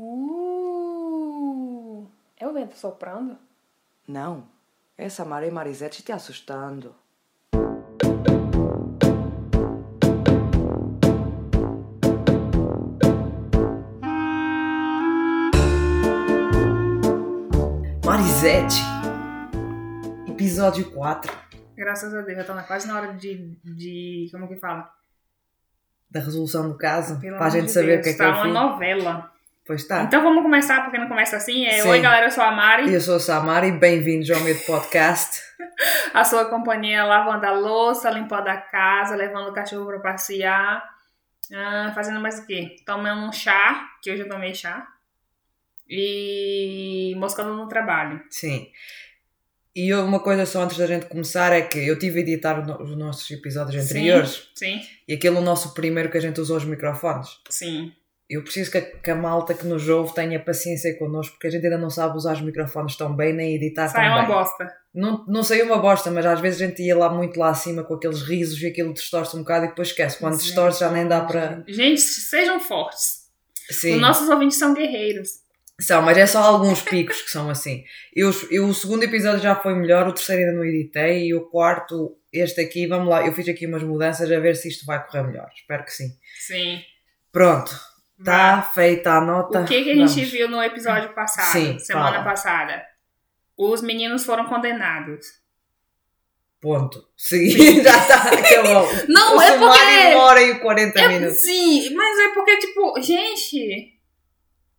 Uh, é o vento soprando? Não, é Samara e Marisete te assustando. Marisete, episódio 4 Graças a Deus, já tá quase na hora de, de. Como que fala? da resolução do caso, Pelo para a amor gente de saber Deus, o que é que tá é o uma fim. novela. Pois está. Então vamos começar, porque não começa assim. É, Sim. Oi, galera, eu sou a Mari. Eu sou a Samara e bem-vindos ao meu podcast. A sua companhia lavando a louça, limpando a casa, levando o cachorro pra passear. ah, fazendo mais o quê? Tomando um chá, que hoje eu tomei chá. E moscando no trabalho. Sim. E uma coisa só antes da gente começar é que eu tive a editar os nossos episódios anteriores Sim, e aquele é o nosso primeiro que a gente usou os microfones. sim. Eu preciso que a, que a malta que nos ouve tenha paciência connosco porque a gente ainda não sabe usar os microfones tão bem nem editar Sai tão uma bem. bosta. Não, não saiu uma bosta, mas às vezes a gente ia lá muito lá acima com aqueles risos e aquilo distorce um bocado e depois esquece. Quando distorce já nem dá para. Gente, sejam fortes. Sim. Os nossos ouvintes são guerreiros. São, mas é só alguns picos que são assim. Eu, eu, o segundo episódio já foi melhor, o terceiro ainda não editei e o quarto, este aqui, vamos lá, eu fiz aqui umas mudanças a ver se isto vai correr melhor. Espero que sim. Sim. Pronto, está feita a nota. O que, que a gente Vamos. viu no episódio passado, Sim, semana fala. passada? Os meninos foram condenados. Ponto. Seguir, já está, acabou. Não, o é porque- uma hora e 40 É, minutos. sim, mas é porque, tipo, gente.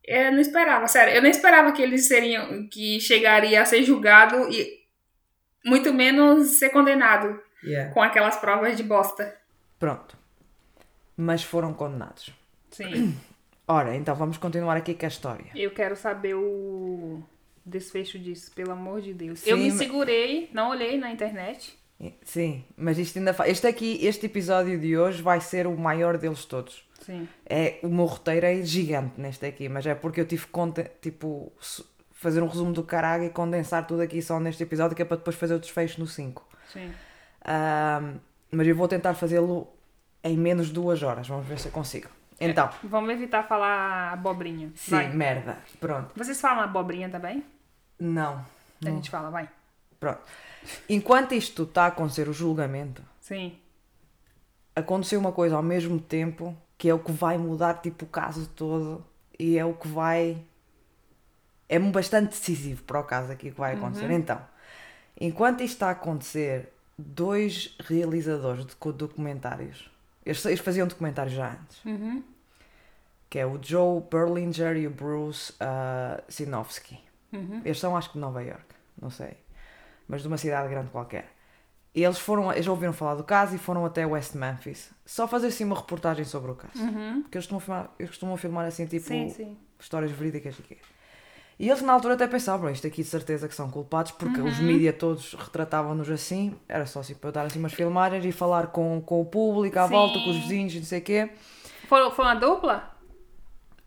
Eu não esperava, sério. Eu não esperava que eles seriam. que chegaria a ser julgado e. muito menos ser condenado Yeah. com aquelas provas de bosta. Pronto. Mas foram condenados. Sim. Ora, então vamos continuar aqui com a história. Eu quero saber o desfecho disso, pelo amor de Deus. Sim, eu me segurei, não olhei na internet. Sim, mas isto ainda fa... Este aqui, este episódio de hoje vai ser o maior deles todos. Sim. É, o meu roteiro é gigante neste aqui, mas é porque eu tive que tipo, fazer um resumo do caralho e condensar tudo aqui só neste episódio, que é para depois fazer o desfecho no 5. Sim. mas eu vou tentar fazê-lo em menos de duas horas, vamos ver se eu consigo. Então, Vamos evitar falar abobrinha. sim, Vai. merda, pronto. Vocês falam abobrinha também? Não, A gente fala, vai. pronto. Enquanto isto está a acontecer o julgamento, Sim. aconteceu uma coisa ao mesmo tempo que é o que vai mudar tipo o caso todo e é o que vai é bastante decisivo para o caso aqui que vai acontecer. Então, enquanto isto está a acontecer, dois realizadores de documentários, eles, eles faziam documentários já antes, Uhum. que é o Joe Berlinger e o Bruce uh, Sinofsky. Uhum. Eles são, acho que de Nova York, não sei, mas de uma cidade grande qualquer. Eles foram, eles ouviram falar do caso e foram até West Memphis só fazer assim uma reportagem sobre o caso. Uhum. Porque eles costumam filmar, eles costumam filmar assim, tipo, Sim, sim. histórias verídicas e quê. E eles na altura até pensavam, "Bom, isto aqui de certeza que são culpados, porque os mídia todos retratavam-nos assim, era só assim para eu dar assim umas filmagens e falar com, com o público à Sim. volta, com os vizinhos e não sei o quê. Foi, foi uma dupla?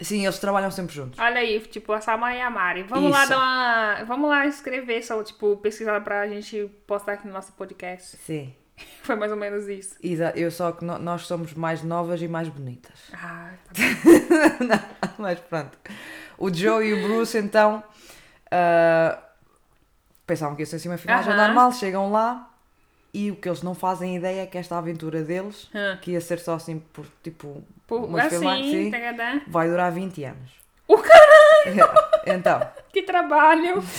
Sim, eles trabalham sempre juntos. Olha aí, tipo, a Samara e a Mari. Vamos lá Isso. dar uma. Vamos lá escrever, só, tipo, pesquisar pra gente postar aqui no nosso podcast. Sim. Foi mais ou menos isso. Exa- Eu só que no- nós somos mais novas e mais bonitas. Ah, tá bom. Mas pronto. O Joe e o Bruce então ah, pensavam que ia ser assim uma filmagem Aham. normal, chegam lá e o que eles não fazem ideia é que esta aventura deles, Hã. que ia ser só assim por tipo Por, umas filmagens assim, vai durar 20 anos. O caralho, Então, que trabalho!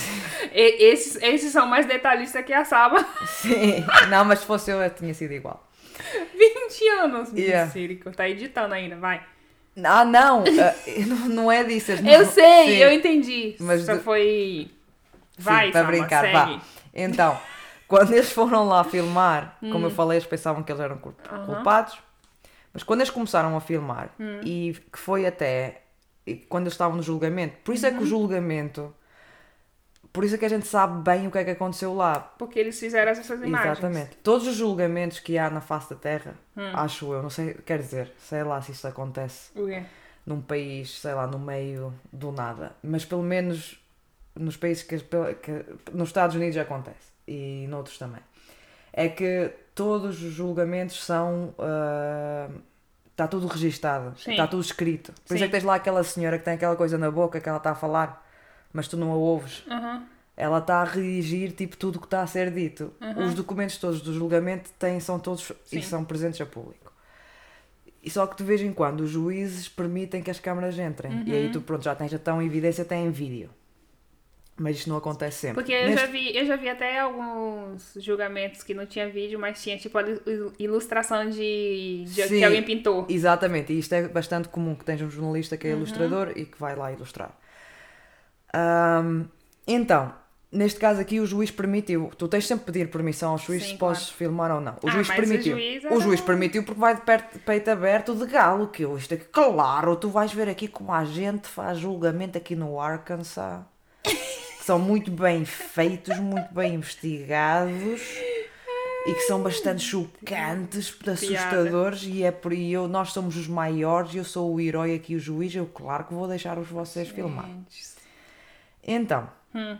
E- esses, esses são mais detalhistas que a Saba. sim. Não, mas se fosse eu, eu tinha sido igual. 20 anos, Yeah. Misericórdia. Tá editando ainda, vai. Ah, não! ah, não, não é disso. não- Eu sei, Sim. eu entendi. Mas Só do- foi. Sim, Vai, para Saba, brincar, vá. Então, quando eles foram lá filmar, como eu falei, eles pensavam que eles eram cul- Hum. Aham. culpados, mas quando eles começaram a filmar, Hum. e que foi até quando eles estavam no julgamento, por isso é Uhum. que o julgamento, por isso é que a gente sabe bem o que é que aconteceu lá. Porque eles fizeram essas imagens. Exatamente. Todos os julgamentos que há na face da Terra, Hum. acho eu, não sei, quer dizer, sei lá se isso acontece num país, sei lá, no meio do nada. Mas pelo menos nos países que, que nos Estados Unidos acontece e noutros também. É que todos os julgamentos são ah, Está tudo registado, Sim. está tudo escrito. Por Sim. isso é que tens lá aquela senhora que tem aquela coisa na boca que ela está a falar, mas tu não a ouves. Aham. Ela está a redigir tipo tudo o que está a ser dito. Os documentos todos do julgamento têm, são todos Sim. e são presentes a público. E só que de vez em quando os juízes permitem que as câmaras entrem. E Uhum. aí tu pronto, já tens já tão evidência, tem em vídeo. Mas isto não acontece sempre. Porque eu Neste- já, vi, eu já vi até alguns julgamentos que não tinha vídeo, mas tinha tipo a il- ilustração de, de Sim. que alguém pintou. Exatamente, e isto é bastante comum que tens um jornalista Uhum. que é ilustrador e que vai lá ilustrar. Ahm, então, neste caso aqui o juiz permitiu, tu tens sempre de pedir permissão ao juiz Sim, se podes filmar ou não. O Ah, juiz mas o permitiu. juiz O juiz permitiu porque vai de perto- peito aberto de galo, que eu isto aqui, claro, tu vais ver aqui como a gente faz julgamento aqui no Arkansas. que São muito bem feitos, muito bem investigados e que são bastante chocantes, assustadores e é por aí eu, nós somos os maiores, eu sou o herói aqui, o juiz, eu claro que vou deixar os vocês filmar. Então, Hum.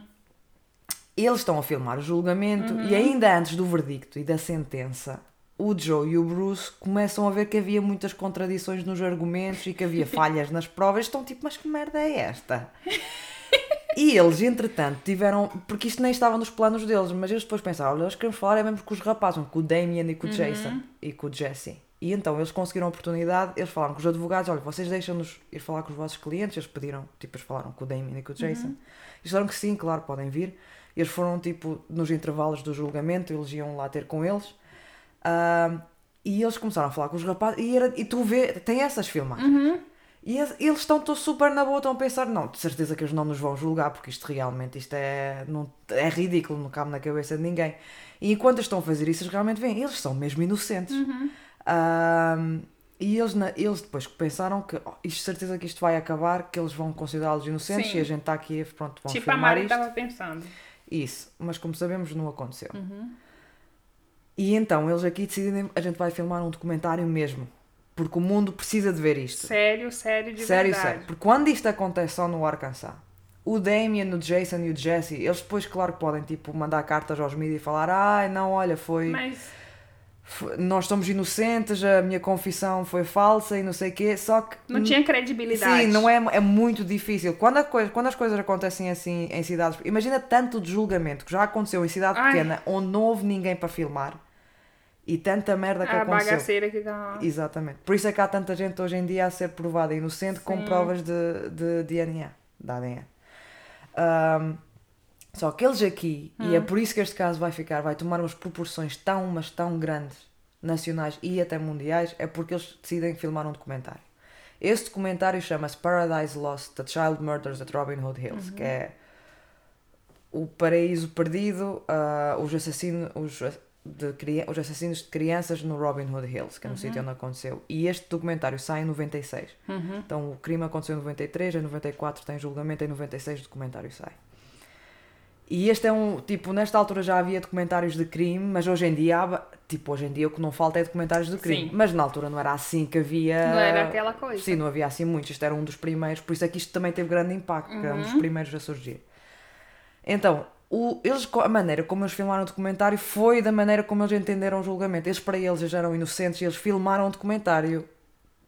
eles estão a filmar o julgamento e ainda antes do verdicto e da sentença, o Joe e o Bruce começam a ver que havia muitas contradições nos argumentos e que havia falhas nas provas. Estão tipo, mas que merda é esta? E eles, entretanto, tiveram. Porque isto nem estava nos planos deles, mas eles depois pensaram: olha, nós queremos falar é mesmo com os rapazes, com o Damien e com o Jason e com o Jesse. E então eles conseguiram a oportunidade, eles falaram com os advogados: olha, vocês deixam-nos ir falar com os vossos clientes. Eles pediram, tipo, eles falaram com o Damien e com o Jason. Eles disseram que sim, claro, podem vir. Eles foram, tipo, nos intervalos do julgamento, eles iam lá ter com eles. Ah, e eles começaram a falar com os rapazes e, era, e tu vê, tem essas filmagens. E es- eles estão super na boa, estão a pensar, não, de certeza que eles não nos vão julgar, porque isto realmente isto é, não, é ridículo, não cabe na cabeça de ninguém. E enquanto eles estão a fazer isso, eles realmente veem, eles são mesmo inocentes. Ahm, e eles, na- eles depois pensaram que oh, isto certeza que isto vai acabar, que eles vão considerá-los inocentes Sim. e a gente está aqui, pronto, vão Tipo a filmar Mari isto. estava pensando. Isso, mas como sabemos não aconteceu. Uhum. E então eles aqui decidem, a gente vai filmar um documentário mesmo, porque o mundo precisa de ver isto. Sério, sério, de sério, verdade. sério. Porque quando isto acontece só no Arkansas, o Damien, o Jason e o Jesse, eles depois, claro podem tipo, mandar cartas aos mídias e falar: ai, não, olha, foi, Mas foi- Nós somos inocentes, a minha confissão foi falsa e não sei o quê. Só que. não tinha credibilidade. Sim, não é, é muito difícil. Quando, a coisa, quando as coisas acontecem assim em cidades. Imagina tanto de julgamento que já aconteceu em cidade Ai. pequena onde não houve ninguém para filmar e tanta merda que A aconteceu. bagaceira que tá... Exatamente. Por isso é que há tanta gente hoje em dia a ser provada inocente com Sim. provas de, de DNA, de ADN. Ahm, só que eles aqui, e é Hum. por isso que este caso vai ficar, vai tomar umas proporções tão, mas tão grandes, nacionais e até mundiais, é porque eles decidem filmar um documentário. Esse documentário chama-se Paradise Lost: The Child Murders at Robin Hood Hills, Uhum. que é o paraíso perdido, ah, os, assassinos, os, de, os assassinos de crianças no Robin Hood Hills, que é no sítio onde aconteceu. E este documentário sai em 96. Uhum. Então o crime aconteceu em 93, em 94 tem julgamento, em 96 o documentário sai. E este é um, tipo, nesta altura já havia documentários de crime, mas hoje em dia, há- tipo, hoje em dia o que não falta é documentários de crime. Sim. Mas na altura não era assim que havia... Não era aquela coisa. Sim, não havia assim muitos, isto era um dos primeiros, por isso é que isto também teve grande impacto, porque era um Uhum. dos primeiros a surgir. Então, o, eles, a maneira como eles filmaram o documentário foi da maneira como eles entenderam o julgamento. Eles, para eles, já eram inocentes e eles filmaram o documentário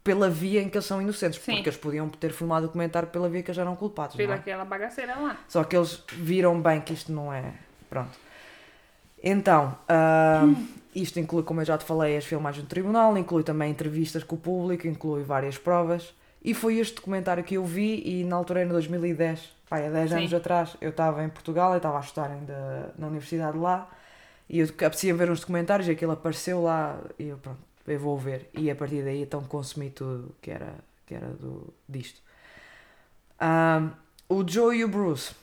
pela via em que eles são inocentes, Sim. porque eles podiam ter filmado o documentário pela via que eles eram culpados. Pela é? aquela bagaceira lá. Só que eles viram bem que isto não é. Pronto. Então, ah, isto inclui, como eu já te falei, as filmagens do tribunal, inclui também entrevistas com o público, inclui várias provas. E foi este documentário que eu vi e na altura era em 2010, pai, há 10 Sim. anos atrás, eu estava em Portugal, eu estava a estudar ainda na universidade lá e eu apetecia ver uns documentários e aquilo apareceu lá e eu pronto, eu vou ver. E a partir daí então consumi tudo que era, que era do, disto. Ah, o Joe e o Bruce,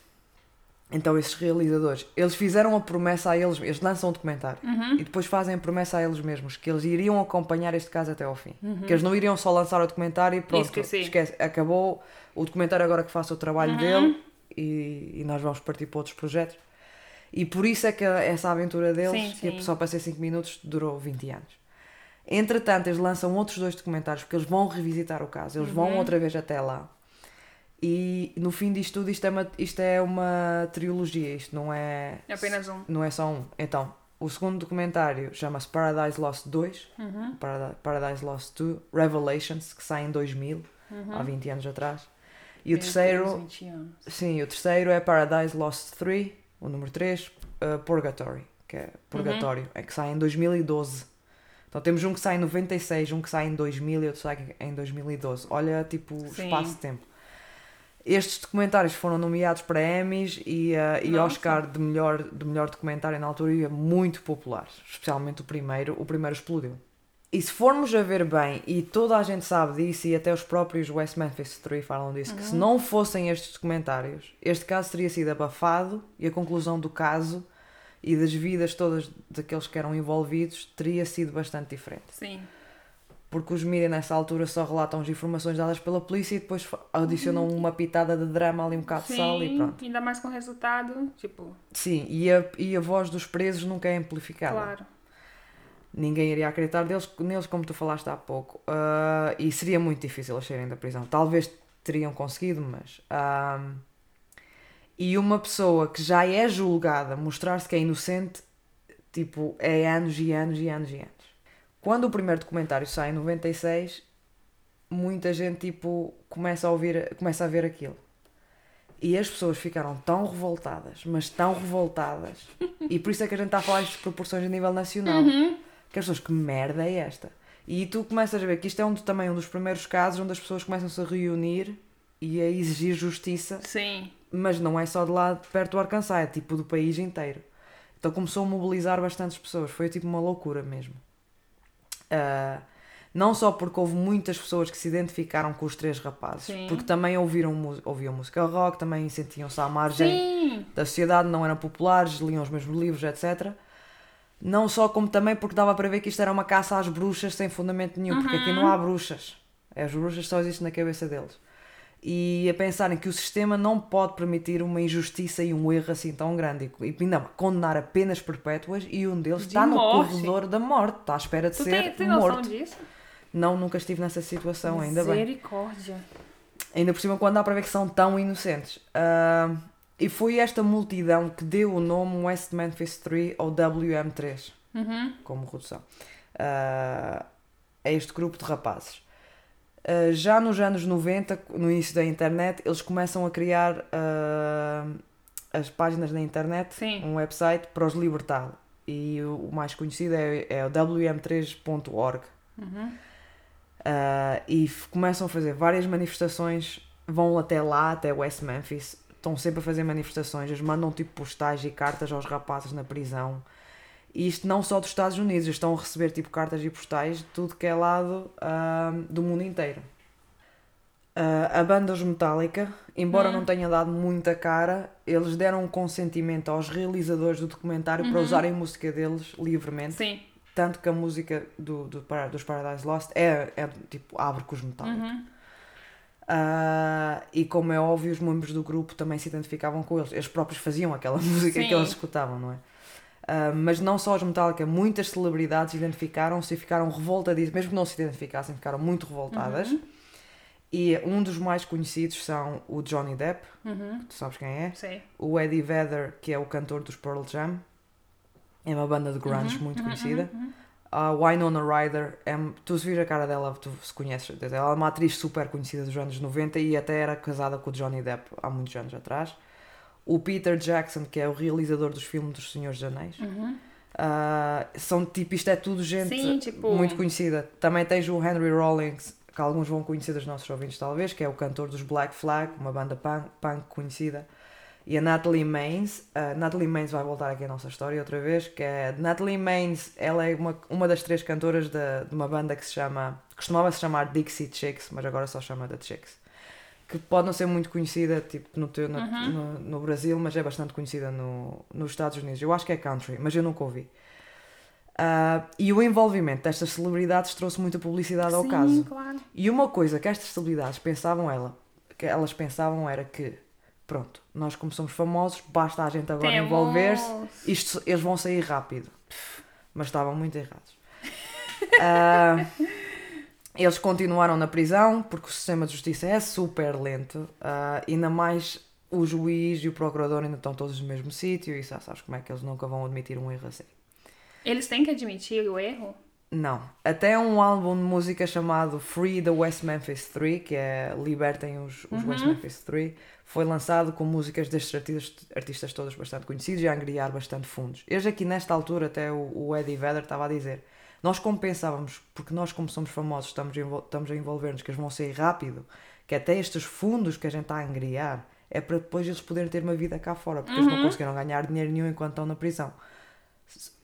então esses realizadores, eles fizeram a promessa a eles, eles lançam um documentário Uhum. e depois fazem a promessa a eles mesmos que eles iriam acompanhar este caso até ao fim. Que eles não iriam só lançar o documentário e pronto, esquece, acabou o documentário agora que faça o trabalho dele e, e nós vamos partir para outros projetos. E por isso é que essa aventura deles, Sim, que sim. só para ser 5 minutos, durou 20 anos. Entretanto, eles lançam outros dois documentários porque eles vão revisitar o caso, eles Uhum. vão outra vez até lá. E no fim disto tudo, isto é uma, isto é uma trilogia, isto não é, É apenas um. não é só um. Então, O segundo documentário chama-se Paradise Lost 2, Uhum. Parad- Paradise Lost 2, Revelations, que sai em 2000, há 20 anos atrás. E o terceiro, 20 anos. sim, o terceiro é Paradise Lost 3, o número 3, uh, Purgatory, que é Purgatório, é que sai em 2012. Então temos um que sai em 96, um que sai em 2000 e outro sai em 2012. Olha, tipo, o espaço de tempo. Estes documentários foram nomeados para Emmys e, uh, e. Oscar de melhor, de melhor documentário na altura e é muito popular, especialmente o primeiro. O primeiro explodiu. E se formos a ver bem, e toda a gente sabe disso, e até os próprios West Memphis 3 falam disso, que se não fossem estes documentários, este caso teria sido abafado e a conclusão do caso e das vidas todas daqueles que eram envolvidos teria sido bastante diferente. Sim. Porque os mídias nessa altura só relatam as informações dadas pela polícia e depois adicionam uma pitada de drama ali, um bocado de sal e Sim, pronto. ainda mais com o resultado, tipo, Sim, e a, e a voz dos presos nunca é amplificada. claro. Ninguém iria acreditar deles, neles, como tu falaste há pouco. Ah, e seria muito difícil eles saírem da prisão. Talvez teriam conseguido, mas. ah, e uma pessoa que já é julgada mostrar-se que é inocente, tipo, é anos e anos e anos e anos. Quando o primeiro documentário sai em 96, muita gente, tipo, começa a ouvir, começa a ver aquilo. E as pessoas ficaram tão revoltadas, mas tão revoltadas. e por isso é que a gente está a falar de proporções a nível nacional. Que as pessoas, que merda é esta? E tu começas a ver que isto é um, também um dos primeiros casos onde as pessoas começam-se a reunir e a exigir justiça, Sim. mas não é só de lá perto do Arkansas, é tipo do país inteiro. Então começou a mobilizar bastantes pessoas, foi tipo uma loucura mesmo. Ah, não só porque houve muitas pessoas que se identificaram com os três rapazes, Sim. porque também ouviram, ouviam música rock, também sentiam-se à margem Sim. da sociedade, não eram populares, liam os mesmos livros, etc. Não só como também porque dava para ver que isto era uma caça às bruxas sem fundamento nenhum, porque aqui não há bruxas. As bruxas só existem na cabeça deles. E a pensarem que o sistema não pode permitir uma injustiça e um erro assim tão grande. E ainda condenar apenas perpétuas e um deles De está no morte. corredor da morte, está à espera de Tu ser tem, tem noção morto. disso? Não, nunca estive nessa situação, ainda bem. Misericórdia. Ainda por cima, quando dá para ver que são tão inocentes. Ah, e foi esta multidão que deu o nome West Memphis 3 ou WM3, Uhum. como redução, ah, a este grupo de rapazes. Ah, já nos anos 90, no início da internet, eles começam a criar ah, as páginas na internet, Sim. um website para os libertar. E o, o mais conhecido é, é o wm3.org. Uhum. Uh, e começam a fazer várias manifestações, vão até lá, até West Memphis, estão sempre a fazer manifestações, eles mandam tipo postais e cartas aos rapazes na prisão. E isto não só dos Estados Unidos, estão a receber tipo cartas e postais de tudo que é lado uh, do mundo inteiro. Uh, a banda Os Metallica, embora não tenha dado muita cara, eles deram um consentimento aos realizadores do documentário para usarem a música deles livremente. Sim. Tanto que a música do, do, dos Paradise Lost é, é tipo, abre com os Metallica. Uhum. Ah, e como é óbvio, os membros do grupo também se identificavam com eles. Eles próprios faziam aquela música Sim. que eles escutavam, não é? Ah, mas não só os Metallica, muitas celebridades identificaram-se e ficaram revoltadíssimas, mesmo que não se identificassem, ficaram muito revoltadas. Uhum. E um dos mais conhecidos são o Johnny Depp, Uhum. que tu sabes quem é, Sei. o Eddie Vedder, que é o cantor dos Pearl Jam, é uma banda de grunge Uhum, muito uhum, conhecida. uhum, uhum. A Winona Ryder, é, tu se vires a cara dela, tu se conheces, ela é uma atriz super conhecida dos anos 90 e até era casada com o Johnny Depp há muitos anos atrás. O Peter Jackson, que é o realizador dos filmes dos Senhores dos Anéis. Uhum. Ah, são tipo, isto é tudo gente Sim, tipo- muito conhecida. Também tens o Henry Rollins, que alguns vão conhecer dos nossos ouvintes talvez, que é o cantor dos Black Flag, uma banda punk, punk conhecida. E a Natalie Maines, a Natalie Maines vai voltar aqui à nossa história outra vez, que é Natalie Maines, ela é uma, uma das três cantoras de, de uma banda que se chama, costumava se chamar Dixie Chicks, mas agora só chama The Chicks. Que pode não ser muito conhecida tipo, no, teu, no, Uhum. no, no Brasil, mas é bastante conhecida no, nos Estados Unidos. Eu acho que é country, mas eu nunca ouvi. Ah, e o envolvimento destas celebridades trouxe muita publicidade ao Sim, caso. claro. E uma coisa que estas celebridades pensavam ela, que elas pensavam era que, pronto, nós como somos famosos, basta a gente agora envolver-se, isto, eles vão sair rápido. Mas estavam muito errados. Ah, eles continuaram na prisão porque o sistema de justiça é super lento, ah, ainda mais o juiz e o procurador ainda estão todos no mesmo sítio e já sabes como é que eles nunca vão admitir um erro assim. Eles têm que admitir o erro? Não. Até um álbum de música chamado Free the West Memphis 3, que é Libertem os, os West Memphis 3, foi lançado com músicas destes artistas, artistas todos bastante conhecidos e a angriar bastante fundos. Eles aqui nesta altura, até o, o Eddie Vedder estava a dizer, nós como pensávamos, porque nós como somos famosos estamos, estamos a envolver-nos que eles vão sair rápido, que até estes fundos que a gente está a angriar é para depois eles poderem ter uma vida cá fora, porque eles não conseguiram ganhar dinheiro nenhum enquanto estão na prisão.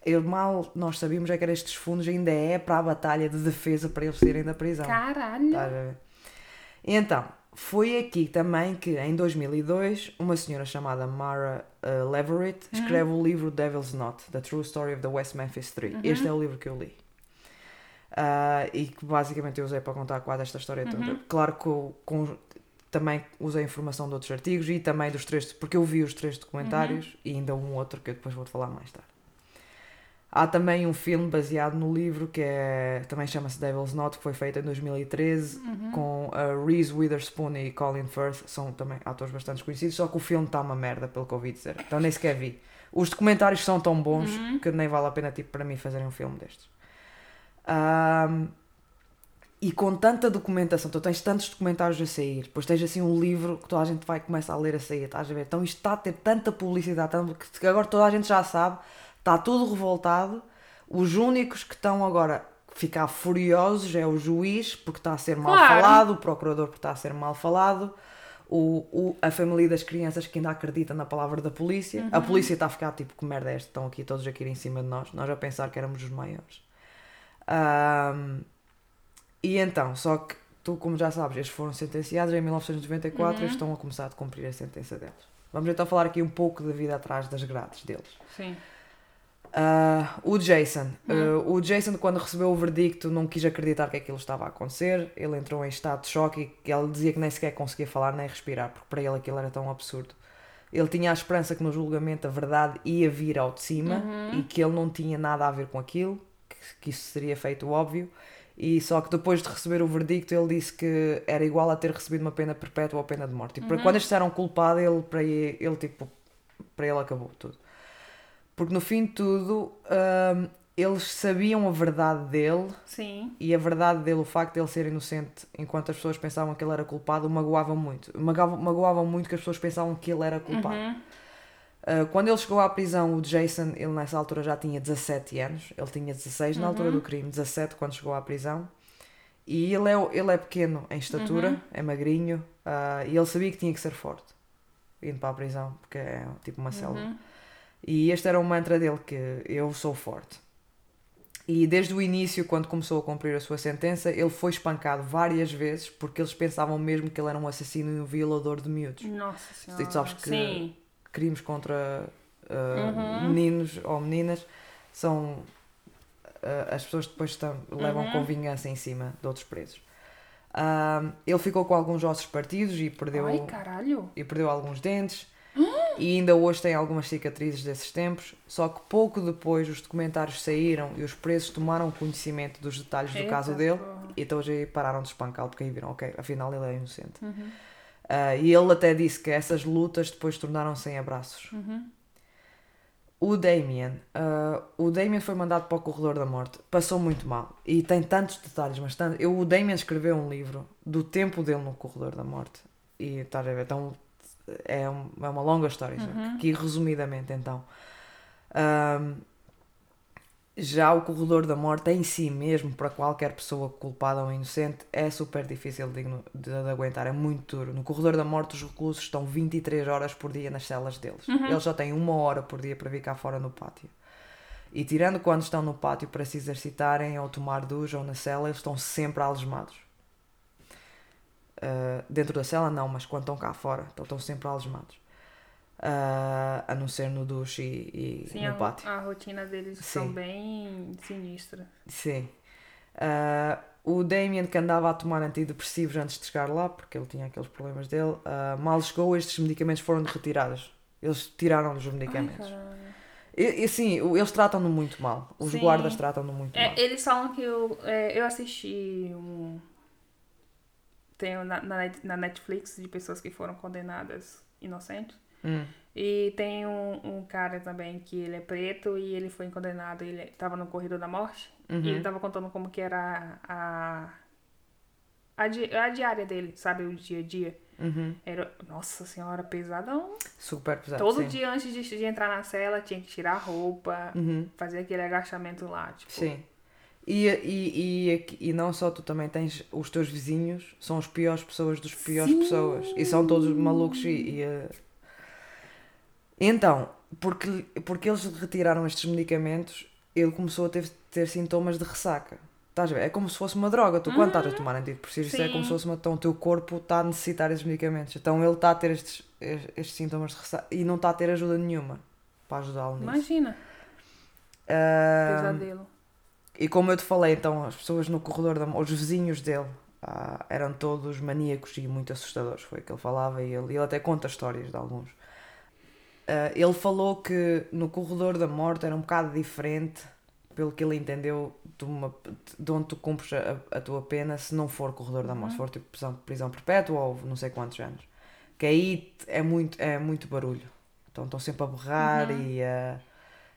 Eu, mal nós sabíamos é que estes fundos ainda é para a batalha de defesa para eles saírem da prisão. Caralho! Ver? Então, foi aqui também que, em 2002, uma senhora chamada Mara uh, Leverett escreve o livro Devil's Knot, The True Story of the West Memphis 3. Este é o livro que eu li. Uh, e que basicamente eu usei para contar quase esta história toda. Claro que eu, com, também usei informação de outros artigos e também dos três, porque eu vi os três documentários e ainda um outro que eu depois vou-te falar mais tarde. Há também um filme baseado no livro que é, também chama-se Devil's Knot, que foi feito em 2013 com a Reese Witherspoon e Colin Firth, são também atores bastante conhecidos, só que o filme está uma merda, pelo que ouvi dizer. Então nem sequer vi. Os documentários são tão bons que nem vale a pena tipo, para mim fazerem um filme destes. Ahm, e com tanta documentação, tu tens tantos documentários a sair, depois tens assim um livro que toda a gente vai começar a ler a sair, estás a ver? Então isto está a ter tanta publicidade, tanto que agora toda a gente já sabe, está tudo revoltado. Os únicos que estão agora a ficar furiosos é o juiz, porque está a ser mal Claro. falado, o procurador, porque está a ser mal falado. O, o- a família das crianças que ainda acredita na palavra da polícia. A polícia está a ficar tipo, que merda é esta? Estão aqui todos a cair em cima de nós. Nós a pensar que éramos os maiores. Ahm, e então, só que tu, como já sabes, estes foram sentenciados em 1994 e estão a começar a cumprir a sentença deles. Vamos então falar aqui um pouco da vida atrás das grades deles. Sim. Ah, o Jason. Ah, o Jason, quando recebeu o verdicto, não quis acreditar que aquilo estava a acontecer. Ele entrou em estado de choque e ele dizia que nem sequer conseguia falar nem respirar, porque para ele aquilo era tão absurdo. Ele tinha a esperança que no julgamento a verdade ia vir ao de cima e que ele não tinha nada a ver com aquilo, que, isso seria feito óbvio. E só que depois de receber o verdicto, ele disse que era igual a ter recebido uma pena perpétua ou pena de morte. E para quando eles disseram culpado, ele, para ele, ele, tipo, para ele acabou tudo. Porque no fim de tudo, hum, eles sabiam a verdade dele Sim. e a verdade dele, o facto de ele ser inocente, enquanto as pessoas pensavam que ele era culpado, magoava muito. Magoava, magoava muito que as pessoas pensavam que ele era culpado. Uh, quando ele chegou à prisão, o Jason, ele nessa altura já tinha 17 anos, ele tinha 16 na altura do crime, 17 quando chegou à prisão. E ele é, ele é pequeno em estatura, é magrinho, uh, e ele sabia que tinha que ser forte, indo para a prisão, porque é tipo uma selva. E este era o mantra dele, que eu sou forte. E desde o início, quando começou a cumprir a sua sentença, ele foi espancado várias vezes porque eles pensavam mesmo que ele era um assassino e um violador de miúdos. Nossa senhora. E sabes que Sim. Crimes contra uh, meninos ou meninas são. uh, as pessoas depois estão, levam com vingança em cima de outros presos. Um, ele ficou com alguns ossos partidos e perdeu, Ai, e perdeu alguns dentes. E ainda hoje tem algumas cicatrizes desses tempos. Só que pouco depois os documentários saíram e os presos tomaram conhecimento dos detalhes do Eita caso dele. E então aí pararam de espancá-lo porque aí viram, ok, afinal ele é inocente. Uhum. Ah, e ele até disse que essas lutas depois tornaram-se em abraços. Uhum. O Damien, ah, o Damien foi mandado para o corredor da morte, passou muito mal e tem tantos detalhes, mas tanto, eu, o Damien escreveu um livro do tempo dele no corredor da morte e estás a ver, então é, um- é uma longa história, já, que resumidamente então ahm, já o corredor da morte em si mesmo, para qualquer pessoa culpada ou inocente, é super difícil de, de- de aguentar, é muito duro. No corredor da morte, os reclusos estão 23 horas por dia nas celas deles. Eles só têm uma hora por dia para vir cá fora no pátio. E tirando quando estão no pátio para se exercitarem ou tomar ducha ou na cela, eles estão sempre algemados. Uh, dentro da cela não, mas quando estão cá fora, então estão sempre algemados. Uh, a não ser no duche e, e Sim, no a, pátio. a rotina deles Sim. são bem sinistra. Sim. Ah, o Damien que andava a tomar antidepressivos antes de chegar lá, porque ele tinha aqueles problemas dele, ah, mal chegou, estes medicamentos foram retirados. Eles tiraram os Ai, medicamentos. caralho. e, e sim, eles tratam-no muito mal. Os Sim. guardas tratam-no muito mal. É, eles falam que eu, é, eu assisti um. Tem na, na na Netflix de pessoas que foram condenadas inocentes. Hum. E tem um, um cara também que ele é preto e ele foi condenado, ele tava no corredor da morte. Uhum. E ele tava contando como que era a, a, di- a diária dele, sabe? O dia a dia. Uhum. Era, nossa senhora, pesadão. Super pesado. Todo sim. dia antes de, de entrar na cela tinha que tirar a roupa, Uhum. fazer aquele agachamento lá. Tipo, Sim. E, e, e, e não só tu também tens os teus vizinhos, são as piores pessoas dos piores Sim. pessoas. E são todos malucos e. e, eh, Então, porque, porque eles retiraram estes medicamentos, ele começou a ter, ter sintomas de ressaca. Estás a ver? É como se fosse uma droga. Tu, quando estás a tomar antidepressivos, isso é como se fosse uma. Então, o teu corpo está a necessitar esses medicamentos. Então, ele está a ter estes, estes sintomas de ressaca e não está a ter ajuda nenhuma para ajudá-lo nisso. Imagina, pesadelo. e como eu te falei, então, as pessoas no corredor, da, os vizinhos dele, ah, eram todos maníacos e muito assustadores. Foi o que ele falava e ele, ele até conta histórias de alguns. Ah, ele falou que no corredor da morte era um bocado diferente, pelo que ele entendeu, de, uma, de onde tu cumpres a, a tua pena, se não for corredor da morte, se for tipo prisão, prisão perpétua ou não sei quantos anos. Que aí é muito, é muito barulho. Então estão sempre a berrar e a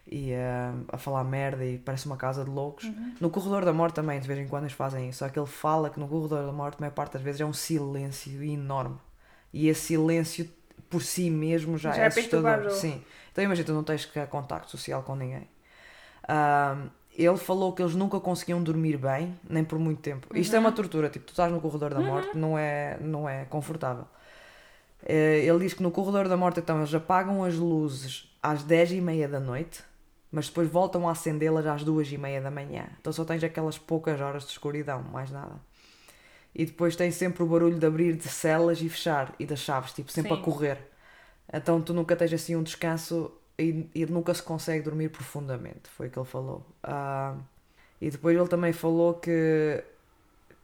e a, a falar merda e parece uma casa de loucos. No corredor da morte também, de vez em quando eles fazem isso. Só que ele fala que no corredor da morte, a maior parte das vezes, é um silêncio enorme. E esse silêncio por si mesmo já, Já é é assustador. Sim. Então imagina, tu não tens que ter contacto social com ninguém. Ahm, ele falou que eles nunca conseguiam dormir bem, nem por muito tempo. Isto é uma tortura, tipo, tu estás no corredor da morte, não é, não é confortável. Eh, Ele diz que no corredor da morte, então, eles apagam as luzes às 10 e meia da noite, mas depois voltam a acendê-las às 2 e meia da manhã. Então só tens aquelas poucas horas de escuridão, mais nada. E depois tens sempre o barulho de abrir de celas e fechar, e das chaves, tipo, sempre Sim. a correr. Então tu nunca tens assim um descanso e, e nunca se consegue dormir profundamente, foi o que ele falou. Ah, e depois ele também falou que,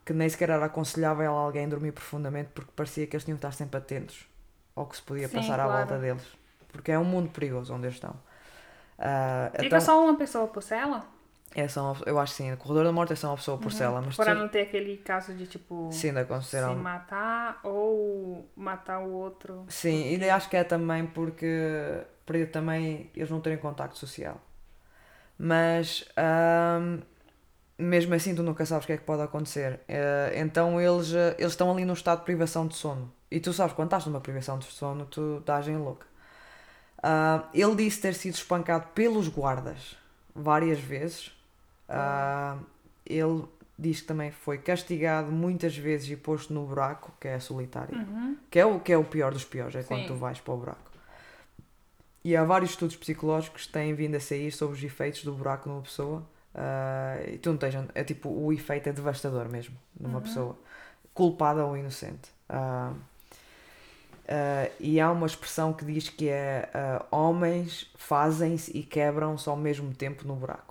que nem sequer era aconselhável a alguém dormir profundamente porque parecia que eles tinham que estar sempre atentos ao que se podia Sim, passar à claro. volta deles. Porque é um mundo perigoso onde eles estão. Ah, Fica então, só uma pessoa por cela? É só uma- eu acho que sim, o corredor da morte é só uma pessoa Uhum. por cela, mas Para tu- não ter aquele caso de tipo sim, se consideram. matar ou matar o outro. Sim, e acho que é também porque para também eles não terem contacto social. Mas ahm, mesmo assim tu nunca sabes o que é que pode acontecer. Eh, então eles, eh, eles estão ali num estado de privação de sono. E tu sabes, quando estás numa privação de sono, tu estás em louca. Ah, ele disse ter sido espancado pelos guardas várias vezes. Ah, ele diz que também foi castigado muitas vezes e posto no buraco, que é a solitária. Que é o, que é o pior dos piores, é quando Sim. tu vais para o buraco. E há vários estudos psicológicos que têm vindo a sair sobre os efeitos do buraco numa pessoa. Ah, e tu não tens. É tipo, o efeito é devastador mesmo numa pessoa, culpada ou inocente. Ah, ah, e há uma expressão que diz que é ah, homens fazem-se e quebram-se ao mesmo tempo no buraco.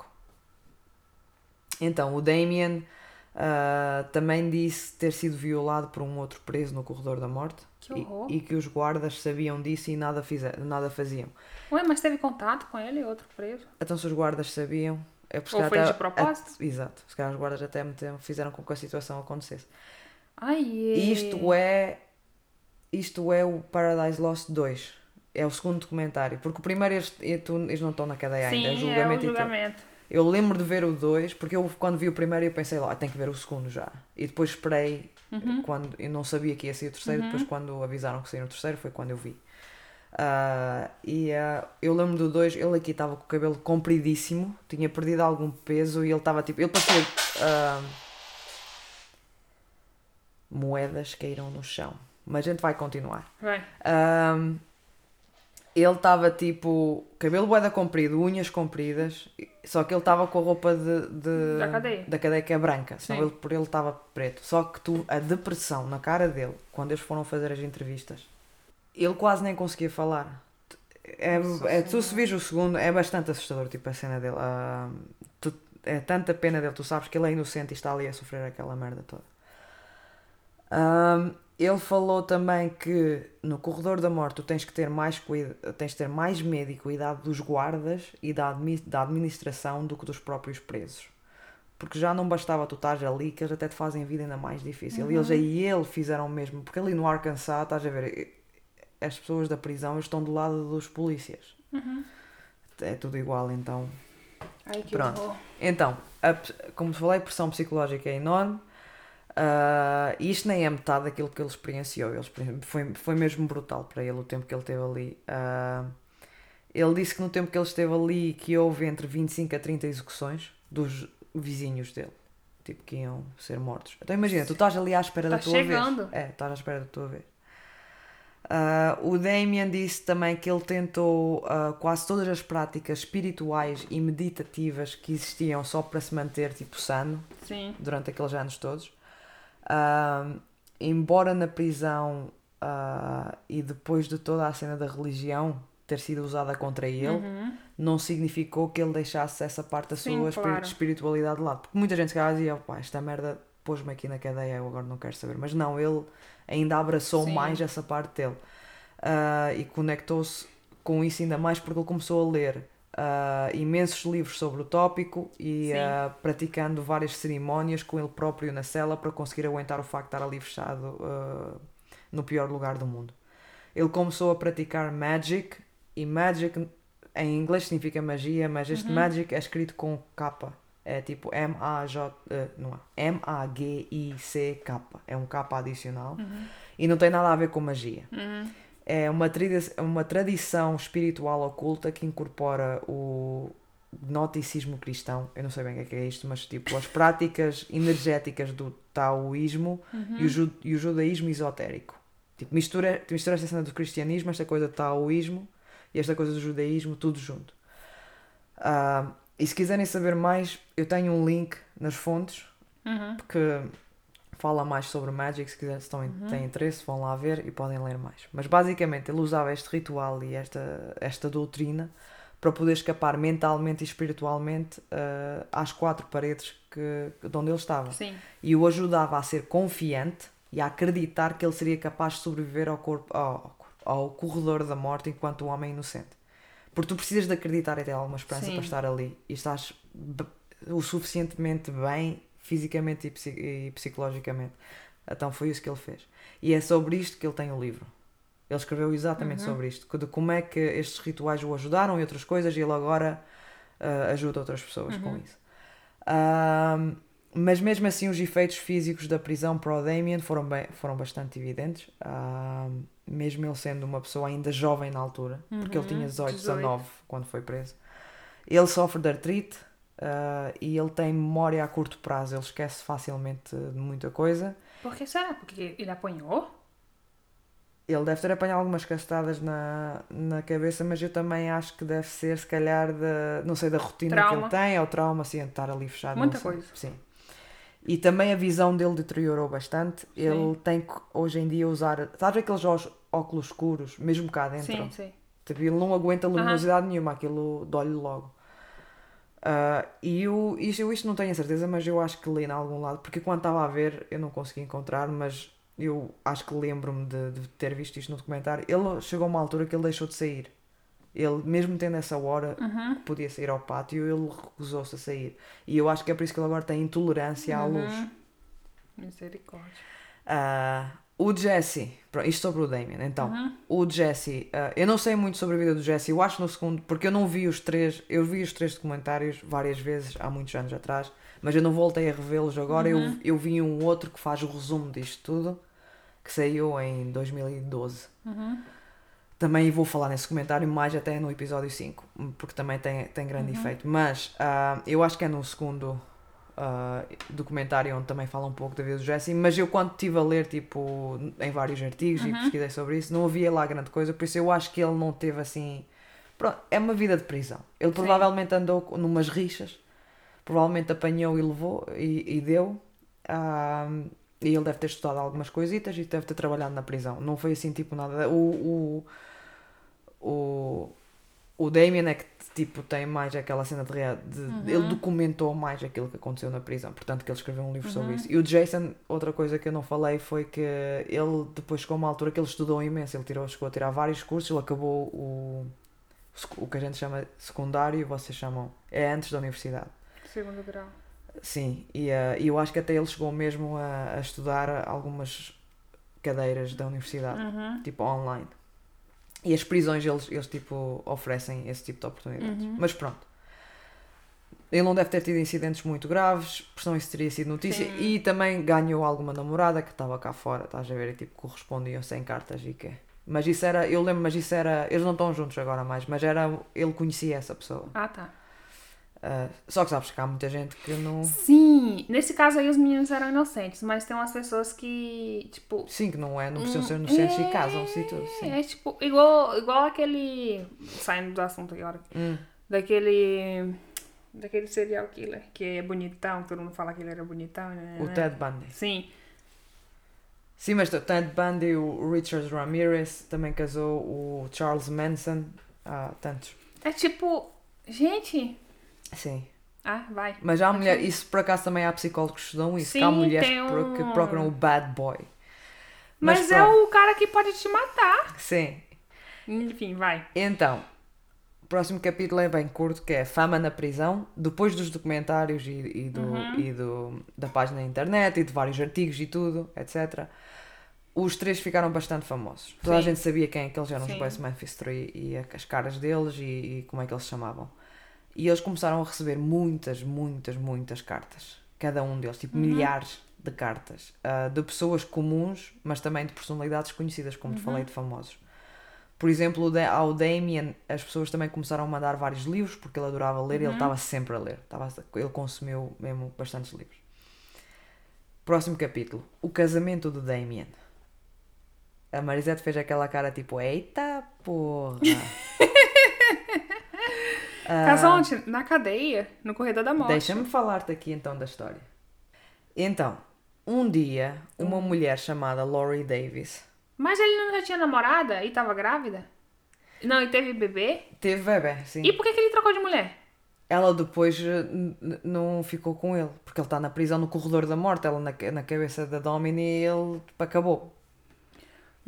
Então, o Damien ah, também disse ter sido violado por um outro preso no corredor da morte Que e, e que os guardas sabiam disso e nada, fize- nada faziam. Ué, mas teve contato com ele, outro preso? Então, se os guardas sabiam. É porque Ou foi de até- propósito? a- exato. Se calhar os guardas até fizeram com que a situação acontecesse. Ai, Isto é. Isto é o Paradise Lost 2. É o segundo documentário. Porque o primeiro eles, e eles não estão na cadeia Sim, ainda. É é o julgamento e tudo. Eu lembro de ver o 2, porque eu quando vi o primeiro eu pensei lá, tenho que ver o segundo já. E depois esperei, Uhum. quando eu não sabia que ia sair o terceiro, depois quando avisaram que saiu o terceiro foi quando eu vi. Ah, e ah, eu lembro do 2, ele aqui estava com o cabelo compridíssimo, tinha perdido algum peso e ele estava tipo. Ele parecia. ah, moedas caíram no chão. Mas a gente vai continuar. Ahm, ele estava tipo, cabelo boeda comprido, unhas compridas, só que ele estava com a roupa de, de- Da cadeia. da cadeia que é branca, senão ele, por ele estava preto. Só que tu, a depressão na cara dele, quando eles foram fazer as entrevistas, ele quase nem conseguia falar. É, é, tu se vês o segundo, é bastante assustador, tipo a cena dele. Ahm, tu- é tanta pena dele, tu sabes que ele é inocente e está ali a sofrer aquela merda toda. Ahm, ele falou também que no corredor da morte tu tens que ter mais cuida, tens que ter mais medo e cuidado dos guardas e da, da administração do que dos próprios presos. Porque já não bastava tu estás ali que eles até te fazem a vida ainda mais difícil. E eles aí ele fizeram o mesmo, porque ali no Arkansas, estás a ver, as pessoas da prisão estão do lado dos polícias. É tudo igual, então. Ai, Pronto. horror. Então, a- como te falei, a pressão psicológica é enorme. E isto nem é metade daquilo que ele experienciou. Ele foi, foi mesmo brutal para ele o tempo que ele esteve ali. Ah, ele disse que no tempo que ele esteve ali que houve entre 25 a 30 execuções dos vizinhos dele. Tipo, que iam ser mortos. Então imagina, tu estás ali à espera da Tá tua chegando. vez. É, estás à espera da tua vez. Ah, o Damien disse também que ele tentou ah, quase todas as práticas espirituais e meditativas que existiam só para se manter tipo sano Sim. durante aqueles anos todos. Embora na prisão ah, e depois de toda a cena da religião ter sido usada contra ele, Uhum. não significou que ele deixasse essa parte da Sim, sua claro. espiritualidade de lado. Porque muita gente se calhar dizia, pá, esta merda pôs-me aqui na cadeia, eu agora não quero saber. Mas não, ele ainda abraçou Sim. mais essa parte dele. Ah, e conectou-se com isso ainda mais porque ele começou a ler ah, imensos livros sobre o tópico e ah, praticando várias cerimónias com ele próprio na cela para conseguir aguentar o facto de estar ali fechado ah, no pior lugar do mundo. Ele começou a praticar magic e magic em inglês significa magia, mas este magic é escrito com K. É tipo M-A-J, eh, não é? M-A-G-I-C-K. É um K adicional. E não tem nada a ver com magia. Uhum. É uma, uma tradição espiritual oculta que incorpora o gnosticismo cristão. Eu não sei bem o que é, que é isto, mas tipo as práticas energéticas do taoísmo e, o ju- e o judaísmo esotérico. Tipo, mistura, mistura esta cena do cristianismo, esta coisa do taoísmo e esta coisa do judaísmo, tudo junto. Ah, e se quiserem saber mais, eu tenho um link nas fontes Uhum. que fala mais sobre Magic, se quiserem, se estão, têm interesse, vão lá ver e podem ler mais. Mas basicamente ele usava este ritual e esta, esta doutrina para poder escapar mentalmente e espiritualmente ah, às quatro paredes que, de onde ele estava. Sim. E o ajudava a ser confiante e a acreditar que ele seria capaz de sobreviver ao, corpo, ao, ao corredor da morte enquanto um homem inocente. Porque tu precisas de acreditar e ter alguma esperança Sim. para estar ali e estás o suficientemente bem fisicamente e, psi- psicologicamente. Então foi isso que ele fez. E é sobre isto que ele tem o livro. Ele escreveu exatamente sobre isto, de como é que estes rituais o ajudaram e outras coisas, e ele agora ah, ajuda outras pessoas com isso. Mas mesmo assim, os efeitos físicos da prisão para o Damien foram, bem, foram bastante evidentes, mesmo ele sendo uma pessoa ainda jovem na altura, porque ele tinha 18, 18. 19 quando foi preso. Ele sofre de artrite ah, e ele tem memória a curto prazo, ele esquece facilmente de muita coisa. Por que será? Porque ele apanhou? Ele deve ter apanhado algumas castadas na, na cabeça, mas eu também acho que deve ser, se calhar, da, não sei, da rotina que Trauma. ele tem, ou trauma, assim, de estar ali fechado. Muita sei. coisa. Sim. E também a visão dele deteriorou bastante. Ele tem que, hoje em dia, usar. Sabes aqueles óculos escuros, mesmo cá dentro? Sim, sim. Tipo, ele não aguenta luminosidade nenhuma, aquilo dói-lhe logo. Ah, e eu isto, eu isto não tenho a certeza, mas eu acho que li em algum lado, porque quando estava a ver eu não consegui encontrar, mas eu acho que lembro-me de, de ter visto isto no documentário. Ele chegou a uma altura que ele deixou de sair. Ele, mesmo tendo essa hora que podia sair ao pátio, ele recusou-se a sair. E eu acho que é por isso que ele agora tem intolerância à luz. Misericórdia. Ah, o Jesse, isto sobre o Damien, então, o Jesse, ah, eu não sei muito sobre a vida do Jesse, eu acho no segundo, porque eu não vi os três, eu vi os três documentários várias vezes há muitos anos atrás, mas eu não voltei a revê-los agora, eu, eu vi um outro que faz o resumo disto tudo, que saiu em 2012. Também vou falar nesse comentário mais até no episódio 5, porque também tem, tem grande efeito. Mas ah, eu acho que é no segundo ah, documentário onde também fala um pouco da vida do Jesse. Mas eu, quando estive a ler tipo, em vários artigos e pesquisei sobre isso, não havia lá grande coisa. Por isso eu acho que ele não teve assim. Pronto, é uma vida de prisão. Ele provavelmente andou numas rixas, provavelmente apanhou e levou e, e deu. Ah, e ele deve ter estudado algumas coisitas e deve ter trabalhado na prisão. Não foi assim tipo nada. O, o, o, o Damien é que tipo tem mais aquela cena de, de ele documentou mais aquilo que aconteceu na prisão, portanto que ele escreveu um livro sobre isso. E o Jason, outra coisa que eu não falei foi que ele depois chegou a uma altura que ele estudou imenso, ele tirou, chegou a tirar vários cursos, ele acabou o, o que a gente chama secundário, vocês chamam, é antes da universidade. Segundo grau. Sim, e e eu acho que até ele chegou mesmo a, a estudar algumas cadeiras da universidade, Uhum. tipo online. E as prisões, eles, eles tipo, oferecem esse tipo de oportunidades. Uhum. Mas pronto. Ele não deve ter tido incidentes muito graves, por senão isso teria sido notícia. Sim. E também ganhou alguma namorada que estava cá fora, estás a ver? E tipo, correspondiam sem cartas e quê. Mas isso era, eu lembro, mas isso era. Eles não estão juntos agora mais, mas era. Ele conhecia essa pessoa. Ah, tá. Ah, só que sabes que há muita gente que não. Sim, nesse caso aí os meninos eram inocentes, mas tem umas pessoas que, tipo. Sim, que não é, não precisam ser inocentes é, e casam-se e tudo. Sim. É tipo, igual, igual aquele. Saindo do assunto agora. Hum. Daquele. Daquele serial killer, que é bonitão, todo mundo fala que ele era bonitão, né? O Ted Bundy. Sim. Sim, mas o Ted Bundy, o Richard Ramirez, também casou o Charles Manson. Há tantos. É tipo. Gente. Sim. Ah, vai. Mas há mulher, isso por acaso também há psicólogos que estudam isso, que há Sim, mulheres tem que pro- que um- procuram o bad boy. Mas, é pronto. o cara que pode te matar. Sim. Enfim, vai. Então, o próximo capítulo é bem curto, que é Fama na prisão, depois dos documentários e, e do, Uhum. e do, da página da internet e de vários artigos e tudo, etc. Os três ficaram bastante famosos. Toda a Sim. gente sabia quem é que eles eram, os Sim. Boys Memphis 3 e a- as caras deles e, e como é que eles se chamavam. E eles começaram a receber muitas, muitas, muitas cartas. Cada um deles, tipo milhares de cartas. ah, de pessoas comuns, mas também de personalidades conhecidas, como te falei, de famosos. Por exemplo, ao Damien, as pessoas também começaram a mandar vários livros, porque ele adorava ler e ele estava sempre a ler. Estava, ele consumiu mesmo bastantes livros. Próximo capítulo: O casamento do Damien. A Marisette fez aquela cara tipo: Eita porra! Ah, Casou onde? Na cadeia, no corredor da morte. Deixa-me falar-te aqui então da história. Então, um dia, uma mulher chamada Laurie Davis Mas ele não já tinha namorada e tava grávida? Não, e teve bebê? teve bebê, sim. E por que, que ele trocou de mulher? Ela depois eh, não ficou com ele, porque ele está na prisão no corredor da morte, ela na, na cabeça da Domini e ele tipo, acabou.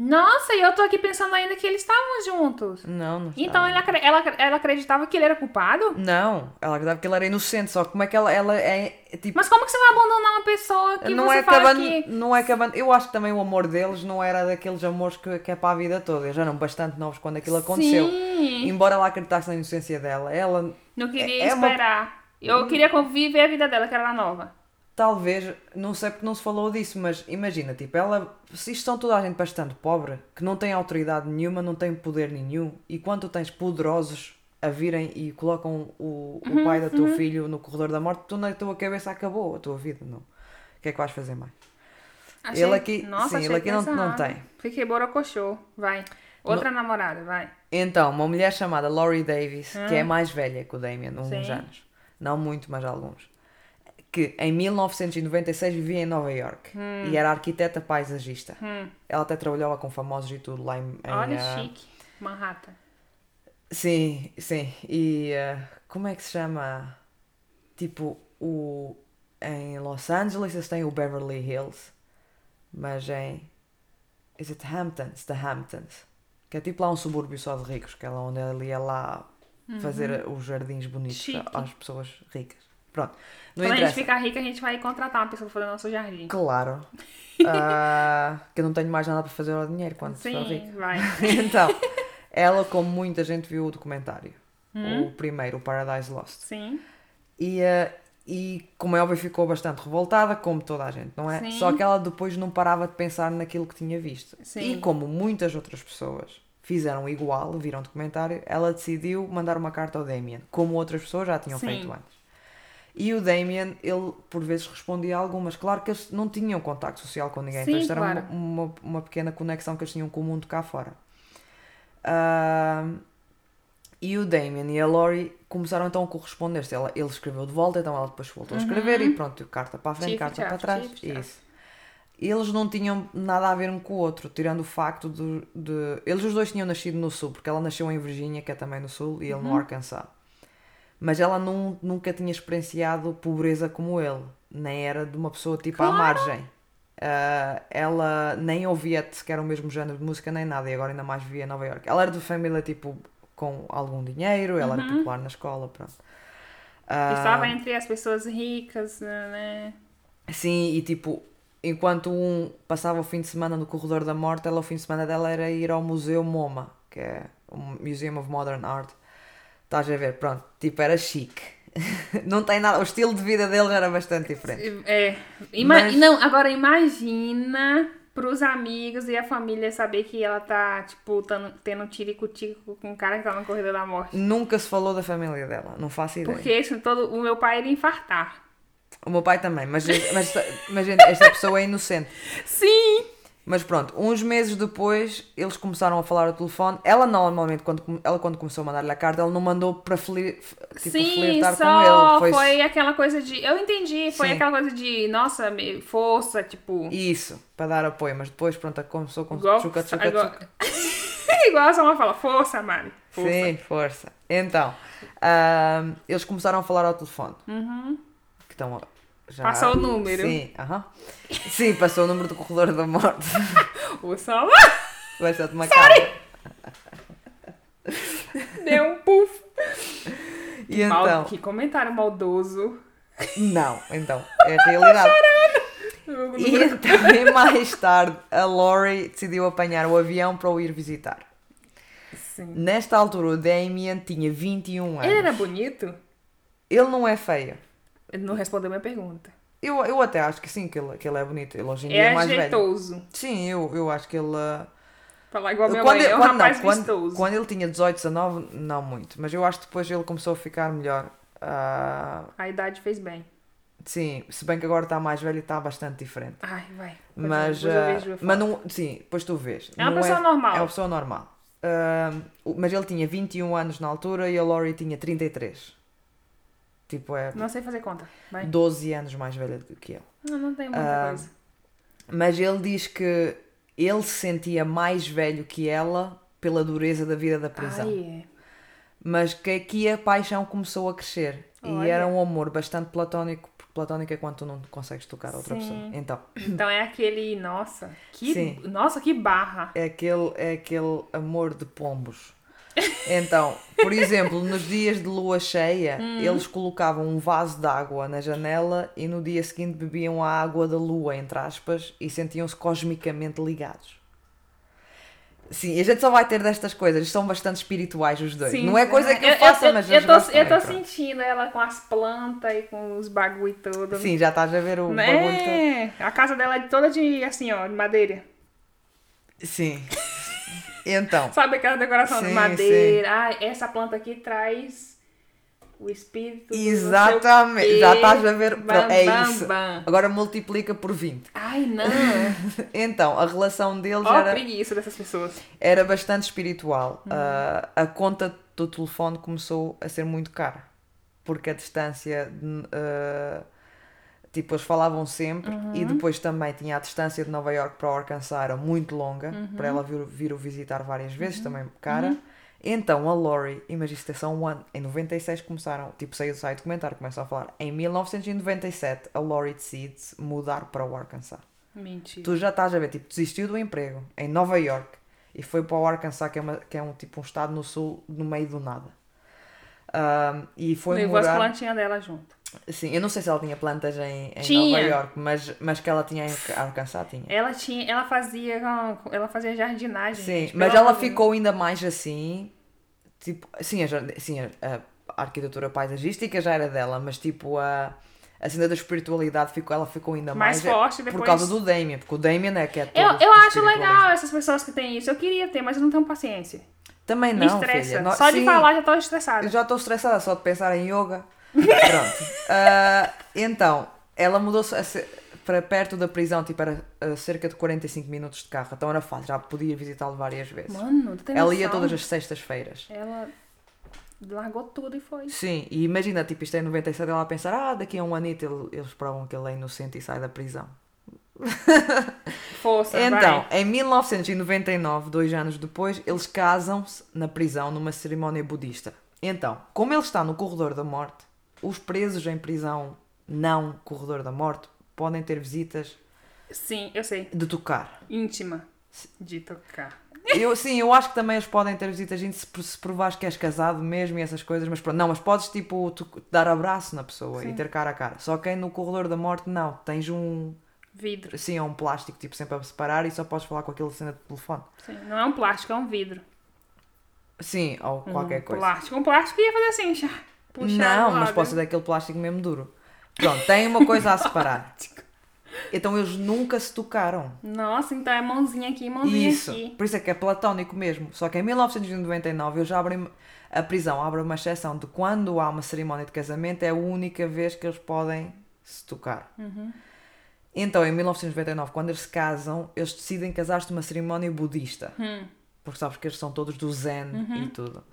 Nossa, e eu tô aqui pensando ainda que eles estavam juntos. Não, não Então ela, ela, ela acreditava que ele era culpado? Não, ela acreditava que ele era inocente, só que como é que ela, ela é, é, tipo... Mas como que você vai abandonar uma pessoa que não você é fala que... não é que Eu acho que também o amor deles não era daqueles amores que, que é para a vida toda. Eles eram bastante novos quando aquilo aconteceu. Sim, Embora ela acreditasse na inocência dela, ela não queria É- é uma- esperar. Eu queria conviver a vida dela, que era nova. Talvez, não sei porque não se falou disso, mas imagina, tipo, ela, se isto são toda a gente bastante pobre, que não tem autoridade nenhuma, não tem poder nenhum, e quando tu tens poderosos a virem e colocam o, Uhum, o pai do teu filho no corredor da morte, tu na tua cabeça acabou a tua vida, não. O que é que vais fazer mais? Ele aqui- sim, ele achei aqui não- não tem. Fiquei borocochô. Vai. Outra namorada, vai. Então, uma mulher chamada Laurie Davis, que é mais velha que o Damien, uns Sim. anos. Não muito, mas alguns. Que em 1996 vivia em Nova York e era arquiteta paisagista. Hum. Ela até trabalhava com famosos e tudo lá em. em, Olha, ah, chique. Manhattan. Sim, sim. E ah, como é que se chama? Tipo, o. Em Los Angeles eles têm o Beverly Hills, mas em. Is it Hamptons? The Hamptons. Que é tipo lá um subúrbio só de ricos, que é lá onde ele ia lá fazer os jardins bonitos Uhum. Chique. às pessoas ricas. Pronto. Não Quando a gente interessa. ficar rica, a gente vai contratar uma pessoa pra fazer nosso jardim. Claro. Ah, que eu não tenho mais nada para fazer ao dinheiro quando for rica. Sim, vai. então, ela, como muita gente viu o documentário, Hum? o primeiro, o Paradise Lost, Sim. e, eh, e como é óbvio, ficou bastante revoltada, como toda a gente, não é? Sim. Só que ela depois não parava de pensar naquilo que tinha visto. Sim. E como muitas outras pessoas fizeram igual, viram o documentário, ela decidiu mandar uma carta ao Damien, como outras pessoas já tinham Sim. feito antes. E o Damien, ele por vezes respondia a algumas. Claro que eles não tinham contacto social com ninguém, Sim, então isto era claro. uma, uma, uma pequena conexão que eles tinham com o mundo cá fora. Ah, e o Damien e a Laurie começaram então a corresponder-se. Ele escreveu de volta, então ela depois voltou a escrever e pronto, carta para a frente, Chief carta chat, para trás. chief. Isso. Eles não tinham nada a ver um com o outro, tirando o facto de, de- Eles os dois tinham nascido no Sul, porque ela nasceu em Virgínia, que é também no Sul, e ele Uhum. no Arkansas. Mas ela não, nunca tinha experienciado pobreza como ele, nem era de uma pessoa tipo à Claro. margem. Ah, ela nem ouvia sequer o mesmo género de música nem nada, e agora ainda mais vivia em Nova York. Ela era de família tipo com algum dinheiro, ela era popular na escola, pronto. Ah, Estava entre as pessoas ricas, né? Sim, e tipo, enquanto um passava o fim de semana no corredor da morte, ela o fim de semana dela era ir ao Museu MoMA, que é o Museum of Modern Art. Estás a ver, pronto, tipo, era chique. não tem nada, o estilo de vida deles era bastante diferente. É. Ima Mas- Não, agora imagina pros amigos e a família saber que ela tá, tipo, tando, tendo tirico-tico com um cara que tá na corrida da morte. Nunca se falou da família dela, não faço ideia. Porque isso, todo, o meu pai iria infartar. O meu pai também, mas, mas, mas esta pessoa é inocente. Sim! Mas pronto, uns meses depois eles começaram a falar ao telefone. Ela normalmente, quando, ela quando começou a mandar-lhe a carta, ela não mandou para flir, tipo, Sim, flirtar só com ele. foi... aquela coisa de. Eu entendi, foi Sim. aquela coisa de, nossa, força, tipo. Isso, para dar apoio. Mas depois, pronto, começou com Igual, tchuca, tchuca, igual, tchuca. igual a Samuel fala, força, Mari. Força. Sim, força. Então, ahm, eles começaram a falar ao telefone. Que estão já... Passou o número. Sim, aham. Sim, passou o número do corredor da morte. O Samuel Vai ser de uma cara. deu um puff. E Mal- então, Que comentário maldoso. não, então, é a realidade. E então, e mais tarde, a Lori decidiu apanhar o avião para o ir visitar. Sim. Nesta altura, o Damien tinha 21 anos. Ele era bonito? Ele não é feio. Ele não respondeu minha pergunta. Eu, eu até acho que sim, que ele, que ele é bonito. Ele hoje em dia É é mais velho. jeitoso. Sim, eu, eu acho que ele. uh, Falar igual a minha quando, mãe, é um quando, não, rapaz quando, vistoso. quando ele tinha 18, 19, não muito. Mas eu acho que depois ele começou a ficar melhor. Ah, A idade fez bem. sim, se bem que agora está mais velho e está bastante diferente. Ai, vai. Mas, eu mas não, sim, depois tu vês. É uma Não pessoa normal. É uma pessoa normal. O- mas ele tinha 21 anos na altura e a Lori tinha 33. Tipo, é Não sei fazer conta. Vai. 12 anos mais velha do que eu. Não, não tem muita Ah, coisa. Mas ele diz que ele se sentia mais velho que ela pela dureza da vida da prisão. É. Mas que aqui a paixão começou a crescer. E era um amor bastante platónico. porque Platónico é quando tu não consegues tocar outra Sim. pessoa. Então, Então é aquele. Nossa, que. Sim. Nossa, que barra. é aquele, é aquele amor de pombos. Então, por exemplo, nos dias de lua cheia, Hum. eles colocavam um vaso de água na janela e no dia seguinte bebiam a água da lua, entre aspas, e sentiam-se cosmicamente ligados. Sim, a gente só vai ter destas coisas, são bastante espirituais os dois. Sim. Não é coisa que eu, eu, faça, eu, mas eu, tô, gostam, eu tô pronto. sentindo ela com as plantas e com os bagulho todo. Sim, já estás a ver o bagulho todo. A casa dela é toda de, assim, ó, de madeira. Sim. Então, Sabe aquela decoração de Sim, madeira? Ah, essa planta aqui traz o espírito exatamente. Já estás a ver. Bam, é bam, isso. bam. Agora multiplica por 20. Ai, não. Então, a relação deles Ó, era, preguiça dessas pessoas. era bastante espiritual. Uhum. Ah, a conta do telefone começou a ser muito cara. Porque a distância. ah, tipo, eles falavam sempre. Uhum. E depois também tinha a distância de Nova York para o Arkansas, era muito longa. Uhum. Para ela vir, vir o visitar várias vezes, também cara. Então a Lori, imagina isto só um ano. Em 96 começaram, tipo, saiu do site documentário, começam a falar. Em 1997, a Lori decide mudar para o Arkansas. Mentira. Tu já estás a ver, tipo, desistiu do emprego em Nova York e foi para o Arkansas, que é, uma, que é um tipo um estado no sul, no meio do nada. Ahm, e foi Levou as morar. plantinhas dela junto. Sim, eu não sei se ela tinha plantas em, em Tinha. Nova York, mas, mas que ela tinha em Arkansas tinha. Ela tinha, ela fazia, ela fazia jardinagem. Sim, gente, mas ela de ficou ainda mais assim. Tipo, sim, a, sim, a, a arquitetura paisagística já era dela, mas tipo a, a cena da espiritualidade ficou, ela ficou ainda Mais mais, forte por depois. causa do Damien, porque o Damien é que é Eu, eu acho legal essas pessoas que têm isso. Eu queria ter, mas eu não tenho paciência. Também Me não, estressa. filha. Só de sim, falar já tô estressada. Eu já estou estressada só de pensar em yoga. Pronto. Ah, então, ela mudou-se para perto da prisão, tipo, era a cerca de 45 minutos de carro. Então era fácil, já podia visitá-lo várias vezes. Mano, tem ela ia noção? todas as sextas-feiras. Ela largou tudo e foi. Sim, e imagina, tipo, isto é em 97, ela a pensar, ah, daqui a um anito ele- eles provam que ele é inocente e sai da prisão. Força, Então, vai. em 1999, dois anos depois, eles casam-se na prisão numa cerimónia budista. Então, como ele está no corredor da morte, os presos em prisão não corredor da morte podem ter visitas Sim, eu sei. de tocar. Íntima de tocar. Eu, sim, eu acho que também eles podem ter visitas íntimas se, se provares que és casado mesmo e essas coisas, mas pronto, não, mas podes tipo tu- dar abraço na pessoa e Sim. ter cara a cara. Só que aí no corredor da morte, não, tens um, Vidro. assim, é um plástico tipo sempre a separar e só podes falar com aquele cena de telefone. Sim, não é um plástico, é um vidro. Sim, ou qualquer coisa. Plástico. Um plástico ia fazer assim, já. Puxar Não, mas pode ser daquele plástico mesmo duro. Pronto, tem uma coisa a separar. Então eles nunca se tocaram. Nossa, então é mãozinha aqui, mãozinha Isso. aqui. Por isso é que é platónico mesmo. Só que em 1999 eles abrem. A prisão abre uma exceção de quando há uma cerimónia de casamento, é a única vez que eles podem se tocar. Uhum. Então, em 1999, quando eles se casam, eles decidem casar-se numa cerimónia budista. Hum. Porque sabes que eles são todos do Zen e tudo.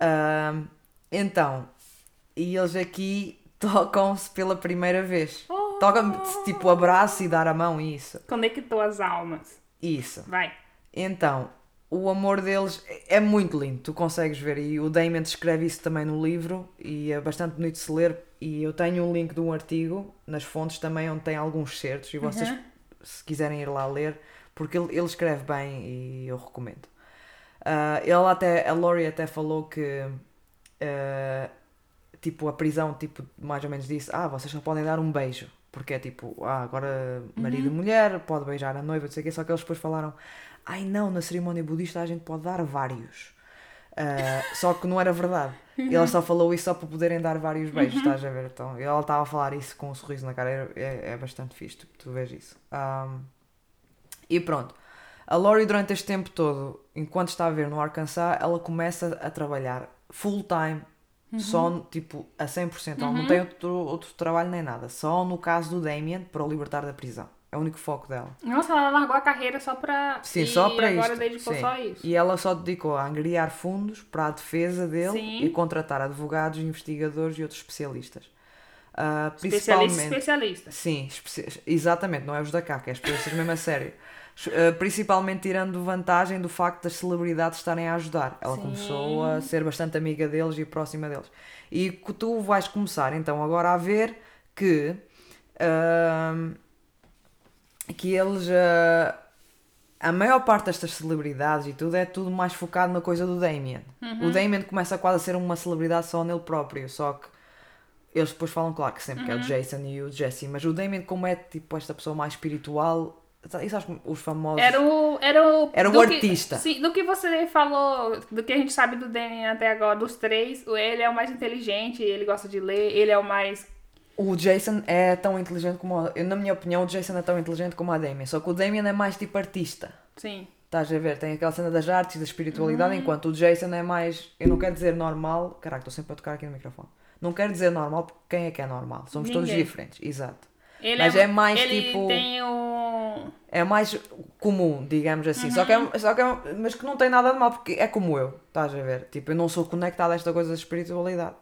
Ahm, então, e eles aqui tocam-se pela primeira vez. Oh. Tocam-se tipo abraço e dar a mão e isso. Conectou as almas. Isso. Vai. Então, o amor deles é muito lindo, tu consegues ver. E o Damien descreve isso também no livro e é bastante bonito de se ler. E eu tenho um link de um artigo nas fontes também onde tem alguns certos e vocês, Uhum. se quiserem ir lá ler, porque ele, ele escreve bem e eu recomendo. Ah, ele até, a Laurie até falou que ah, tipo a prisão tipo mais ou menos disse ah vocês só podem dar um beijo. Porque é tipo ah agora marido e mulher pode beijar a noiva não sei o quê. Só que eles depois falaram ai não na cerimónia budista a gente pode dar vários. Ah, só que não era verdade. Ele só falou isso só para poderem dar vários beijos estás a ver? Então ele estava a falar isso com um sorriso na cara é, é, é bastante fixe tu, tu vês isso. Ahm, e pronto. A Lori, durante este tempo todo, enquanto está a ver no Arkansas, ela começa a trabalhar full time, só no- tipo a 100%. Ela não tem outro, outro trabalho nem nada. Só no caso do Damien, para o libertar da prisão. É o único foco dela. Nossa, ela largou a carreira só pra. Sim, e só para agora dedicou só a isso. E ela só dedicou a angariar fundos para a defesa dele Sim. e contratar advogados, investigadores e outros especialistas. Ah, Especialista, principalmente. especialista. Sim, exatamente, não é os da caca, é especialistas mesmo a sério. Uh, principalmente tirando vantagem do facto das celebridades estarem a ajudar. Ela Sim. começou a ser bastante amiga deles e próxima deles. E tu vais começar então agora a ver que ahm, que eles ah, a maior parte destas celebridades e tudo é tudo mais focado na coisa do Damien. O Damien começa quase a ser uma celebridade só nele próprio, só que eles depois falam, claro, que sempre que é o Jason e o Jesse, mas o Damien, como é tipo esta pessoa mais espiritual, e sabes como os famosos. Era o. Era o, Era o do que- artista. sim, do que você falou, do que a gente sabe do Danny até agora, dos três, ele é o mais inteligente, ele gosta de ler, ele é o mais. O Jason é tão inteligente como. Na minha opinião, o Jason é tão inteligente como a Damien, só que o Damien é mais tipo artista. Sim. Estás a ver? Tem aquela cena das artes e da espiritualidade, Uhum. enquanto o Jason é mais. Eu não quero dizer normal. Caraca, estou sempre a tocar aqui no microfone. Não quero dizer normal porque quem é que é normal? Somos todos Ninguém. diferentes, exato. Ele Mas é mais ele tipo- tem o. É mais comum, digamos assim. Só que é, só que é- mas que não tem nada de mal, porque é como eu, estás a ver? Tipo, eu não sou conectado a esta coisa da espiritualidade.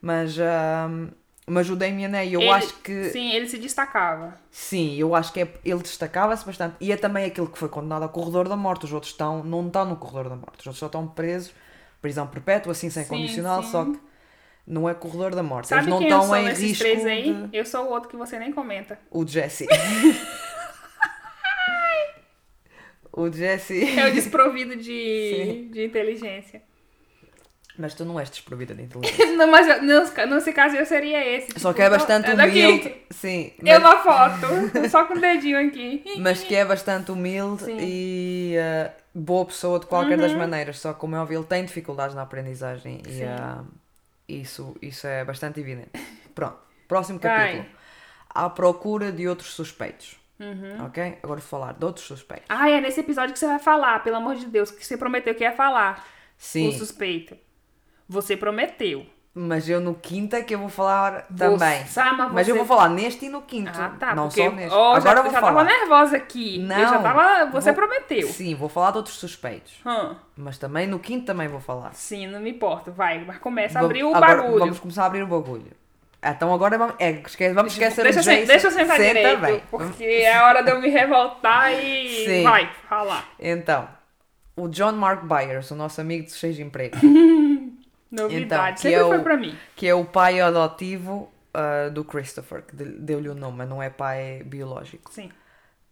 Mas, ahm, mas o Damien é, eu ele- acho que. Sim, ele se destacava. Sim, eu acho que é, ele destacava-se bastante. E é também aquele que foi condenado ao corredor da morte. Os outros estão, não estão no corredor da morte. Os outros só estão presos, prisão perpétua, assim, sem Sim, condicional, sim. só que não é corredor da morte. Sabe Eles não eu estão sou em risco três aí? de... Eu sou o outro que você nem comenta. O Jesse. o Jesse... É o desprovido de, de inteligência. Mas tu não és desprovida de inteligência. Não, mas eu- nesse, nesse caso eu seria esse. Só tipo, que é bastante é daqui. humilde. Sim. Eu mas- na foto, só com o dedinho aqui. mas que é bastante humilde Sim. Uhum. e uh, boa pessoa de qualquer das maneiras. Só que, como é óbvio, ele tem dificuldades na aprendizagem e uh, isso, isso é bastante evidente. Pronto, próximo capítulo. À procura de outros suspeitos. Uhum. Ok? Agora vou falar de outros suspeitos. Ah, é nesse episódio que você vai falar, pelo amor de Deus, que você prometeu que ia falar. Sim, O suspeito. Você prometeu. Mas eu no quinto é que eu vou falar também. Você, ah, mas, eu você- vou falar neste e no quinto. Ah, tá. não só neste. ó, Agora já, eu vou já falar. tava nervosa aqui. Não. Eu já tava. Você vou- prometeu. Sim, vou falar de outros suspeitos. Hum, Mas também no quinto também vou falar. sim, não me importa. Vai, mas começa a abrir o agora bagulho. Vamos começar a abrir o bagulho. Então agora vamos, é, esquece, vamos esquecer deixa, Jason. deixa eu sentar Senta direito, bem. porque é a hora de eu me revoltar e Sim. vai, falar. Então, o John Mark Byers, o nosso amigo de seis empregos, Novidade, Então, que sempre é o- foi pra mim. que é o pai adotivo ah, do Christopher, que de- deu-lhe o nome, mas não é pai biológico. Sim,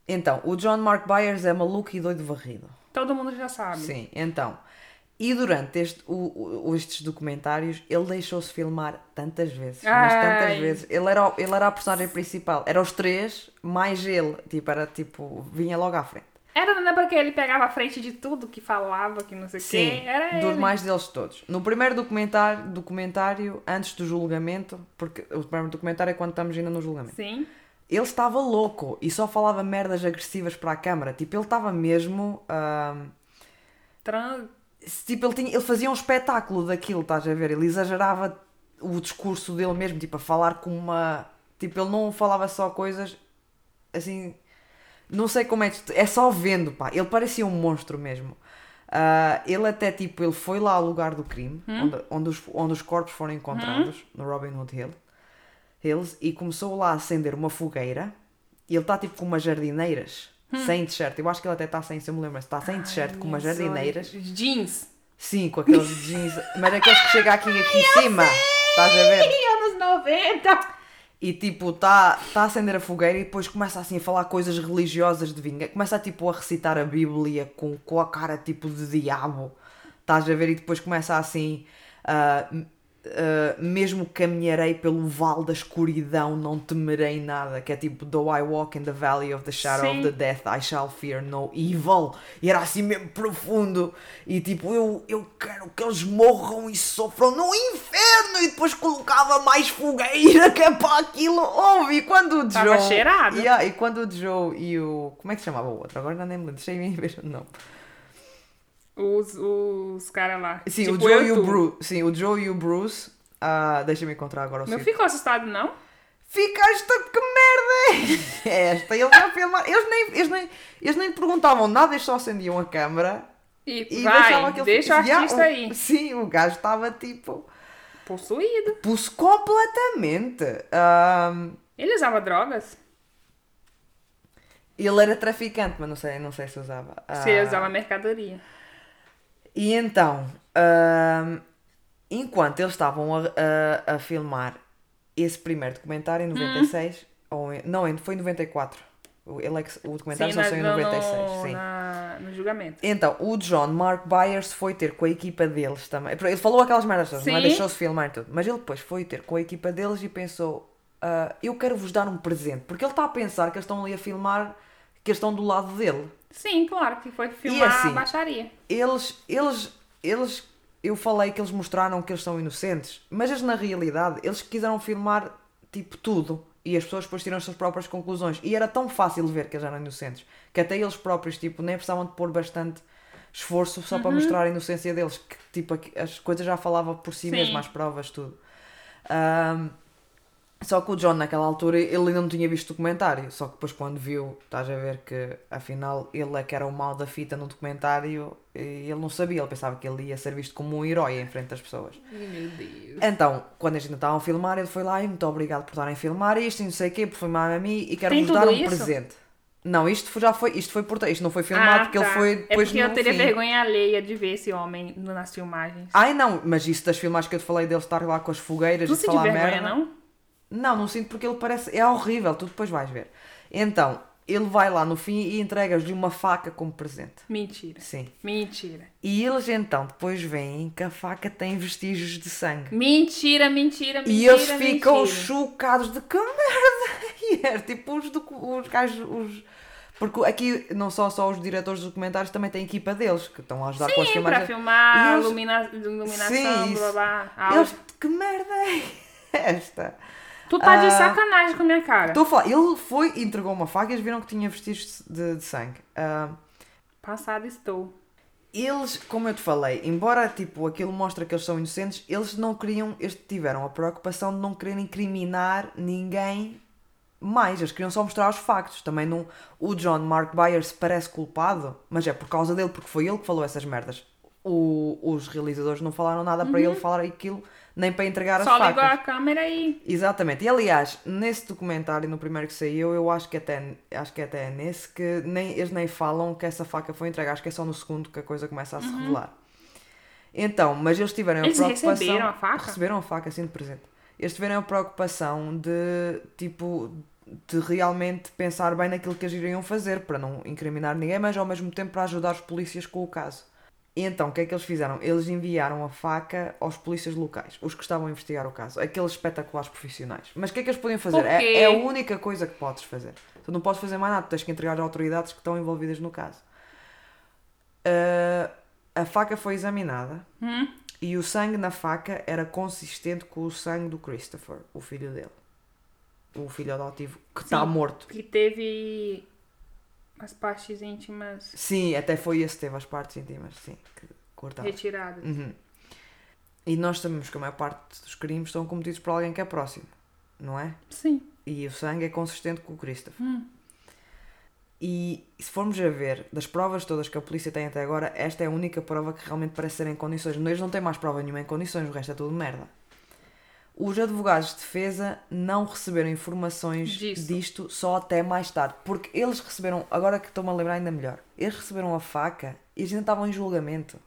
Então, o John Mark Byers é maluco e doido varrido. todo mundo já sabe. Sim, então. E durante este, o, o- estes documentários, ele deixou-se filmar tantas vezes. Mas tantas Ai. vezes. Ele era, ele era a personagem principal. Era os três, mais ele. Tipo, era tipo, vinha logo à frente. Era, não é porque ele pegava a frente de tudo que falava, que não sei o quê. Era dos ele. mais deles todos. No primeiro documentário, documentário, antes do julgamento, porque o primeiro documentário é quando estamos ainda no julgamento. Sim. Ele estava louco e só falava merdas agressivas para a câmara. Tipo, ele estava mesmo. ahm, Tran... tipo, ele, tinha, ele fazia um espetáculo daquilo, estás a ver? Ele exagerava o discurso dele mesmo, tipo, a falar com uma. Tipo, ele não falava só coisas assim. Não sei como é. É só vendo, pá. Ele parecia um monstro mesmo. Ah, ele até, tipo, ele foi lá ao lugar do crime, onde, onde, os, onde os corpos foram encontrados, no Robin Hood Hill, Hills, e começou lá a acender uma fogueira. E ele está, tipo, com umas jardineiras, sem t-shirt. Eu acho que ele até está sem, se eu me lembro, está sem t-shirt, com umas jardineiras. Jeans. Sim, com aqueles jeans, mas aqueles que chega aqui, aqui em cima. Estás a ver? Anos 90. E tipo, está tá a acender a fogueira e depois começa assim a falar coisas religiosas de vingança. Começa tipo a recitar a Bíblia com, com a cara tipo de diabo. Estás a ver? E depois começa assim. ah, ah, mesmo caminharei pelo vale da escuridão, não temerei nada. Que é tipo, though I walk in the valley of the shadow Sim. of the death, I shall fear no evil. E era assim mesmo profundo. E tipo, eu, eu quero que eles morram e sofram no inferno. E depois colocava mais fogueira que é para aquilo. Ouve, e quando o Tava Joe. cheirado. Yeah, e quando o Joe e o. Como é que se chamava o outro? Agora não nem me lembro. Deixei me ver o nome. Os, os caras lá. Sim, Tipo o Joe e o. Bruce. Sim, o Joe e o Bruce. ah, Deixa-me encontrar agora o Não ficou assustado, não? Ficaste que merda é esta? Eles já filmaram. Eles nem, eles, nem, eles nem perguntavam nada, eles só acendiam a câmera E, e vai, deixavam aquele deixa o artista aí. Sim, o gajo estava tipo. Possuído. Pus completamente. Ahm, Ele usava drogas? ele era traficante, mas não sei, não sei se usava. Se Ah, usava mercadoria. E então, ahm, enquanto eles estavam a, a, a filmar esse primeiro documentário em Hum. 96, ou em- não, foi em 94. O, ele é que- o documentário só na- saiu em no- 96, no, sim. na- no julgamento. Então, o John Mark Byers foi ter com a equipa deles também. Ele falou aquelas merdas todas, não é? Sim. Deixou-se filmar e tudo. Mas ele depois foi ter com a equipa deles e pensou: ah, Eu quero vos dar um presente. Porque ele está a pensar que eles estão ali a filmar, que eles estão do lado dele. Sim, claro, que foi filmar assim? a baixaria. Eles, eles, eles. Eu falei que eles mostraram que eles são inocentes, mas eles na realidade, eles quiseram filmar tipo tudo. E as pessoas depois tiram as suas próprias conclusões. E era tão fácil ver que eles eram inocentes que até eles próprios tipo, nem precisavam de pôr bastante esforço só Uhum. para mostrar a inocência deles. Que tipo, as coisas já falavam por si Sim. mesmo, as provas, tudo. Ahm, só que o John, naquela altura, ele ainda não tinha visto o documentário. Só que depois, quando viu, estás a ver que afinal ele é que era o mal da fita no documentário, e ele não sabia. Ele pensava que ele ia ser visto como um herói em frente das pessoas. Meu Deus. Então, quando eles ainda estavam a filmar, ele foi lá e muito obrigado por estarem a filmar isto e não sei o quê, por filmar a mim e quero Tem vos dar um isso? presente. Não, isto já foi, isto foi por isto não foi filmado porque ele foi é depois porque eu teria fim. vergonha alheia de ver esse homem nas filmagens. Ai não, mas isso das filmagens que eu te falei dele estar lá com as fogueiras Tu e de sente falar vergonha, merda. não? Não, não sinto porque ele parece. É horrível, tu depois vais ver. Então, ele vai lá no fim e entregas-lhe uma faca como presente. Mentira. Sim. Mentira. E eles então depois veem que a faca tem vestígios de sangue. Mentira, mentira, mentira. e eles ficam mentira. chocados de que merda! E é tipo os, os gajos. Os... Porque aqui não só, só os diretores dos documentários também têm equipa deles que estão a ajudar com as Sim, filmagens. pra filmar, eles- ilumina- iluminação, Sim, blá blá blá. Eles, que merda é esta? Tu tá de Ah, sacanagem com a minha cara. Estou a falar, ele foi e entregou uma faca e eles viram que tinha vestígios de, de sangue. Ah, Passado estou. eles, como eu te falei, embora tipo aquilo mostra que eles são inocentes, eles não queriam, eles tiveram a preocupação de não quererem incriminar ninguém mais. Eles queriam só mostrar os factos. Também não, o John Mark Byers parece culpado, mas é por causa dele, porque foi ele que falou essas merdas. O- os realizadores não falaram nada para ele falar aquilo, nem para entregar as Uhum. Só facas. ligou a câmera e. Exatamente. E aliás, nesse documentário, no primeiro que saiu, eu acho que até, acho que até é nesse que nem, eles nem falam que essa faca foi entregue. Acho que é só no segundo que a coisa começa a se revelar. Então, mas eles tiveram Uhum. Eles a preocupação. receberam a faca? Receberam a faca, assim de presente. Eles tiveram a preocupação de, tipo, de realmente pensar bem naquilo que eles iriam fazer para não incriminar ninguém, mas ao mesmo tempo para ajudar os polícias com o caso. E então, o que é que eles fizeram? Eles enviaram a faca aos polícias locais, os que estavam a investigar o caso, aqueles espetaculares profissionais. Mas o que é que eles podiam fazer? É, é a única coisa que podes fazer. Tu não podes fazer mais nada, tu tens que entregar às autoridades que estão envolvidas no caso. Ah, a faca foi examinada Hum? e o sangue na faca era consistente com o sangue do Christopher, o filho dele. O filho adotivo que está morto. Que teve as partes íntimas Sim, até foi esse teve as partes íntimas, sim, que cortaram. retiradas. Uhum. E nós sabemos que a maior parte dos crimes são cometidos por alguém que é próximo, não é? Sim. E o sangue é consistente com o Christopher. Hum. E se formos a ver, das provas todas que a polícia tem até agora, esta é a única prova que realmente parece ser em condições. Eles não têm mais prova nenhuma em condições, o resto é tudo merda. Os advogados de defesa não receberam informações Disso. disto só até mais tarde. Porque eles receberam, agora que estou-me a lembrar ainda melhor, eles receberam a faca e eles ainda estavam em julgamento.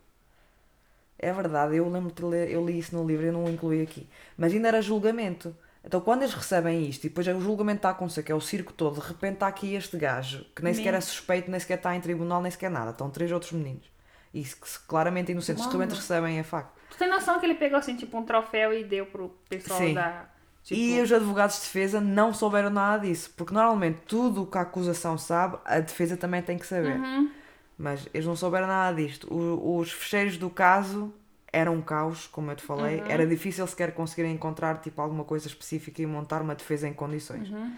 É verdade, eu lembro de ler, eu li isso no livro, eu não o incluí aqui. Mas ainda era julgamento. Então quando eles recebem isto e depois o julgamento está a acontecer, que é o circo todo, de repente está aqui este gajo, que nem sequer é suspeito, nem sequer está em tribunal, nem sequer nada. Estão três outros meninos. E que claramente inocentes, de repente recebem a faca. Tu tem noção que ele pegou assim, tipo, um troféu e deu pro pessoal Sim. da. Tipo, E os advogados de defesa não souberam nada disso, porque normalmente tudo o que a acusação sabe, a defesa também tem que saber. Uhum. Mas eles não souberam nada disto. O- os fecheiros do caso eram um caos, como eu te falei. Uhum. Era difícil sequer conseguir encontrar tipo, alguma coisa específica e montar uma defesa em condições. Uhum.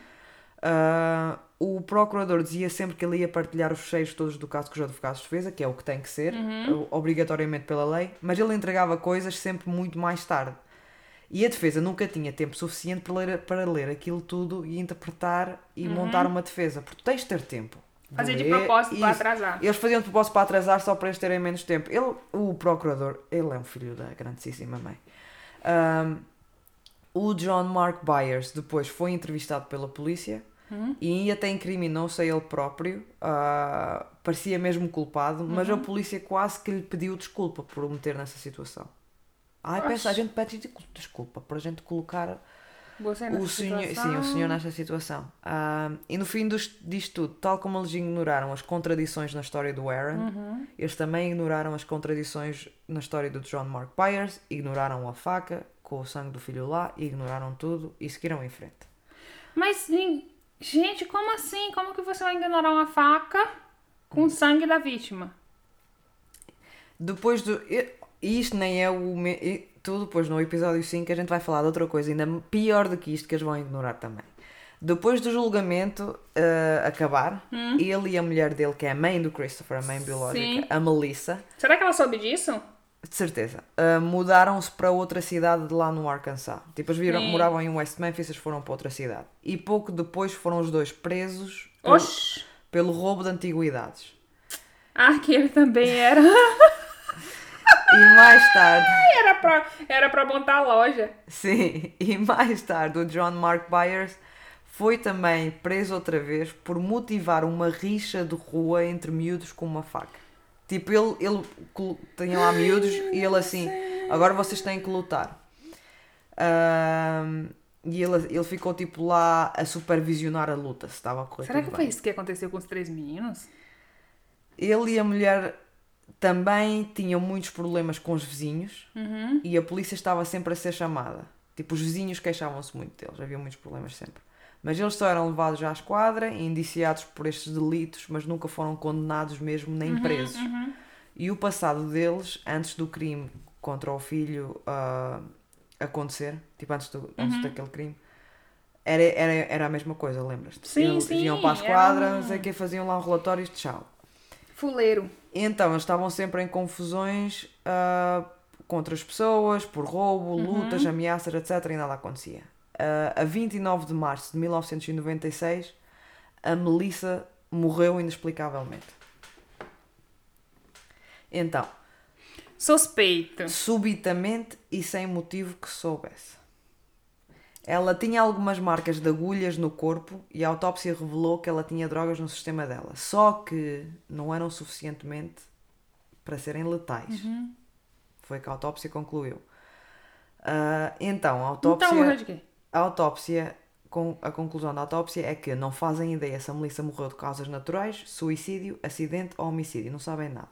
Ah, o procurador dizia sempre que ele ia partilhar os fecheiros todos do caso com os advogados de defesa, que é o que tem que ser, Uhum. obrigatoriamente pela lei, mas ele entregava coisas sempre muito mais tarde. E a defesa nunca tinha tempo suficiente para ler, para ler aquilo tudo e interpretar e montar uma defesa, porque tens de ter tempo. Uhum. Fazer de propósito para atrasar. Eles faziam de propósito para atrasar só para eles terem menos tempo. Ele, o procurador, ele é um filho da grandíssima mãe. Ahm, o John Mark Byers depois foi entrevistado pela polícia Uhum. e até incriminou-se a ele próprio. ah, parecia mesmo culpado, mas Uhum. a polícia quase que lhe pediu desculpa por o meter nessa situação. Ai, Oxe. pensa, a gente pede desculpa por a gente colocar o nessa senhor, sim, o senhor nesta situação. Ah, e no fim dos, disto tudo, tal como eles ignoraram as contradições na história do Aaron, Uhum. eles também ignoraram as contradições na história do John Mark Byers, ignoraram a faca com o sangue do filho lá, ignoraram tudo e seguiram em frente. Mas, sim, gente, como assim? Como que você vai ignorar uma faca com o sangue da vítima? Depois do. Isto nem é o. me- e- Tu depois no episódio 5 a gente vai falar de outra coisa ainda pior do que isto que eles vão ignorar também. Depois do julgamento eh, acabar, ele e a mulher dele, que é a mãe do Christopher, a mãe biológica, Sim. a Melissa, Será que ela soube disso? De certeza, eh, mudaram-se para outra cidade de lá no Arkansas. Tipo, eles viram, Sim. moravam em West Memphis, eles foram para outra cidade. E pouco depois foram os dois presos pelo, Oxi! pelo roubo de antiguidades. Ah, que ele também era. E mais tarde. era, pra, era pra montar a loja. Sim, e mais tarde o John Mark Byers foi também preso outra vez por motivar uma rixa de rua entre miúdos com uma faca. Tipo, ele, ele tinha lá miúdos e ele assim, agora vocês têm que lutar. Ahm, e ele, ele ficou tipo lá a supervisionar a luta, se estava a correr Será que bem. foi isso que aconteceu com os três meninos? Ele e a mulher também tinham muitos problemas com os vizinhos Uhum. e a polícia estava sempre a ser chamada. Tipo, os vizinhos queixavam-se muito deles, havia muitos problemas sempre. Mas eles só eram levados à esquadra e indiciados por estes delitos, mas nunca foram condenados mesmo nem presos. uhum. E o passado deles, antes do crime contra o filho ah, acontecer, tipo antes, do, antes daquele crime, era, era, era a mesma coisa, lembras-te? Sim, Eles sim, iam para a era esquadra, não sei o que, faziam lá um relatório e tchau. Fuleiro. Então, eles estavam sempre em confusões ah, contra as pessoas, por roubo, lutas, ameaças, etc. E nada acontecia. Ah, a 29 de março de 1996, a Melissa morreu inexplicavelmente. Então, Suspeito. subitamente e sem motivo que soubesse. Ela tinha algumas marcas de agulhas no corpo e a autópsia revelou que ela tinha drogas no sistema dela. Só que não eram suficientemente para serem letais. Foi que a autópsia concluiu. Ah, então, a autópsia, Então morreu de quê? A autópsia, com, a conclusão da autópsia é que não fazem ideia se a Melissa morreu de causas naturais, suicídio, acidente ou homicídio. Não sabem nada.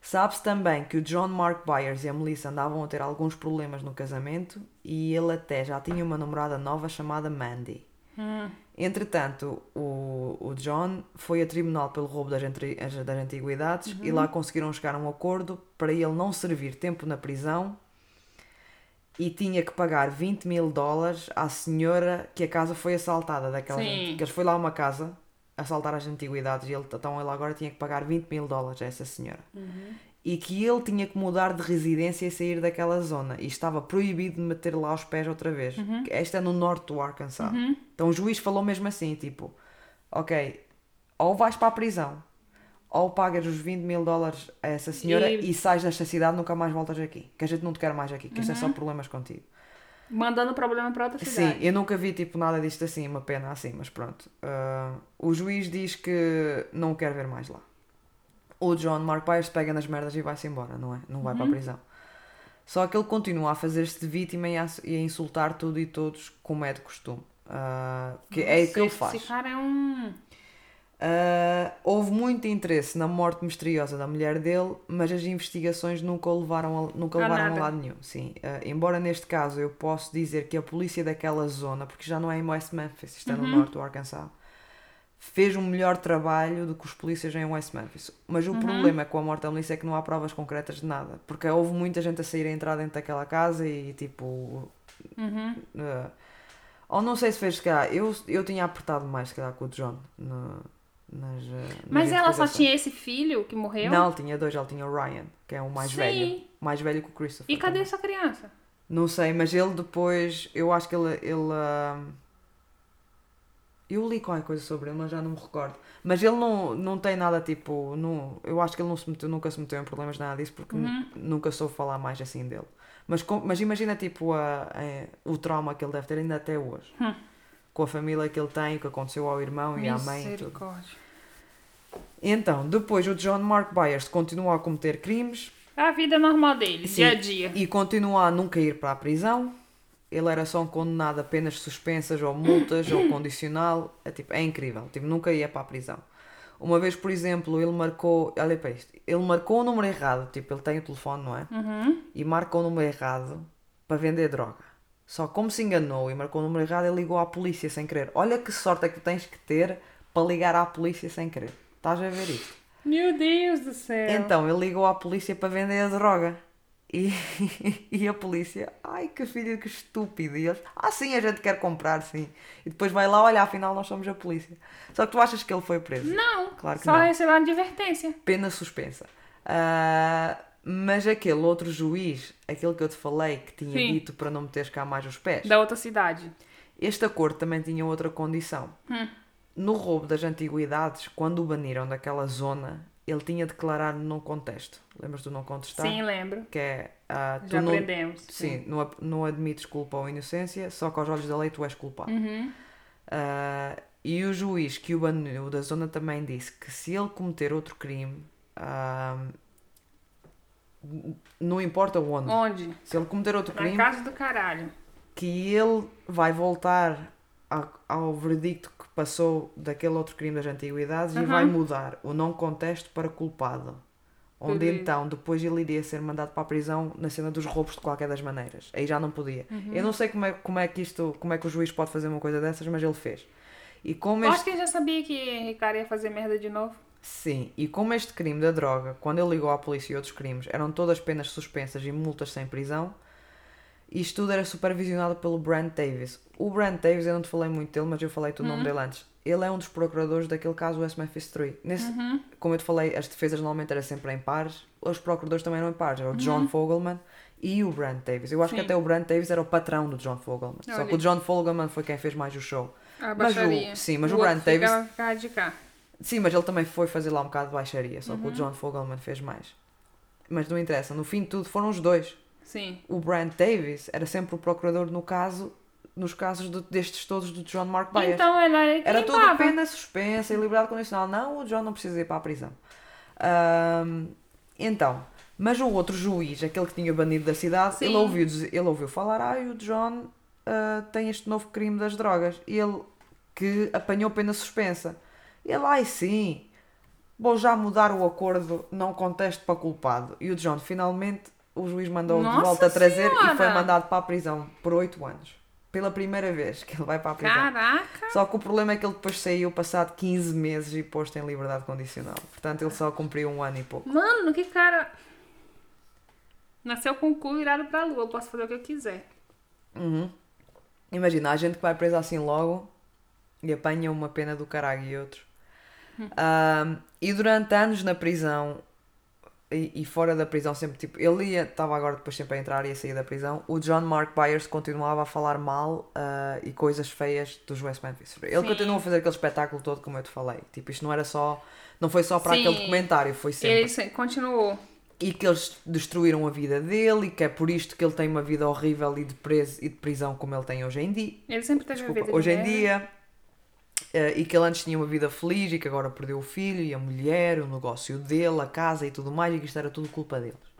Sabe-se também que o John Mark Byers e a Melissa andavam a ter alguns problemas no casamento e ele até já tinha uma namorada nova chamada Mandy. Hum. Entretanto, o, o John foi a tribunal pelo roubo das, das antiguidades e Uhum. lá conseguiram chegar a um acordo para ele não servir tempo na prisão e tinha que pagar 20 mil dólares à senhora que a casa foi assaltada daquela Sim. gente. Que eles foi lá a uma casa assaltar as antiguidades e ele, então ele agora tinha que pagar 20 mil dólares a essa senhora. Uhum. E que ele tinha que mudar de residência e sair daquela zona. E estava proibido de meter lá os pés outra vez. Uhum. Esta é no norte do Arkansas. Então o juiz falou mesmo assim, tipo, ok, ou vais para a prisão, ou pagas os 20 mil dólares a essa senhora E- e, sais desta cidade nunca mais voltas aqui. Que a gente não te quer mais aqui, que isto é Uhum. só problemas contigo. Mandando o problema para outra Sim, cidade. eu nunca vi tipo nada disto assim, uma pena assim, mas pronto. Ah, o juiz diz que não quer ver mais lá. O John Mark Byers pega nas merdas e vai-se embora, não é? Não vai Uhum. para a prisão. Só que ele continua a fazer-se de vítima e a, e a insultar tudo e todos, como é de costume. Ah, que é o que ele faz. Esse cara é um. Ah, houve muito interesse na morte misteriosa da mulher dele, mas as investigações nunca o levaram a, nunca levaram a lado nenhum. Sim. Ah, embora neste caso eu posso dizer que a polícia daquela zona, porque já não é em West Memphis, isto é no norte do Arkansas, fez um melhor trabalho do que os polícias em West Memphis. Mas o problema com a morte da polícia é que não há provas concretas de nada, porque houve muita gente a sair e entrar dentro daquela casa e tipo. Uhum. ah, ou não sei se fez, se calhar, eu, eu tinha apertado mais, se calhar, com o John. no- ah, nas Mas ela só tinha esse filho que morreu? Não, ele tinha dois, ele tinha o Ryan, que é o mais Sim. velho. Mais velho que o Christopher. E cadê também. essa criança? Não sei, mas ele depois, eu acho que ele. ele ah, eu li qualquer coisa sobre ele, mas já não me recordo. Mas ele não, não tem nada tipo. Não, eu acho que ele não se meteu, nunca se meteu em problemas nada disso porque Uhum. nu- nunca soube falar mais assim dele. Mas, com- mas imagina tipo a, a- o trauma que ele deve ter ainda até hoje. Hum. Com a família que ele tem, o que aconteceu ao irmão e à mãe. e tudo. Então, depois o John Mark Byers continua a cometer crimes. A vida normal dele, Sim, dia a dia. E continua a nunca ir para a prisão. Ele era só um condenado a apenas suspensas ou multas ou condicional. É, tipo, é incrível. Tipo, nunca ia para a prisão. Uma vez, por exemplo, ele marcou. Olha para isto. Ele marcou o número errado. Tipo, ele tem o telefone, não é? Uhum. E marcou o número errado para vender droga. Só como se enganou e marcou o número errado, ele ligou à polícia sem querer. Olha que sorte é que tens que ter para ligar à polícia sem querer. Estás a ver isto? Meu Deus do céu. Então, ele ligou à polícia para vender a droga. E, e a polícia, ai que filho, que estúpido. E eles, ah sim, a gente quer comprar, sim. E depois vai lá, olha, afinal nós somos a polícia. Só que tu achas que ele foi preso? Não, Claro que só não. recebeu uma advertência. Pena suspensa. Ah, mas aquele outro juiz, aquele que eu te falei, que tinha Sim. dito para não meteres cá mais os pés, Da outra cidade. este acordo também tinha outra condição. Hum. No roubo das antiguidades, quando o baniram daquela zona, ele tinha declarado não contesto. Lembras do não contestar? Sim, lembro. Que é. tu Já não, aprendemos. Sim, não, não admites culpa ou inocência, só que aos olhos da lei tu és culpado. Uhum. Ah, e o juiz que o baniu da zona também disse que se ele cometer outro crime, ah, não importa onde, Onde? se ele cometer outro Na crime, casa do caralho. que ele vai voltar a- ao verdicto passou daquele outro crime das antiguidades e Uhum. vai mudar o não contesto para culpado. Onde então depois ele iria ser mandado para a prisão na cena dos roubos de qualquer das maneiras. Aí já não podia. Uhum. Eu não sei como é, como é que isto, como é que o juiz pode fazer uma coisa dessas, mas ele fez. E como Eu este acho que ele já sabia que Ricardo ia fazer merda de novo. Sim, e como este crime da droga, quando ele ligou à polícia e outros crimes, eram todas penas suspensas e multas sem prisão, isto tudo era supervisionado pelo Brent Davis. O Brent Davis, eu não te falei muito dele, mas eu falei-te o nome dele antes. Ele é um dos procuradores daquele caso West Memphis 3. Nesse, Como eu te falei, as defesas normalmente eram sempre em pares, os procuradores também eram em pares. Era o John Fogelman e o Brent Davis. Eu acho que Sim. até o Brent Davis era o patrão do John Fogelman. Só Olha. que o John Fogelman foi quem fez mais o show. A Mas o- sim, mas o Brent Davis- cá de cá. Sim, mas ele também foi fazer lá um bocado de baixaria, só Uhum. que o John Fogelman fez mais. Mas não interessa, no fim de tudo foram os dois. Sim. O Brent Davis era sempre o procurador no caso, nos casos de- destes todos do John Mark Byers. Então ele era era tudo pena suspensa e liberdade condicional. Não, o John não precisa ir para a prisão. Ahm, então, mas o outro juiz, aquele que tinha banido da cidade, Sim. ele ouviu, ele ouviu falar, ai, o John ah, tem este novo crime das drogas. E ele que apanhou pena suspensa. Ele, ai sim, vou já mudar o acordo, não contesto para culpado. E o John, finalmente, o juiz mandou de volta a trazer e foi Senhora! mandado para a prisão por oito anos. pela primeira vez que ele vai para a prisão. Caraca! Só que o problema é que ele depois saiu passado 15 meses e posto em liberdade condicional. Portanto, ele só cumpriu um ano e pouco. Mano, que cara. Nasceu com o cu virado pra lua. Eu posso fazer o que eu quiser. Uhum. Imagina, a gente que vai presa assim logo e apanha uma pena do caralho e outro. Ahm, e durante anos na prisão e, e fora da prisão, sempre tipo, ele ia, estava agora depois sempre a entrar e a sair da prisão. O John Mark Byers continuava a falar mal ah, e coisas feias dos West Memphis. Ele Sim. continuou a fazer aquele espetáculo todo, como eu te falei. Tipo, isto não era só, não foi só para Sim. aquele documentário, foi sempre Ele se- continuou. e que eles destruíram a vida dele e que é por isto que ele tem uma vida horrível e de, preso, e de prisão como ele tem hoje em dia. Ele sempre teve a Desculpa, vida de hoje em dia. Eh, e que ele antes tinha uma vida feliz e que agora perdeu o filho e a mulher, o negócio dele, a casa e tudo mais, e que isto era tudo culpa deles.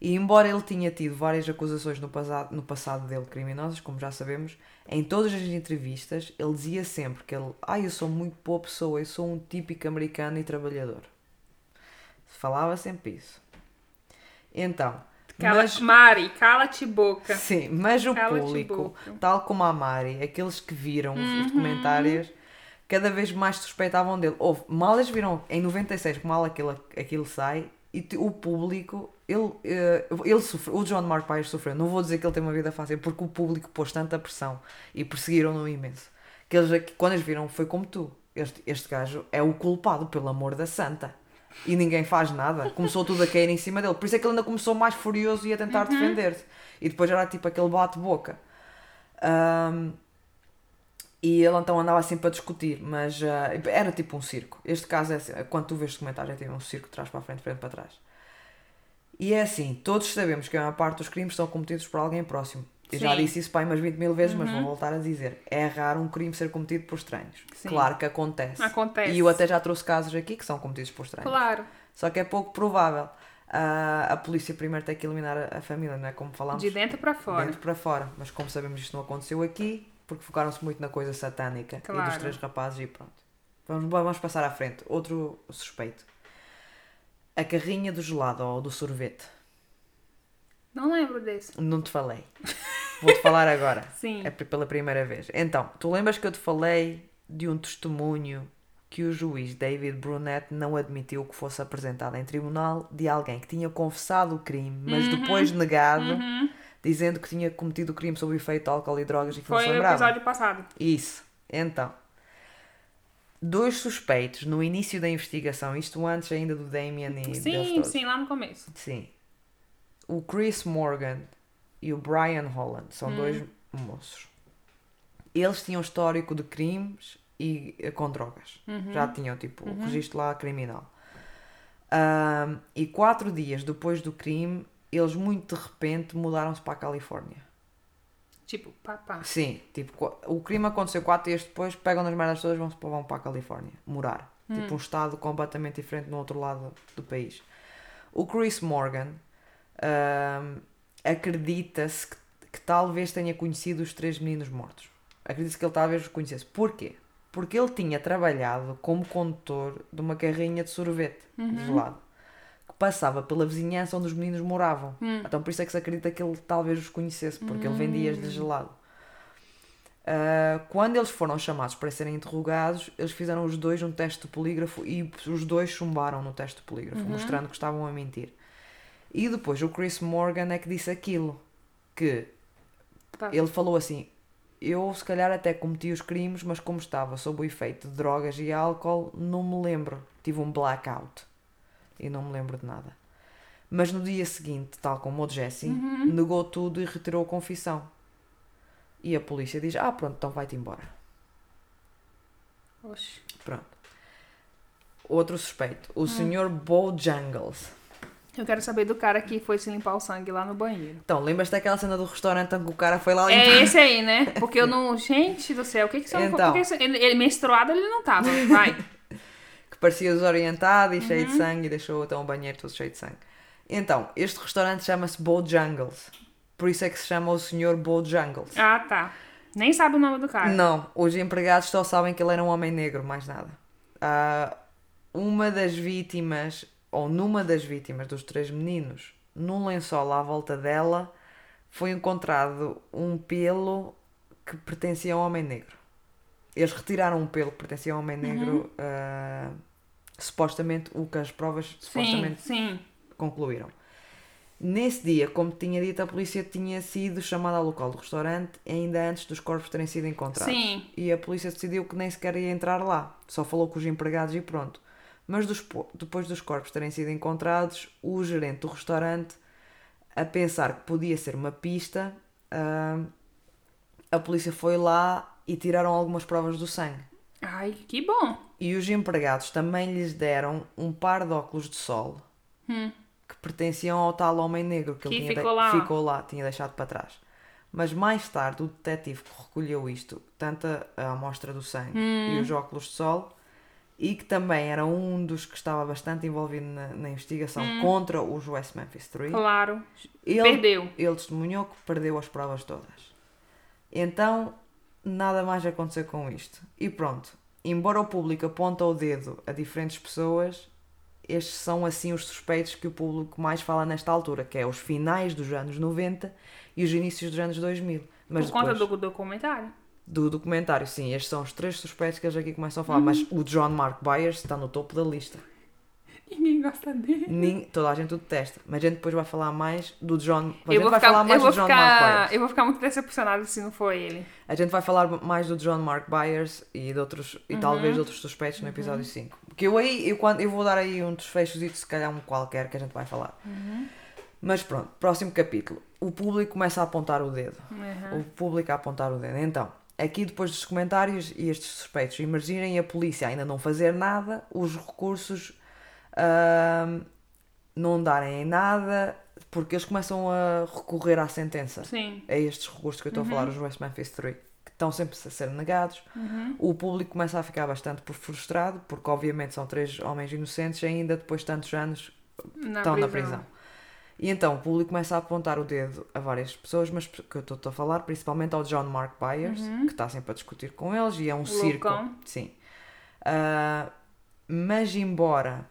E embora ele tinha tido várias acusações no passado, no passado dele criminosas, como já sabemos, em todas as entrevistas ele dizia sempre que ele, ah, eu sou muito boa pessoa, eu sou um típico americano e trabalhador. Falava sempre isso. Então, Cala, mas, Mari, cala-te boca. sim, mas o público, tal como a Mari, aqueles que viram os- Uhum. os documentários, cada vez mais suspeitavam dele. Houve, mal eles viram em 96 que mal aquilo, aquilo sai, e o público, ele, eh, ele sofreu, o John Mark Byers sofreu. Não vou dizer que ele tem uma vida fácil, porque o público pôs tanta pressão e perseguiram-no imenso. Que eles, quando eles viram, foi como tu. Este, este gajo é o culpado, pelo amor da santa. E ninguém faz nada. Começou tudo a cair em cima dele. Por isso é que ele ainda começou mais furioso e a tentar defender-se. E depois era tipo aquele bate-boca. Ahm, e ele então andava sempre a discutir, mas ah, era tipo um circo. Este caso é assim, quando tu vês comentários, é tipo um circo de trás para a frente, frente para trás. E é assim, todos sabemos que a maior parte dos crimes são cometidos por alguém próximo. Eu já Sim. Uhum. disse isso pai umas 20 mil vezes, mas vou voltar a dizer. É raro um crime ser cometido por estranhos. Sim. Claro que acontece. Acontece. E eu até já trouxe casos aqui que são cometidos por estranhos. Claro. Só que é pouco provável. Ah, a polícia primeiro tem que eliminar a, a família, não é? Como falámos De dentro pra fora. dentro para fora. Mas como sabemos isto não aconteceu aqui, porque focaram-se muito na coisa satânica e Claro. dos três rapazes e pronto. Vamos, vamos passar à frente. Outro suspeito. A carrinha do gelado ou do sorvete. Não lembro desse. Não te falei. Vou-te falar agora. Sim. É pela primeira vez. Então, tu lembras que eu te falei de um testemunho que o juiz David Brunette não admitiu que fosse apresentado em tribunal de alguém que tinha confessado o crime, mas Uhum. depois negado, dizendo que tinha cometido o crime sob o efeito de álcool e drogas e que não Foi se no lembrava. episódio passado. Isso. Então, dois suspeitos no início da investigação, isto antes ainda do Damien e Sim, sim, lá no começo. Sim. O Chris Morgan e o Brian Holland são Hum. dois moços. Eles tinham histórico de crimes e eh, com drogas. Uhum. Já tinham, tipo, o registro lá criminal. Ahm, e quatro dias depois do crime, eles muito de repente mudaram-se para a Califórnia. Tipo, papá. Sim, tipo, o crime aconteceu quatro dias depois, pegam nas merdas todas e vão, vão para a Califórnia, morar. Tipo, um estado completamente diferente no outro lado do país. O Chris Morgan ahm, acredita-se que, que talvez tenha conhecido os três meninos mortos. Acredita-se que ele talvez os conhecesse. Porquê? Porque ele tinha trabalhado como condutor de uma carrinha de sorvete de gelado que passava pela vizinhança onde os meninos moravam. Então por isso é que se acredita que ele talvez os conhecesse, porque ele vendia de gelado. Ah, quando eles foram chamados para serem interrogados, eles fizeram os dois um teste de polígrafo e os dois chumbaram no teste de polígrafo, mostrando que estavam a mentir. E depois o Chris Morgan é que disse aquilo, que Tá. ele falou assim, eu se calhar até cometi os crimes, mas como estava sob o efeito de drogas e álcool, não me lembro. Tive um blackout. E não me lembro de nada. Mas no dia seguinte, tal como o Jesse, negou tudo e retirou a confissão. E a polícia diz, ah pronto, então vai-te embora. Oxe. Pronto. Outro suspeito, o Sr. Bojangles. Eu quero saber do cara que foi se limpar o sangue lá no banheiro. Então, lembras daquela cena do restaurante que o cara foi lá É limpar? esse aí, né? Porque eu não. Gente do céu, o que que você não. Então. Porque ele, ele menstruado ele não tava. Vai. que parecia desorientado e cheio Uhum. de sangue e deixou então o banheiro todo cheio de sangue. Então, este restaurante chama-se Bojangles. Por isso é que se chama o Sr. Bojangles. Ah, tá. Nem sabe o nome do cara. Não, os empregados só sabem que ele era um homem negro, mais nada. Ah, uma das vítimas, ou numa das vítimas dos três meninos, num lençol à volta dela, foi encontrado um pelo que pertencia a um homem negro. Eles retiraram um pelo que pertencia a um homem Uhum. negro, ah, supostamente, o que as provas Sim, supostamente sim. concluíram. Nesse dia, como tinha dito, a polícia tinha sido chamada ao local do restaurante ainda antes dos corpos terem sido encontrados. Sim. E a polícia decidiu que nem sequer ia entrar lá, só falou com os empregados e pronto. Mas dos- depois dos corpos terem sido encontrados, o gerente do restaurante, a pensar que podia ser uma pista, ah, a polícia foi lá e tiraram algumas provas do sangue. Ai, que bom. E os empregados também lhes deram um par de óculos de sol Hum. que pertenciam ao tal homem negro que, ele Que tinha ficou de- lá. ficou lá, tinha deixado para trás. Mas mais tarde o detetive que recolheu isto, tanto a, a amostra do sangue Hum. e os óculos de sol, e que também era um dos que estava bastante envolvido na, na investigação contra os West Memphis 3, Claro. ele, Perdeu. ele testemunhou que perdeu as provas todas. Então, nada mais aconteceu com isto. E pronto, embora o público aponte o dedo a diferentes pessoas, estes são assim os suspeitos que o público mais fala nesta altura, que é os finais dos anos 90 e os inícios dos anos 2000. Mas Por conta depois, do documentário. Do documentário, sim, estes são os três suspeitos que eles aqui começam a falar, Uhum. mas o John Mark Byers está no topo da lista. Ninguém gosta dele. Toda a gente o detesta, mas a gente depois vai falar mais do John. A gente Eu vai ficar, falar mais do John Mark Byers. eu vou ficar muito decepcionada se não for ele. A gente vai falar mais do John Mark Byers e de outros Uhum. e talvez de outros suspeitos no episódio 5. Porque eu aí eu, quando, eu vou dar aí um desfecho se calhar um qualquer que a gente vai falar. Uhum. Mas pronto, próximo capítulo. O público começa a apontar o dedo. Uhum. O público a apontar o dedo. Então, aqui depois dos comentários e estes suspeitos emergirem e a polícia ainda não fazer nada, os recursos ahm, não darem em nada, porque eles começam a recorrer à sentença Sim. a estes recursos que eu estou a falar, os West Memphis 3, que estão sempre a ser negados. Uhum. O público começa a ficar bastante por- frustrado, porque obviamente são três homens inocentes e ainda depois de tantos anos Na estão na prisão. E então o público começa a apontar o dedo a várias pessoas, mas que eu estou a falar principalmente ao John Mark Byers, que está sempre a discutir com eles e é um circo. Sim. Ah, mas embora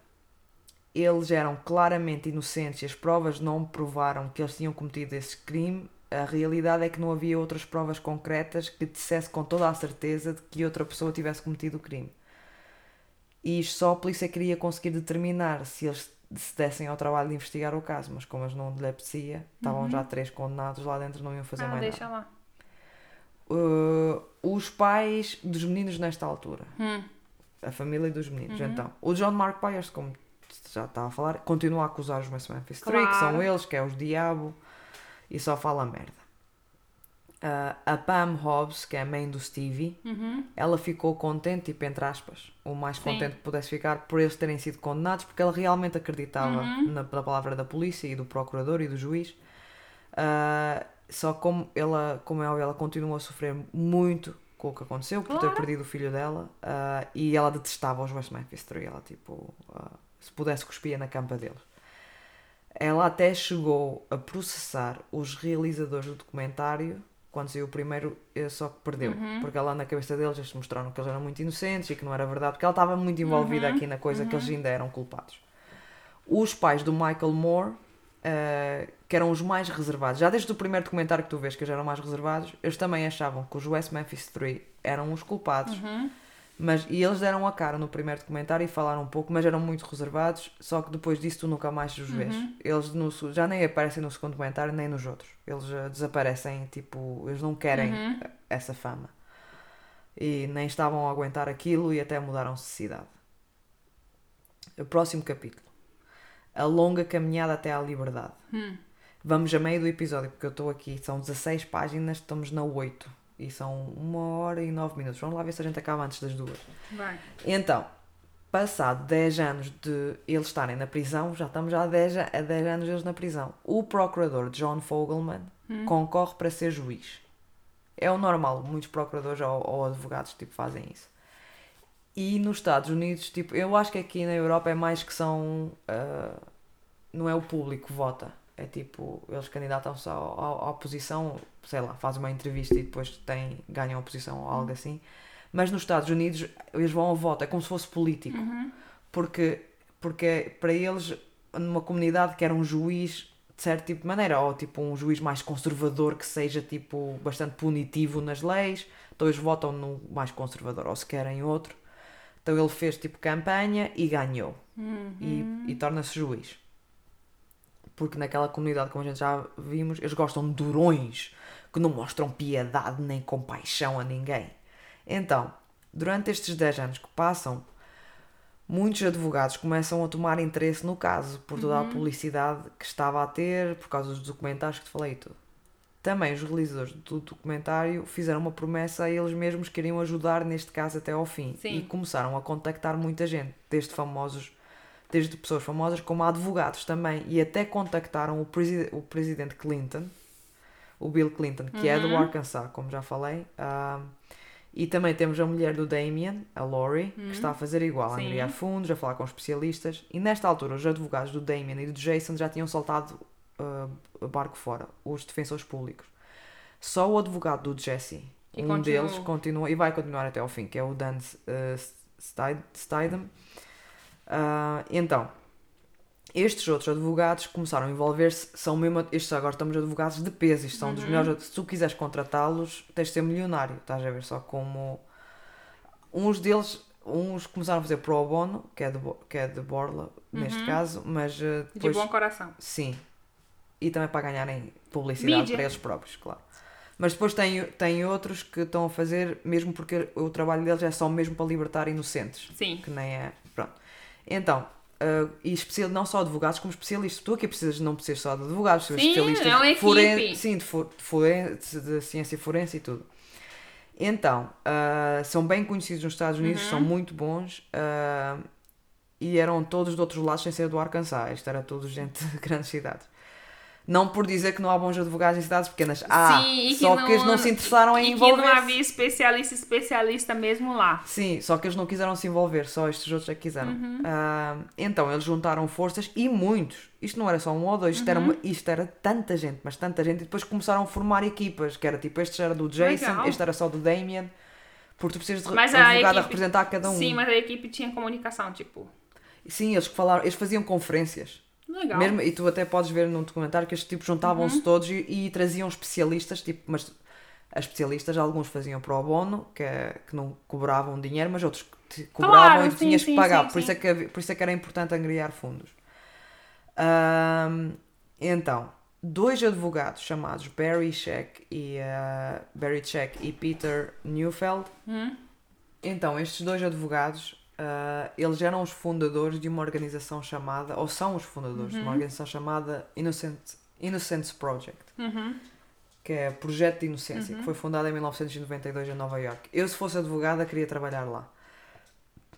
eles eram claramente inocentes e as provas não provaram que eles tinham cometido esse crime, a realidade é que não havia outras provas concretas que dissesse com toda a certeza de que outra pessoa tivesse cometido o crime. E só a polícia queria conseguir determinar se eles se dessem ao trabalho de investigar o caso, mas como eles não lhe apetecia, estavam já três condenados lá dentro, não iam fazer Ah, mais deixa nada. lá. Uh, os pais dos meninos nesta altura, Hum. a família dos meninos, então, o John Mark Byers, como já estava a falar, continua a acusar os West Memphis 3, que são Claro. eles, que é os diabo, e só fala merda. Uh, a Pam Hobbs, que é a mãe do Stevie, Uhum. ela ficou contente, tipo, entre aspas, o mais Sim. contente que pudesse ficar por eles terem sido condenados, porque ela realmente acreditava Uhum. na, na palavra da polícia e do procurador e do juiz. Ah, só como ela, como é óbvio, ela continuou a sofrer muito com o que aconteceu, por ter Claro. perdido o filho dela, ah, e ela detestava os West Memphis 3, ela, tipo, ah, se pudesse cuspia na campa deles. Ela até chegou a processar os realizadores do documentário quando saiu o primeiro, só que perdeu. Porque ela na cabeça deles eles mostraram que eles eram muito inocentes e que não era verdade, porque ela estava muito envolvida aqui na coisa que eles ainda eram culpados. Os pais do Michael Moore, eh, que eram os mais reservados, já desde o primeiro documentário que tu vês que eles eram mais reservados, eles também achavam que os West Memphis 3 eram os culpados. Mas, e eles deram a cara no primeiro documentário e falaram um pouco, mas eram muito reservados. Só que depois disso tu nunca mais os vês. Eles no já nem aparecem no segundo documentário nem nos outros. Eles eh, desaparecem, tipo, eles não querem eh, essa fama. E nem estavam a aguentar aquilo e até mudaram-se de cidade. O próximo capítulo: A longa caminhada até à liberdade. Hum. Vamos a meio do episódio, porque eu estou aqui, são 16 páginas, estamos na 8 e são uma hora e 9 minutos. Vamos lá ver se a gente acaba antes das duas. Vai. Então, passado 10 anos de eles estarem na prisão, já estamos já a 10, a- a 10 anos eles na prisão, o procurador John Fogelman concorre para ser juiz. É o normal, muitos procuradores ou, ou advogados tipo, fazem isso. E nos Estados Unidos, tipo, eu acho que aqui na Europa é mais que são. ah, não é o público que vota. É tipo, eles candidatam-se à, à, oposição, sei lá, fazem uma entrevista e depois têm, ganham a oposição ou algo assim. Mas nos Estados Unidos eles vão ao voto, é como se fosse político. Porque, porque para eles, numa comunidade que era um juiz, de certo tipo de maneira, ou tipo um juiz mais conservador que seja tipo bastante punitivo nas leis, então eles votam no mais conservador, ou se querem outro. Então ele fez tipo campanha e ganhou. E, e torna-se juiz. Porque naquela comunidade, como a gente já vimos, eles gostam de durões que não mostram piedade nem compaixão a ninguém. Então, durante estes 10 anos que passam, muitos advogados começam a tomar interesse no caso por toda a publicidade que estava a ter, por causa dos documentários que te falei e tudo. Também os realizadores do documentário fizeram uma promessa a eles mesmos que iriam ajudar neste caso até ao fim. Sim. E começaram a contactar muita gente, desde famosos, desde pessoas famosas como advogados também. E até contactaram o, presi o presidente Clinton, o Bill Clinton, que é do Arkansas, como já falei. Ah, e também temos a mulher do Damien, a Lori, que está a fazer igual, a Sim. fundos, a falar com especialistas. E nesta altura, os advogados do Damien e do Jason já tinham soltado ah, o barco fora, os defensores públicos. Só o advogado do Jesse, E um continua. deles, continua e vai continuar até ao fim, que é o Dan uh, Stid- Stidham. Ah, então, estes outros advogados começaram a envolver-se, são mesmo, estes agora estamos advogados de peso, isto são dos melhores, se tu quiseres contratá-los, tens de ser milionário, estás a ver só como uns deles, uns começaram a fazer pro bono, que é de, que é de Borla, neste caso, mas De depois, bom coração. sim, e também para ganharem publicidade Mídia. para eles próprios, claro. Mas depois tem, tem outros que estão a fazer, mesmo porque o trabalho deles é só mesmo para libertar inocentes Sim. que nem é. Então, ah, e especial, não só advogados, como especialistas. Tu aqui precisas, não precisas só de advogados, precisas de Sim, especialistas é foren- sim, de, fo- de, foren- de ciência forense e tudo. Então, ah, são bem conhecidos nos Estados Unidos, Uhum. são muito bons ah, e eram todos de outros lados sem ser do Arkansas. Isto era tudo gente de grandes cidades. Não por dizer que não há bons advogados em cidades pequenas. Há, Sim, e que só não, que eles não se interessaram em e que não envolver havia especialista especialista mesmo lá. Sim, só que eles não quiseram se envolver, só estes outros é que quiseram. Ah, então eles juntaram forças e muitos. Isto não era só um ou dois, isto, era, uma- isto era tanta gente, mas tanta gente. E depois começaram a formar equipas, que era tipo, este era do Jason, Legal. este era só do Damien. Porque tu precisas de Mas a advogado a equipe- representar cada um. Sim, mas a equipe tinha comunicação, tipo. Sim, eles falaram, eles faziam conferências. Legal. Mesmo, e tu até podes ver num documentário que estes tipos juntavam-se Uhum. todos e, e traziam especialistas, tipo, mas as especialistas, alguns faziam pro bono, que, que não cobravam dinheiro, mas outros que te cobravam e tu sim, tinhas sim, que pagar. sim, por, Isso é que, por isso é que era importante angriar fundos. Ahm, então, dois advogados chamados Barry Sheck e, ah, Barry Sheck e Peter Neufeld Hum? então, estes dois advogados, ah, eles eram os fundadores de uma organização chamada, ou são os fundadores de uma organização chamada Innocent, Innocence Project, Uhum. que é Projeto de Inocência, que foi fundada em 1992 em Nova York. Eu, se fosse advogada, queria trabalhar lá.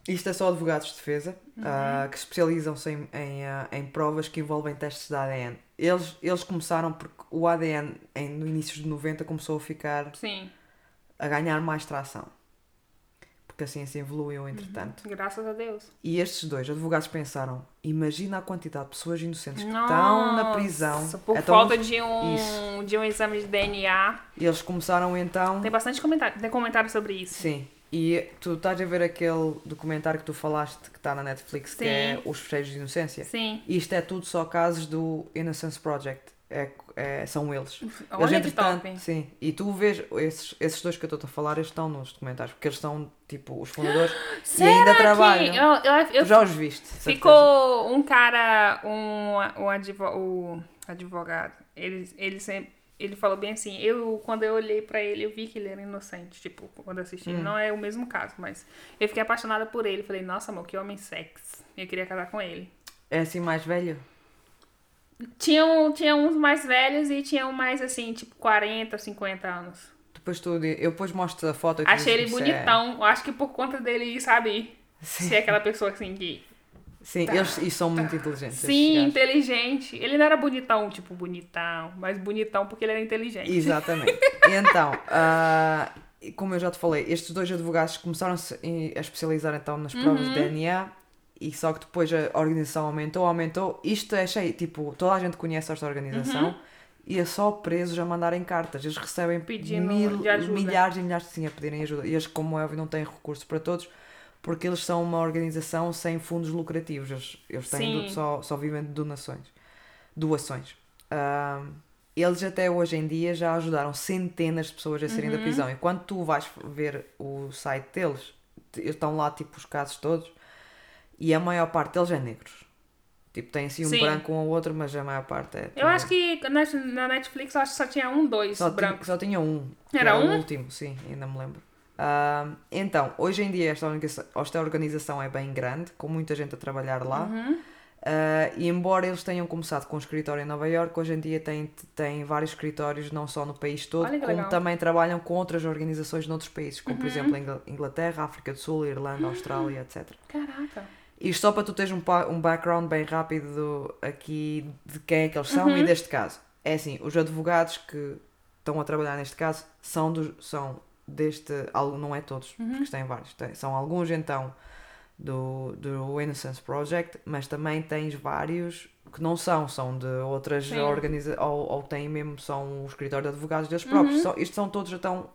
Isto é só advogados de defesa, ah, que especializam-se em, em, ah, em provas que envolvem testes de ADN. Eles, eles começaram porque o ADN, em, no início de 90, começou a ficar, Sim, a ganhar mais tração. Porque a ciência evoluiu, entretanto. graças a Deus. E estes dois advogados pensaram: imagina a quantidade de pessoas inocentes que estão na prisão. Nossa, Por Então, falta de um, Isso. de um exame de DNA. Eles começaram então. Tem bastante comentário, tem comentário sobre isso. Sim. E tu estás a ver aquele documentário que tu falaste que está na Netflix, que Sim. é Os Fecheiros de Inocência? Sim. Isto é tudo só casos do Innocence Project. É, é- são eles. Olha eles, entretanto, top. sim. E tu vês, esses, esses dois que eu estou a falar, eles estão nos documentários, porque eles são tipo os fundadores e ainda trabalham. eu, eu, eu Tu já os viste? certeza. Ficou um cara, um, um advo, o advogado, ele, ele sempre, ele falou bem assim, eu, quando eu olhei pra ele, eu vi que ele era inocente, tipo, quando assisti, Hum. não é o mesmo caso, mas eu fiquei apaixonada por ele, falei, nossa, amor, que homem sexy, eu queria casar com ele. É assim mais velho? Tinham, tinha uns mais velhos e tinha um mais, assim, tipo, 40, 50 anos. Depois tu, eu depois mostro a foto Achei ele se é- bonitão, eu acho que por conta dele, sabe, Sim, ser aquela pessoa, assim, que... sim eles e são muito inteligentes. Sim, inteligente. Ele não era bonitão, tipo, bonitão, mas bonitão porque ele era inteligente. Exatamente. Então, e como eu já te falei, estes dois advogados começaram-se em- a especializar então nas provas Uhum. de DNA e só que depois a organização aumentou, aumentou. Isto é cheio, tipo, toda a gente conhece esta organização Uhum. e é só presos a mandarem cartas. Eles recebem Pedindo mil, de milhares e milhares sim, a pedirem ajuda. E eles, como é óbvio, não têm recursos para todos. Porque eles são uma organização sem fundos lucrativos. Eles, eles têm do- só, só vivem de donações. Doações. eles até hoje em dia já ajudaram centenas de pessoas a saírem da prisão. E quando tu vais ver o site deles, estão lá tipo os casos todos, e a maior parte deles é negros. Tipo, tem assim um Sim. branco um ou outro, mas a maior parte é. Eu acho que na Netflix acho que só tinha um, dois só tinha, brancos. só tinha um. Era o um? último, sim, ainda me lembro. Ah, então, hoje em dia esta organização, esta organização é bem grande, com muita gente a trabalhar lá. Uhum. Ah, e embora eles tenham começado com um escritório em Nova York, hoje em dia têm, têm vários escritórios não só no país todo, como legal. Uhum. também trabalham com outras organizações noutros países, como por exemplo Ingl- Inglaterra, África do Sul, Irlanda, Austrália, etc. Caraca. Isto só para tu teres um, um background bem rápido do- aqui de quem é que eles são e deste caso. É assim, os advogados que estão a trabalhar neste caso são, dos, são deste, não é todos, porque têm vários, tem- são alguns então do, do Innocence Project, mas também tens vários que não são, são de outras organizações, ou, ou têm mesmo, são o escritório de advogados deles próprios. São, isto são todos então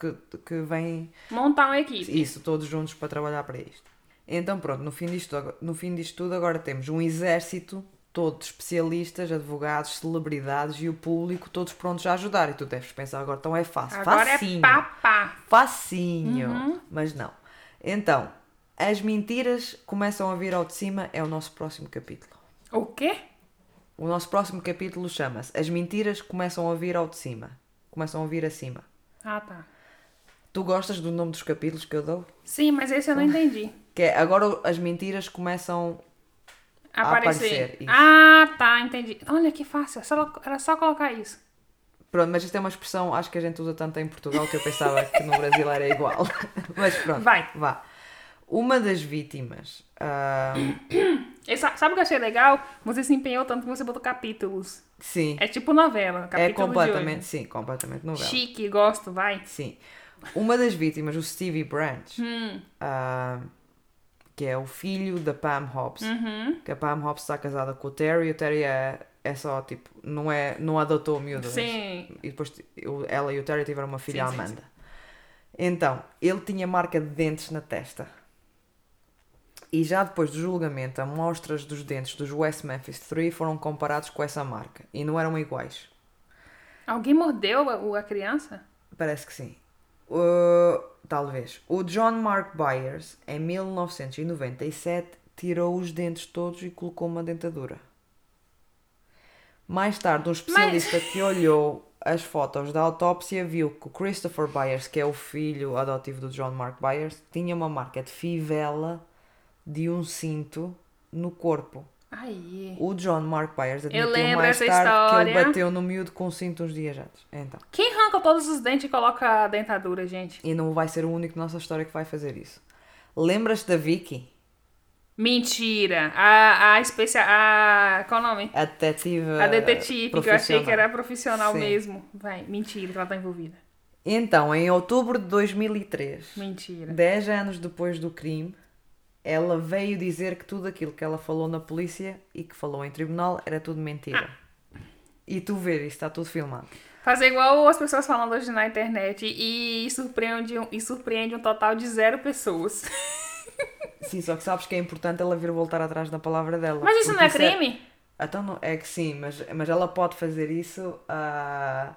que, que, que vêm Montar uma equipe. isso, todos juntos para trabalhar para isto. Então pronto, no fim disto, ago- no fim disto tudo agora temos um exército todo de especialistas, advogados, celebridades e o público todos prontos a ajudar. E tu deves pensar agora, então é fácil. Agora Facinho. é papá. Facinho. Uhum. Mas não. Então, as mentiras começam a vir ao de cima, é o nosso próximo capítulo. O quê? O nosso próximo capítulo chama-se As mentiras começam a vir ao de cima. Começam a vir acima. Ah, tá. Tu gostas do nome dos capítulos que eu dou? Sim, mas esse eu não entendi. Que é, agora as mentiras começam A Aparecer. aparecer, ah, tá, entendi. Olha que fácil. só- Era só colocar isso. Pronto, mas isto é uma expressão, acho que a gente usa tanto em Portugal que eu pensava que no Brasil era igual. Mas pronto, Vai. vá. Uma das vítimas. ah, sa- Sabe o que eu achei legal? Você se empenhou tanto que você botou capítulos. sim, É tipo novela. Capítulo é completamente, sim, completamente novela. Chique, gosto, vai. Sim. Uma das vítimas, o Stevie Branch, Hum. ah, que é o filho da Pam Hobbs, Uhum. que a Pam Hobbs está casada com o Terry, e o Terry é, é só tipo, não, é, não adotou o miúdo. mas- Sim. E depois ela e o Terry tiveram uma filha, Sim, sim, Amanda. Então, ele tinha marca de dentes na testa. E já depois do julgamento, amostras dos dentes dos West Memphis 3 foram comparados com essa marca. E não eram iguais. Alguém mordeu a, a criança? Parece que sim. Uh, talvez. O John Mark Byers, em 1997, tirou os dentes todos e colocou uma dentadura. Mais tarde, um especialista que olhou as fotos da autópsia viu que o Christopher Byers, que é o filho adotivo do John Mark Byers, tinha uma marca de fivela de um cinto no corpo. Aí. O John Mark Byers admitiu mais tarde que ele bateu no miúdo com um cinto uns dias antes. Então. Quem arranca todos os dentes e coloca a dentadura, gente? E não vai ser o único na nossa história que vai fazer isso. Lembras-te da Vicky? Mentira. A, a especial. A. Qual o nome? A detetive. A detetive, que eu achei que era profissional. Sim. mesmo. Vai, mentira que ela tá envolvida. Então, em outubro de 2003, Mentira. 10 anos depois do crime, ela veio dizer que tudo aquilo que ela falou na polícia e que falou em tribunal era tudo mentira. E tu vês, isso está tudo filmado. Fazer igual as pessoas falando hoje na internet e surpreende, um- e surpreende um total de zero pessoas. Sim, só que sabes que é importante ela vir voltar atrás da palavra dela. Mas isso não é crime? Então, não, é que sim, mas, mas ela pode fazer isso ah,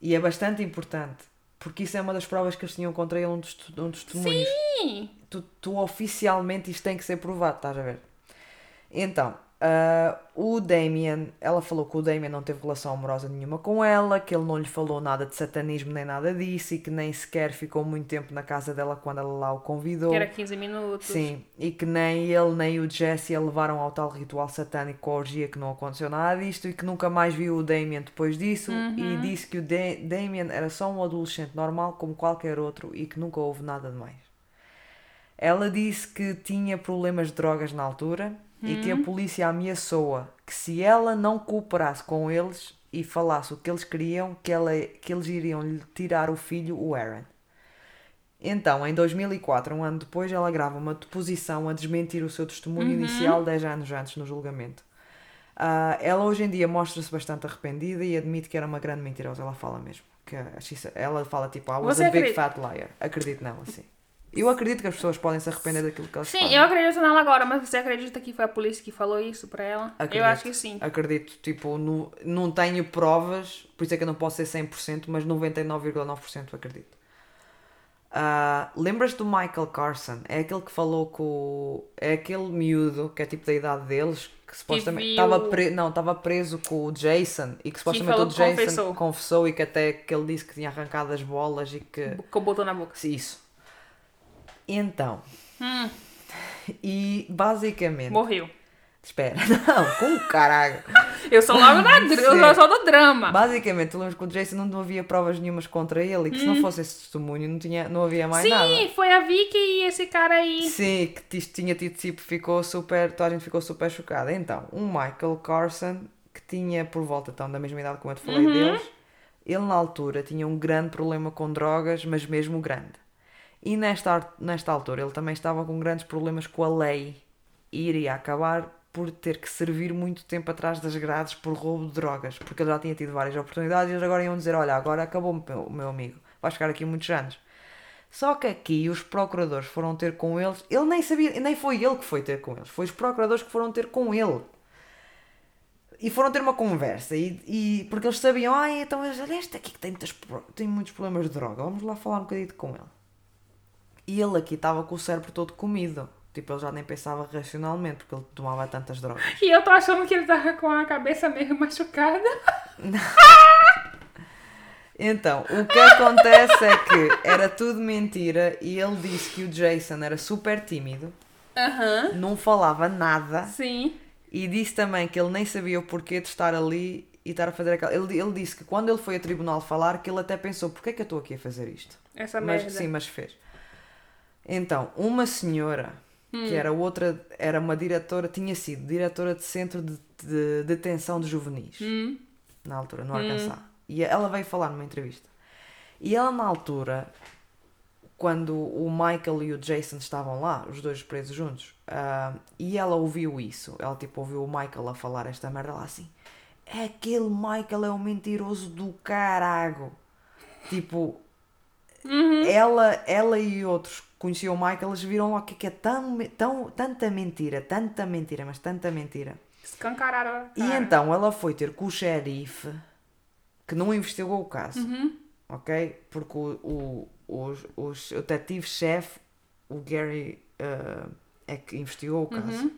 e é bastante importante. Porque isso é uma das provas que eles tinham contra ele, um dos, um dos testemunhos. Sim. Tu, tu oficialmente isto tem que ser provado, estás a ver? Então, ah, o Damien, ela falou que o Damien não teve relação amorosa nenhuma com ela, que ele não lhe falou nada de satanismo nem nada disso e que nem sequer ficou muito tempo na casa dela quando ela lá o convidou. Que era 15 minutos. Sim, e que nem ele nem o Jesse a levaram ao tal ritual satânico com a orgia que não aconteceu nada disto e que nunca mais viu o Damien depois disso e disse que o Da- Damien era só um adolescente normal como qualquer outro e que nunca houve nada de mais. Ela disse que tinha problemas de drogas na altura e que a polícia ameaçou-a que se ela não cooperasse com eles e falasse o que eles queriam, que, ela, que eles iriam lhe tirar o filho, o Aaron. Então, em 2004, um ano depois, ela grava uma deposição a desmentir o seu testemunho inicial 10 anos antes no julgamento. Ah, ela hoje em dia mostra-se bastante arrependida e admite que era uma grande mentirosa. Ela fala mesmo. Que ela fala tipo, I was Você a big acredita- fat liar. Acredito nela, sim. Eu acredito que as pessoas podem se arrepender daquilo que elas Sim, fazem. eu acredito nela agora, mas você acredita que foi a polícia que falou isso pra ela? Acredito. Eu acho que sim. Acredito, tipo, no, não tenho provas, por isso é que eu não posso ser 100%, mas 99,9% acredito. Ah, Lembras do Michael Carson? É aquele que falou com. É aquele miúdo que é tipo da idade deles, que supostamente viu- estava pre... não, estava preso com o Jason e que supostamente falou o que Jason confessou. confessou e que até que ele disse que tinha arrancado as bolas e que. Com o botão na boca. Sim, Isso. Então. Hum, E basicamente. morreu. Espera, não, com caralho. Eu sou logo da eu Sim. sou do drama. Basicamente, tu lembras que o Jason não havia provas nenhumas contra ele e que se não fosse esse testemunho não, tinha, não havia mais Hum. Sim, nada. foi a Vicky e esse cara aí. Sim, que tinha tido tipo, ficou super, toda a gente ficou super chocada. Então, um Michael Carson, que tinha por volta então, da mesma idade como eu te falei Uhum. deles, ele na altura tinha um grande problema com drogas, mas mesmo grande. E nesta, nesta altura ele também estava com grandes problemas com a lei e iria acabar por ter que servir muito tempo atrás das grades por roubo de drogas, porque ele já tinha tido várias oportunidades e eles agora iam dizer: Olha, agora acabou o meu, amigo, vais ficar aqui muitos anos. Só que aqui os procuradores foram ter com eles, ele nem sabia, nem foi ele que foi ter com eles, foi os procuradores que foram ter com ele. E foram ter uma conversa, e, e- porque eles sabiam, ah, então este aqui que tem, muitas tem muitos problemas de droga, vamos lá falar um bocadinho com ele. E ele aqui estava com o cérebro todo comido, tipo, ele já nem pensava racionalmente, porque ele tomava tantas drogas. E eu tô achando que ele tava com a cabeça meio machucada. Então, o que acontece é que era tudo mentira e ele disse que o Jason era super tímido, Aham. não falava nada Sim. e disse também que ele nem sabia o porquê de estar ali e estar a fazer aquela. Ele, ele disse que quando ele foi a tribunal falar, que ele até pensou: porquê é que eu estou aqui a fazer isto? Essa mas, merda. Sim, mas fez. Então, uma senhora Hum. que era outra, era uma diretora, tinha sido diretora de centro de, de detenção de juvenis Hum. na altura, no Arkansas. E ela veio falar numa entrevista. E ela, na altura, quando o Michael e o Jason estavam lá, os dois presos juntos, ah, e ela ouviu isso, ela tipo ouviu o Michael a falar esta merda lá assim: aquele Michael é um mentiroso do carago. Tipo, ela, ela e outros conheciam o Michael, eles viram lá que que é tão, tão, tanta mentira, tanta mentira, mas tanta mentira. Escancararam E então ela foi ter com o xerife que não investigou o caso, ok? Porque o, o, os- o detetive-chefe, o Gary, eh, é que investigou o caso.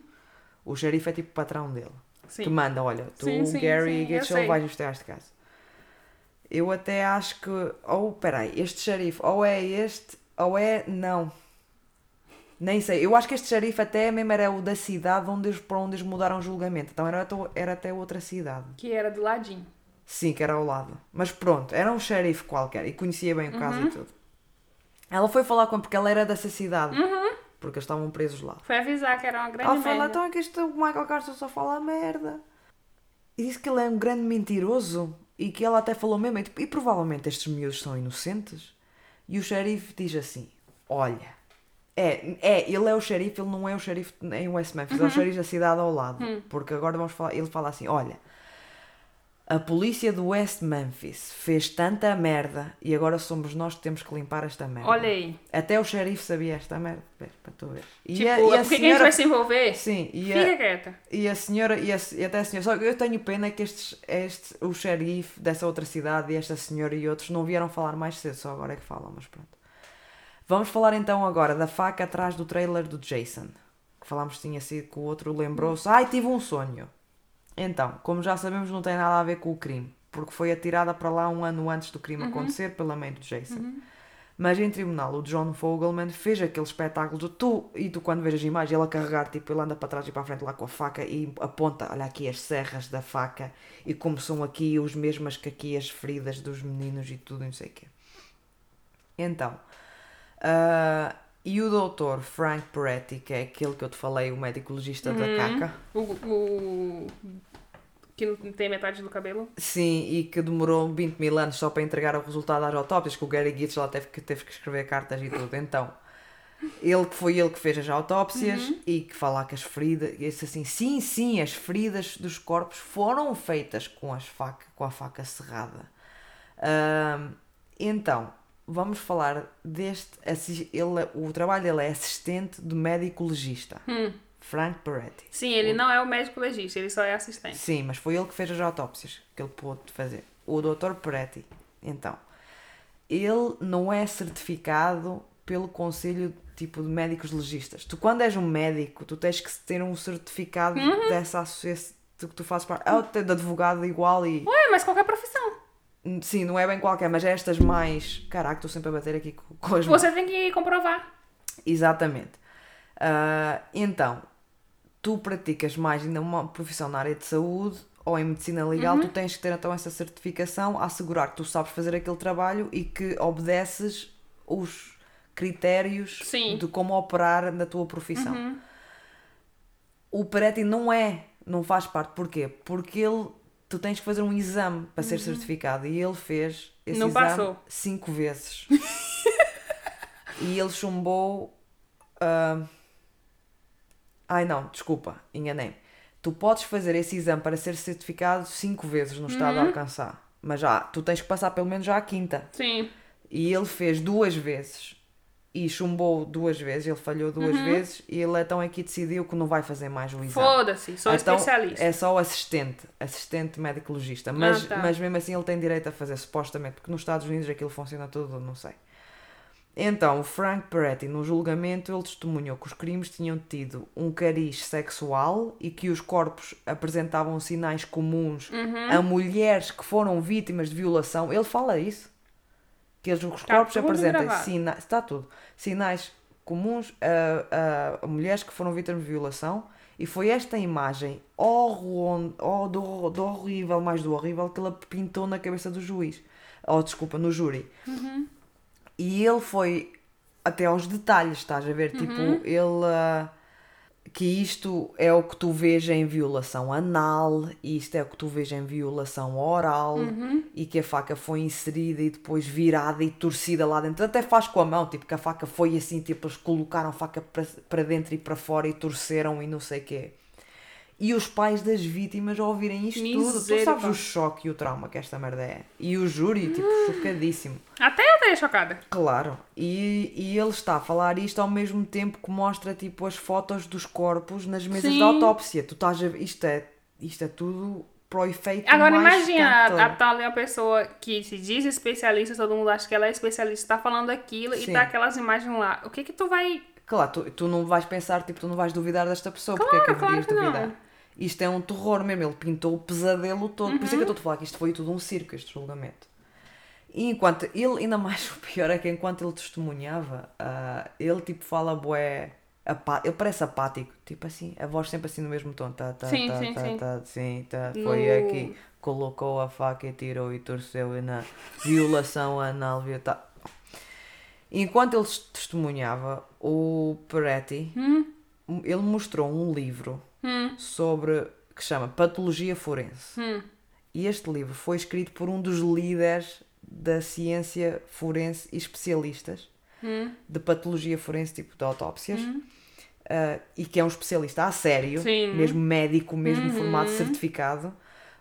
O xerife é tipo o patrão dele. Sim. Que manda, olha, tu, Sim, sim, Gary sim, Gitchell, sei. vais investigar este caso. Eu até acho que, ou peraí, este xerife, ou é este, ou é não. Nem sei. Eu acho que este xerife até mesmo era o da cidade onde eles, para onde eles mudaram o julgamento. Então era, até- era até outra cidade. Que era do ladinho. Sim, que era ao lado. Mas pronto, era um xerife qualquer e conhecia bem o caso Uhum. e tudo. Ela foi falar com ele porque ela era dessa cidade. Porque eles estavam presos lá. Foi avisar que era uma grande Ela fala, merda. então é que este Michael Carson só fala merda. E disse que ele é um grande mentiroso. E que ela até falou mesmo. E, tipo, e provavelmente estes miúdos são inocentes. E o xerife diz assim: Olha, é, é, ele é o xerife, ele não é o xerife em West Memphis, é o xerife da cidade ao lado. Porque agora vamos falar. Ele fala assim: Olha, a polícia do West Memphis fez tanta merda e agora somos nós que temos que limpar esta merda. Olha aí. Até o xerife sabia esta merda. Vê, para tu ver. E Tipo, a, e a por que que a gente vai se envolver? Sim, e Fica a, quieta. e a senhora, e, a, e até a senhora, só que eu tenho pena que estes, estes, o xerife dessa outra cidade e esta senhora e outros não vieram falar mais cedo, só agora é que falam, mas pronto. Vamos falar então agora da faca atrás do trailer do Jason. Que falámos que tinha sido que o outro lembrou-se, ai, tive um sonho. Então, como já sabemos, não tem nada a ver com o crime, porque foi atirada para lá um ano antes do crime acontecer pela mãe do Jason. Mas em tribunal, o John Fogelman fez aquele espetáculo de tu, e tu quando vês as imagens, ele a carregar, tipo, ele anda para trás e para a frente lá com a faca e aponta, olha aqui as serras da faca e como são aqui os mesmas que aqui as feridas dos meninos e tudo, não sei o quê. Então, ah, e o doutor Frank Peretti, que é aquele que eu te falei, o médico legista da caca, O, o... Que não tem metade do cabelo. Sim, e que demorou 20 mil anos só para entregar o resultado às autópsias, que o Gary Gitchell lá teve que, teve que escrever cartas e tudo. Então, ele que foi ele que fez as autópsias e que falar que as feridas, e disse assim, sim, sim, as feridas dos corpos foram feitas com, as faca, com a faca serrada. Ahm, então, vamos falar deste. Ele, o trabalho dele é assistente de médico legista. Hum. Frank Peretti. Sim, ele não é o médico legista, ele só é assistente. Sim, mas foi ele que fez as autópsias que ele pôde fazer. O Dr. Peretti, então, ele não é certificado pelo Conselho tipo de Médicos Legistas. Tu, quando és um médico, tu tens que ter um certificado dessa associação que tu fazes parte. Ah, de advogado igual e. Ué, mas qualquer profissão. Sim, não é bem qualquer, mas estas mais. Caraca, estou sempre a bater aqui com, com as Você tem que comprovar. Exatamente. Ah, então, tu praticas mais ainda uma profissão na área de saúde ou em medicina legal, tu tens que ter então essa certificação a assegurar que tu sabes fazer aquele trabalho e que obedeces os critérios Sim. de como operar na tua profissão. O Peretti não é, não faz parte. Porquê? Porque ele, tu tens que fazer um exame para ser certificado e ele fez esse Não exame passou. cinco vezes. e ele chumbou. ah, Ai não, desculpa, enganei. Tu podes fazer esse exame para ser certificado cinco vezes no estado Uhum. de alcançar. Mas já, tu tens que passar pelo menos já a quinta. Sim. E ele fez duas vezes e chumbou duas vezes, ele falhou duas Uhum. vezes e ele então aqui decidiu que não vai fazer mais o exame. Foda-se, sou Então, especialista. É só assistente, assistente médico-legista. Mas, Ah, tá. mas mesmo assim ele tem direito a fazer, supostamente, porque nos Estados Unidos aquilo funciona tudo, não sei. Então, o Frank Peretti, no julgamento, ele testemunhou que os crimes tinham tido um cariz sexual e que os corpos apresentavam sinais comuns Uhum. a mulheres que foram vítimas de violação. Ele fala isso. Que os os Tá corpos apresentam gravado. sinais. Está tudo. Sinais comuns a, a mulheres que foram vítimas de violação. E foi esta imagem horror, oh, do, do horrível, mais do horrível, que ele pintou na cabeça do juiz. Oh, desculpa, no júri. E ele foi até aos detalhes, estás a ver? Tipo, ele. ah, que isto é o que tu vês em violação anal, e isto é o que tu vês em violação oral, e que a faca foi inserida e depois virada e torcida lá dentro. Até faz com a mão, tipo, que a faca foi assim, tipo, eles colocaram a faca para, para dentro e para fora e torceram e não sei o quê. E os pais das vítimas ao ouvirem isto tudo, tu sabes o choque e o trauma que esta merda é. E o júri, tipo, chocadíssimo. Até eu estaria chocada. Claro, e, e ele está a falar isto ao mesmo tempo que mostra tipo as fotos dos corpos nas mesas Sim. de autópsia. Tu estás a isto é, isto é tudo para o efeito Agora imagina a, a tal é uma pessoa que se diz especialista, todo mundo acha que ela é especialista, tá falando aquilo Sim. e tá aquelas imagens lá. O que que tu vai. Claro, tu, tu não vais pensar, tipo, tu não vais duvidar desta pessoa, porque é que Claro, claro haverias que duvidar? Isto é um terror mesmo, ele pintou o pesadelo todo. Por isso é que eu estou a falar que isto foi tudo um circo, este julgamento. E enquanto ele, ainda mais o pior é que enquanto ele testemunhava, ah, ele tipo fala bué, apá- ele parece apático, tipo assim, a voz sempre assim no mesmo tom, tá, tá, Sim, tá, sim, tá, sim. tá, sim, tá, foi No- aqui, colocou a faca e tirou e torceu e na violação anal, viu, tá. Enquanto ele testemunhava, o Peretti, Hum? ele mostrou um livro Hum? sobre que chama Patologia Forense. Hum? E este livro foi escrito por um dos líderes da ciência forense e especialistas Hum? de patologia forense, tipo de autópsias, ah, e que é um especialista a sério, Sim. mesmo médico, mesmo formado certificado,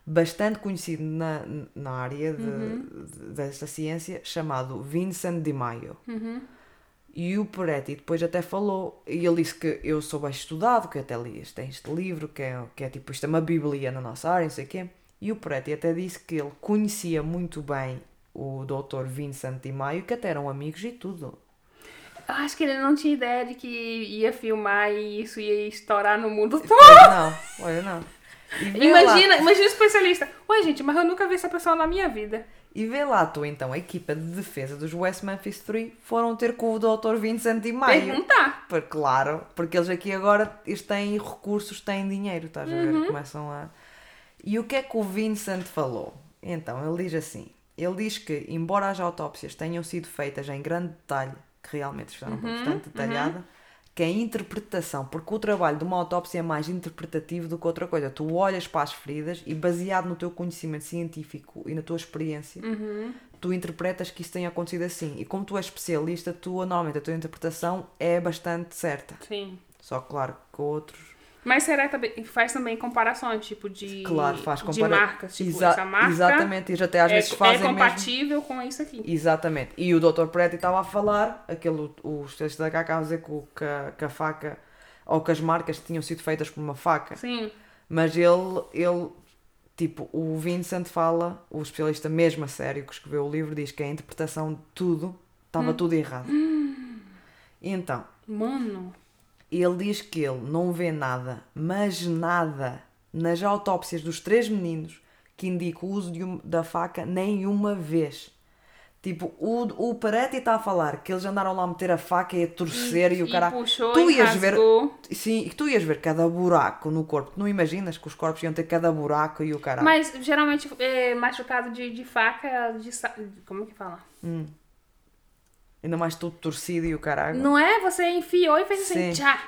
bastante conhecido na, na área de, de- desta ciência, chamado Vincent Di Maio. E o Peretti depois até falou, e ele disse que eu sou bem estudado, que até li este, tem este livro, que é, que é tipo, isto é uma bíblia na nossa área, não sei o quê. E o Peretti até disse que ele conhecia muito bem o Dr. Vincent Di Maio, que até eram amigos e tudo. Eu acho que ele não tinha ideia de que ia filmar e isso ia estourar no mundo todo. Pois não, olha não. Imagina, lá, imagina o especialista. Ué, gente, mas eu nunca vi essa pessoa na minha vida. E vê lá tu então, a equipa de defesa dos West Memphis 3 foram ter com o Dr. Vincent Di Maio. Perguntar. Por- Claro, porque eles aqui agora eles têm recursos, têm dinheiro, estás a ver? Começam a. E o que é que o Vincent falou? Então, ele diz assim: ele diz que, embora as autópsias tenham sido feitas em grande detalhe, que realmente estavam bastante detalhada, que a interpretação, porque o trabalho de uma autópsia é mais interpretativo do que outra coisa. Tu olhas para as feridas e, baseado no teu conhecimento científico e na tua experiência, tu interpretas que isso tenha acontecido assim. E como tu és especialista, tu normalmente a tua interpretação é bastante certa. Sim. Só que, claro, que outros Mas será que faz também comparações, tipo, de, Claro, faz de compara- marcas? Tipo, Exa- essa marca Exatamente, e até às é, vezes é fazem mesmo. compatível com isso aqui. Exatamente. E o Dr. Pretti estava a falar, aquele, o especialista da estava a dizer que, que, a, que a faca, ou que as marcas tinham sido feitas por uma faca. Sim. Mas ele, ele, tipo, o Vincent fala, o especialista mesmo a sério que escreveu o livro, diz que a interpretação de tudo estava Hum. tudo errado. E então, Mano. Ele diz que ele não vê nada, mas nada, nas autópsias dos três meninos que indica o uso um- da faca nenhuma vez. Tipo, o, o Peretti está a falar que eles andaram lá a meter a faca e a torcer e, o cara. puxou tu e ias ver. Sim, tu ias ver cada buraco no corpo. Tu não imaginas que os corpos iam ter cada buraco e o cara. Mas geralmente é machucado de, de faca, de, Como que fala? Ainda mais tudo torcido e o caralho. Não é? Você enfiou e fez assim, Sim. tchá.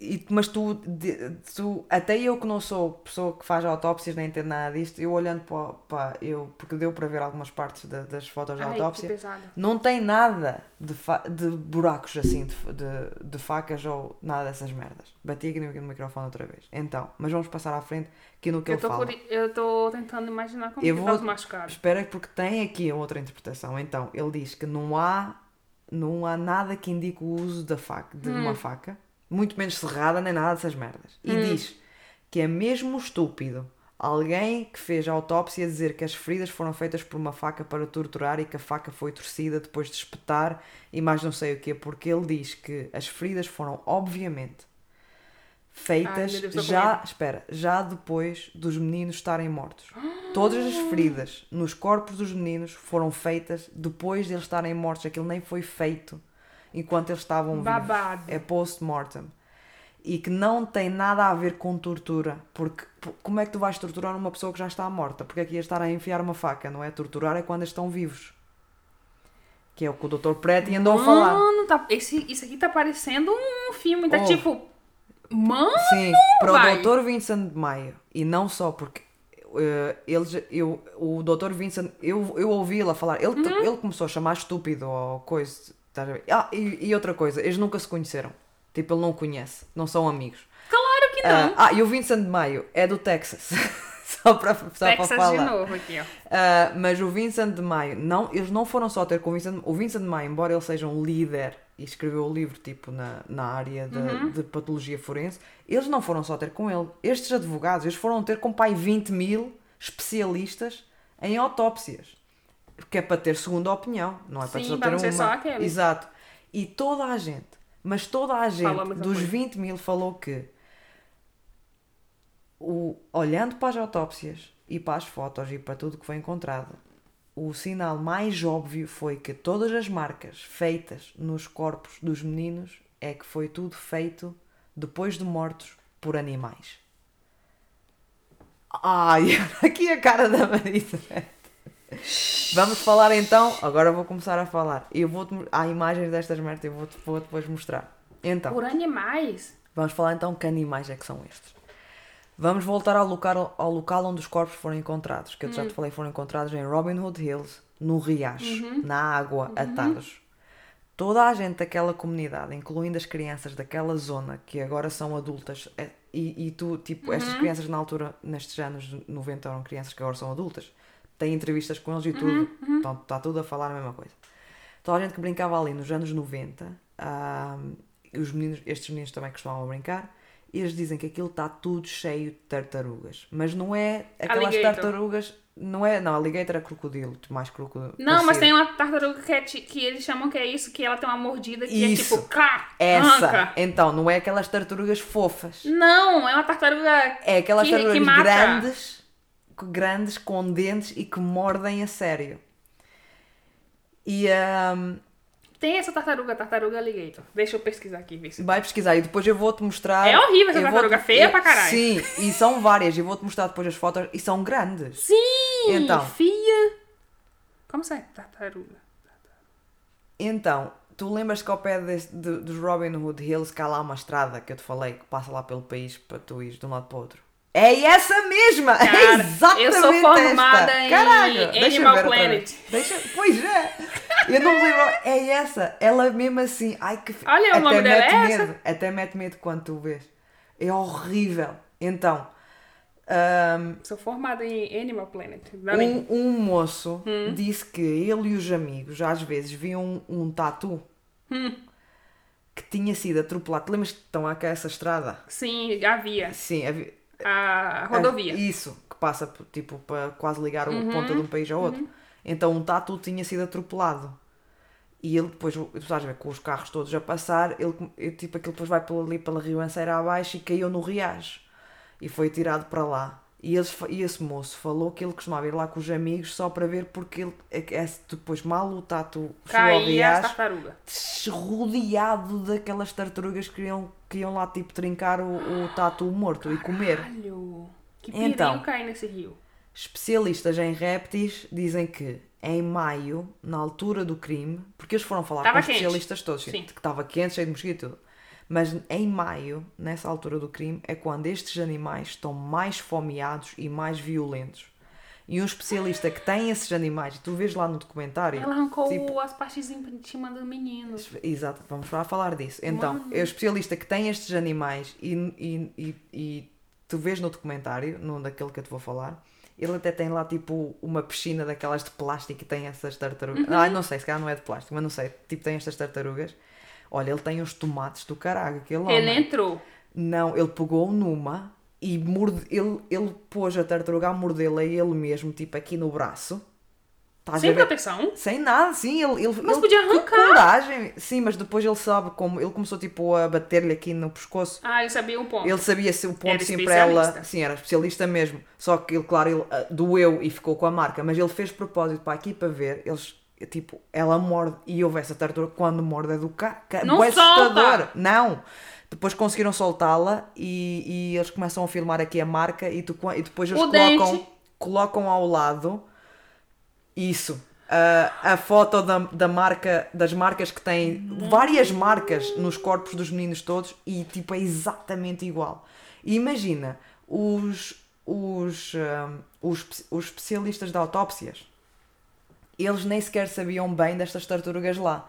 E- mas tu, de- tu, até eu que não sou pessoa que faz autópsias nem entendo nada disto, eu olhando para, para eu, porque deu para ver algumas partes da- das fotos Ai, que autópsia, não tem nada de, de buracos assim, de, de, de facas ou nada dessas merdas. Bati aqui no, no microfone outra vez. Então, mas vamos passar à frente aqui no que Eu fala. curi- eu tô tentando imaginar como Eu que vou- tá os machucados. Espera, porque tem aqui outra interpretação. Então, ele diz que não há, não há nada que indique o uso da faca, de Hum. uma faca, muito menos serrada, nem nada dessas merdas. E diz que é mesmo estúpido alguém que fez a autópsia dizer que as feridas foram feitas por uma faca para torturar e que a faca foi torcida depois de espetar e mais não sei o quê, porque ele diz que as feridas foram, obviamente, feitas Ai, já, espera, já depois dos meninos estarem mortos. Todas as feridas nos corpos dos meninos foram feitas depois de eles estarem mortos. Aquilo nem foi feito enquanto eles estavam Babado. vivos. É post-mortem. E que não tem nada a ver com tortura. Porque como é que tu vais torturar uma pessoa que já está morta? Porque é que ia estar a enfiar uma faca, não é? Torturar é quando eles estão vivos. Que é o que o Dr. Pretti andou a falar. Mano, tá, esse, isso aqui tá parecendo um filme. Tá Oh. tipo. Mano! Sim, para vai. o Dr. Vincent de Maio. E não só porque eh, eles, eu, o Dr. Vincent, eu, eu ouvi-la falar, ele, Uhum. ele começou a chamar estúpido ou coisa. Estás a ver? Ah, e, e outra coisa, eles nunca se conheceram. Tipo, ele não o conhece, não são amigos. Claro que não! Ah, ah, e o Vincent de Maio é do Texas. só para, só para Texas falar. de novo aqui, ó. Ah, mas o Vincent de Maio, não, eles não foram só ter com o Vincent. O Vincent de Maio, embora ele seja um líder e escreveu o livro tipo na, na área de, de patologia forense, eles não foram só ter com ele. Estes advogados, eles foram ter com pai 20 mil especialistas em autópsias. Que é para ter segunda opinião, não é para Sim, só ter uma. só aquele. Exato. E toda a gente, mas toda a gente dos coisa. 20 mil falou que o, olhando para as autópsias e para as fotos e para tudo que foi encontrado, o sinal mais óbvio foi que todas as marcas feitas nos corpos dos meninos é que foi tudo feito depois de mortos por animais. Ai, aqui a cara da Marisa. Vamos falar então. Agora vou começar a falar. Eu vou há imagens destas merdas eu vou, vou depois mostrar. Então, Por animais. Vamos falar então que animais é que são estes. Vamos voltar ao local, ao local onde os corpos foram encontrados, que eu já te falei, foram encontrados em Robin Hood Hills, no Riacho, na água, atados. Toda a gente daquela comunidade, incluindo as crianças daquela zona, que agora são adultas, é- e, e tu, tipo, estas crianças na altura, nestes anos 90, eram crianças que agora são adultas, têm entrevistas com eles e tudo, então está tudo a falar a mesma coisa. Toda a gente que brincava ali nos anos 90, ah, e os meninos, estes meninos também costumavam brincar, e eles dizem que aquilo está tudo cheio de tartarugas. Mas não é aquelas Alligator. tartarugas. Não é. Não, alligator é crocodilo, mais crocodilo. Não, mas tem uma tartaruga que, é que eles chamam que é isso, que ela tem uma mordida que Isso. é tipo, cá, Essa. arranca. Então, não é aquelas tartarugas fofas. Não, é uma tartaruga É aquelas que, tartarugas que grandes, grandes, com dentes e que mordem a sério. E ahm, Tem essa tartaruga, tartaruga alligator. Deixa eu pesquisar aqui, ver se... vai pesquisar e depois eu vou-te mostrar. É horrível essa eu tartaruga, feia eu- pra caralho. Sim, e são várias. E vou-te mostrar depois as fotos e são grandes. Sim, Então. fia. Como se é tartaruga? Então, tu lembras que ao pé desse- de- dos Robin Hood Hills que há lá uma estrada que eu te falei que passa lá pelo país para tu ires de um lado para o outro? É essa mesma! é Cara, exatamente eu sou formada esta. em eu Animal ver Planet. Deixa, pois é! Eu não lembro. É essa! Ela mesmo assim. Ai que. Olha, o até nome dela é essa. medo. Até mete medo quando tu vês. É horrível. Então, ahm, Sou formada em Animal Planet. Um, um moço disse que ele e os amigos às vezes viam um, um tatu que tinha sido atropelado. Lembras que estão aqui essa estrada? Sim, havia. Sim, havia- A rodovia. Ah, Isso, que passa tipo para quase ligar uma ponta de um país ao outro. Então um tatu tinha sido atropelado. E ele depois, tu a ver, com os carros todos a passar, ele, tipo, aquilo depois vai ali pela Ribanceira abaixo e caiu no Riacho. E foi tirado para lá. E, eles, e esse moço falou que ele costumava ir lá com os amigos só para ver porque ele, é, é- depois mal o ao Caía as Riacho, tartarugas. rodeado daquelas tartarugas que iam, que iam lá tipo trincar o, o tatu morto e comer. Caralho. Que Então. cair nesse rio. Especialistas em répteis dizem que em maio, na altura do crime, porque eles foram falar Tava com os especialistas todos, Sim. que estava quente, cheio de mosquito e tudo. Mas em maio, nessa altura do crime, é quando estes animais estão mais fomeados e mais violentos. E um especialista que tem esses animais, e tu vês lá no documentário. Ela arrancou tipo, as partes íntimas do menino. Exato, vamos lá falar disso. Então, é o especialista que tem estes animais e, e, e, e tu vês no documentário, no daquele que eu te vou falar, ele até tem lá tipo uma piscina daquelas de plástico e tem essas tartarugas. Uhum. Ah, não sei, se calhar não é de plástico, mas não sei. Tipo, tem estas tartarugas. Olha, ele tem os tomates do caralho, aquele Ele homem. entrou. Não, ele pegou numa e morde, ele, ele pôs a tartaruga a mordê-la ele mesmo, tipo aqui no braço. Sem proteção. Sem nada, sim, ele, ele, Mas ele- podia arrancar. coragem. Sim, mas depois ele sabe como. Ele começou tipo a bater-lhe aqui no pescoço. Ah, ele sabia o ponto. Ele sabia se o ponto Era sim para ela. especialista. Sim, era especialista mesmo. Só que ele, claro, ele ah, doeu e ficou com a marca. Mas ele fez propósito para aqui para ver. Eles, tipo, ela morde e houve essa tartaruga quando morde é do cara. Não Bué solta! Não! Depois conseguiram soltá-la e, e eles começam a filmar aqui a marca e, tu, e depois eles O colocam, dente. colocam ao lado isso. A, a foto da, da marca, das marcas que têm várias marcas nos corpos dos meninos todos e tipo é exatamente igual. E imagina, os, os, ahm, os, os especialistas de autópsias, eles nem sequer sabiam bem destas tartarugas lá.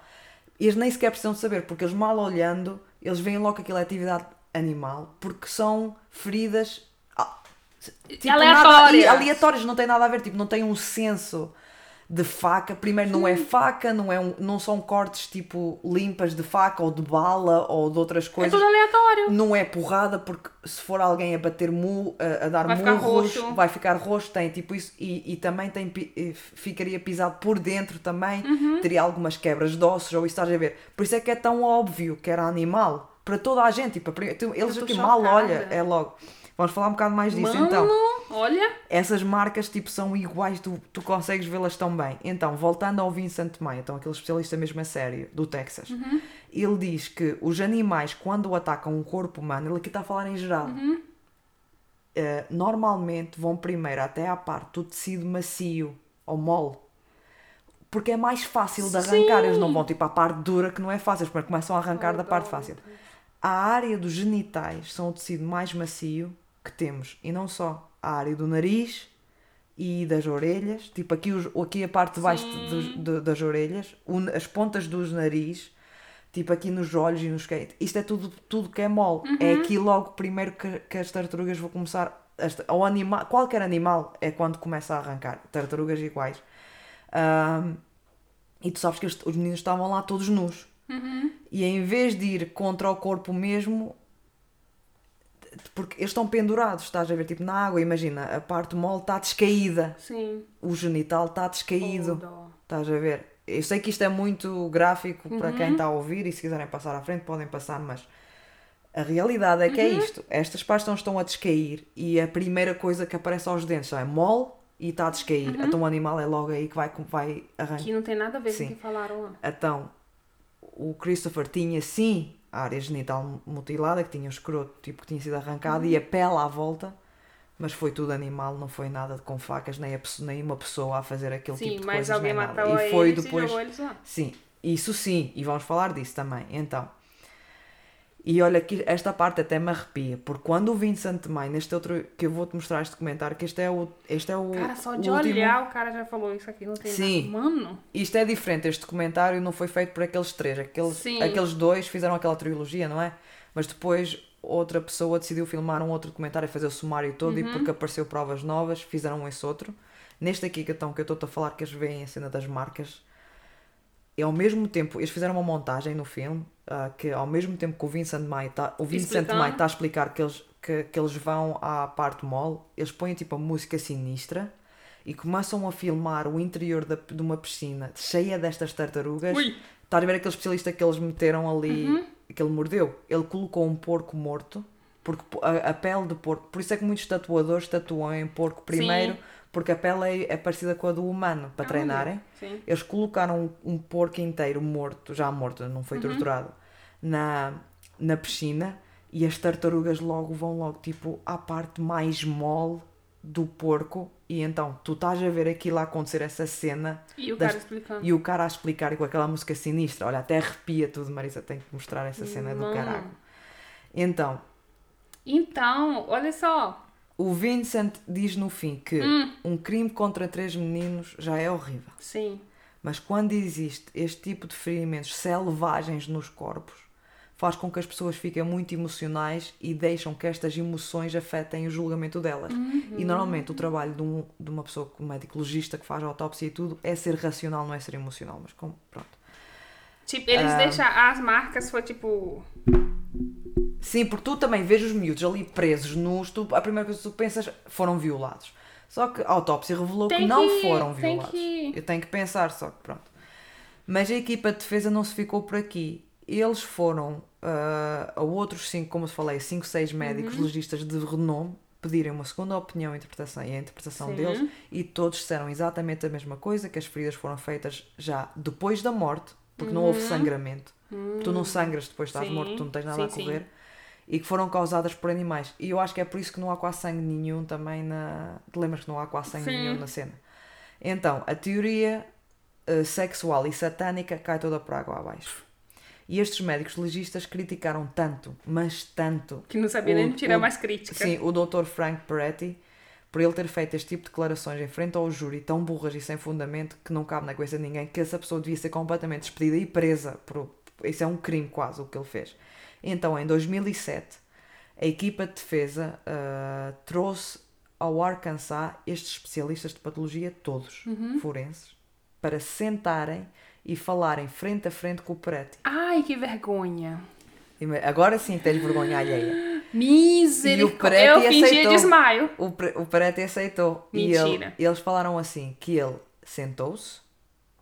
Eles nem sequer precisam de saber, porque eles mal olhando, eles veem logo que aquilo é atividade animal, porque são feridas ah, tipo, Aleatórias. Nada, aleatórias, não tem nada a ver, tipo, não tem um senso de faca. Primeiro, não é faca, não, é um, não são cortes tipo limpas de faca ou de bala ou de outras É coisas. tudo aleatório. Não é porrada, porque se for alguém a bater mu, a, a dar Vai ficar murros, roxo. vai ficar roxo, tem tipo isso, e, e também tem, pi- e ficaria pisado por dentro também, Uhum. teria algumas quebras de ossos, ou isso estás a ver. Por isso é que é tão óbvio que era animal, para toda a gente, tipo, eles aqui mal olha, é logo. Vamos falar um bocado mais disso Mano, então olha. essas marcas tipo são iguais, tu, tu consegues vê-las tão bem. Então, voltando ao Vincent Maia, então aquele especialista mesmo a sério do Texas, ele diz que os animais, quando atacam um corpo humano, ele aqui está a falar em geral, eh, normalmente vão primeiro até à parte do tecido macio ou mole. Porque é mais fácil de arrancar, eles não vão tipo à parte dura que não é fácil, eles começam a arrancar da parte fácil. A área dos genitais são o tecido mais macio que temos. E não só. A área do nariz e das orelhas. Tipo aqui, os, aqui a parte de baixo dos- de- das orelhas. as pontas dos nariz. Tipo aqui nos olhos e nos queitos. Isto é tudo, tudo que é mole. É aqui logo primeiro que, que as tartarugas vão começar. Ou animal, qualquer animal é quando começa a arrancar. Tartarugas iguais. Ahm, e tu sabes que os, os meninos estavam lá todos nus. E em vez de ir contra o corpo mesmo, porque eles estão pendurados, estás a ver? Tipo na água, imagina, a parte mole está descaída, Sim. o genital está descaído, Oh, estás a ver? Eu sei que isto é muito gráfico para Uhum. quem está a ouvir e se quiserem passar à frente podem passar, mas a realidade é que é Uhum. isto: estas partes estão, estão a descair e a primeira coisa que aparece aos dentes é mole e está a descair. Uhum. Então o animal é logo aí que vai, vai arrancar. Que não tem nada a ver Sim. com o que falaram lá. Então, o Christopher tinha sim a área genital mutilada, que tinha o escroto tipo que tinha sido arrancado e a pele à volta, mas foi tudo animal, não foi nada com facas, nem, a, nem uma pessoa a fazer aquele Sim, tipo de mas coisas. alguém nem nada. matou E foi depois. Sim, isso sim, e vamos falar disso também. Então, e olha que esta parte até me arrepia, porque quando o Vincent May, neste outro que eu vou-te mostrar este documentário, que este é o. Este é o Cara, só de último- olhar o cara já falou isso aqui, não tem Sim. nada. Mano, Isto é diferente, este documentário não foi feito por aqueles três. Aqueles, Sim. aqueles dois fizeram aquela trilogia, não é? Mas depois outra pessoa decidiu filmar um outro documentário e fazer o sumário todo Uhum. e porque apareceu provas novas, fizeram esse outro. Neste aqui que, então, que eu estou a falar que eles veem a cena das marcas, e ao mesmo tempo, eles fizeram uma montagem no filme ah, que ao mesmo tempo que o Vincent Mai tá, o Vincent Explicando. Mai está a explicar que eles, que, que eles vão à parte mall, eles põem tipo a música sinistra e começam a filmar o interior da, de uma piscina cheia destas tartarugas. Ui. Estás a ver aquele especialista que eles meteram ali, que ele mordeu? Ele colocou um porco morto, porque po- a, a pele de porco, por isso é que muitos tatuadores tatuam em porco primeiro, Sim. porque a pele é, é parecida com a do humano, para Olha, treinarem. Eles colocaram um, um porco inteiro morto, já morto, não foi torturado, na, na piscina e as tartarugas logo vão logo tipo à parte mais mole do porco e então tu estás a ver aquilo a acontecer, essa cena E o das- cara explicando. e o cara a explicar com aquela música sinistra, olha, até arrepia tudo, Marisa, tem que mostrar essa cena do caralho. Então, Então, olha só. o Vincent diz no fim que Hum. um crime contra três meninos já é horrível. Sim. Mas quando existe este tipo de ferimentos selvagens nos corpos, faz com que as pessoas fiquem muito emocionais e deixam que estas emoções afetem o julgamento delas. E normalmente o trabalho de, um- de uma pessoa, um médico legista que faz autópsia e tudo, é ser racional, não é ser emocional. Mas como, pronto. Tipo, eles Ah. deixam as marcas, foi tipo. Sim, porque tu também vês os miúdos ali presos nus, tu, a primeira coisa que tu pensas foram violados. Só que a autópsia revelou que não que- foram violados. que- Eu tenho que pensar, só que pronto. Mas a equipa de defesa não se ficou por aqui. Eles foram ah, a outros cinco, como eu falei, cinco, seis médicos Uhum. legistas de renome pedirem uma segunda opinião e interpretação, e a interpretação Sim. deles e todos disseram exatamente a mesma coisa, que as feridas foram feitas já depois da morte, porque não houve sangramento. Tu não sangras depois de estás Uhum. Sim. morto, tu não tens nada Sim, a correr. E que foram causadas por animais. E eu acho que é por isso que não há quase sangue nenhum também na. Te lembras que não há quase sangue nenhum na cena? Então, a teoria eh, sexual e satânica cai toda por água abaixo. E estes médicos legistas criticaram tanto, mas tanto, Que não sabia O- nem tirar o- mais crítica. Sim, o Dr. Frank Peretti, por ele ter feito este tipo de declarações em frente ao júri tão burras e sem fundamento que não cabe na cabeça de ninguém, que essa pessoa devia ser completamente despedida e presa. Por, isso é um crime quase o que ele fez. Então, em 2007, a equipa de defesa ah, trouxe ao Arkansas estes especialistas de patologia, todos forenses, para sentarem e falarem frente a frente com o Peretti. Ai, que vergonha. Agora sim tens vergonha alheia. Misericórdia. E o Eu fingi aceitou. desmaio. O, o Peretti aceitou. E Mentira. ele- eles falaram assim: que ele sentou-se,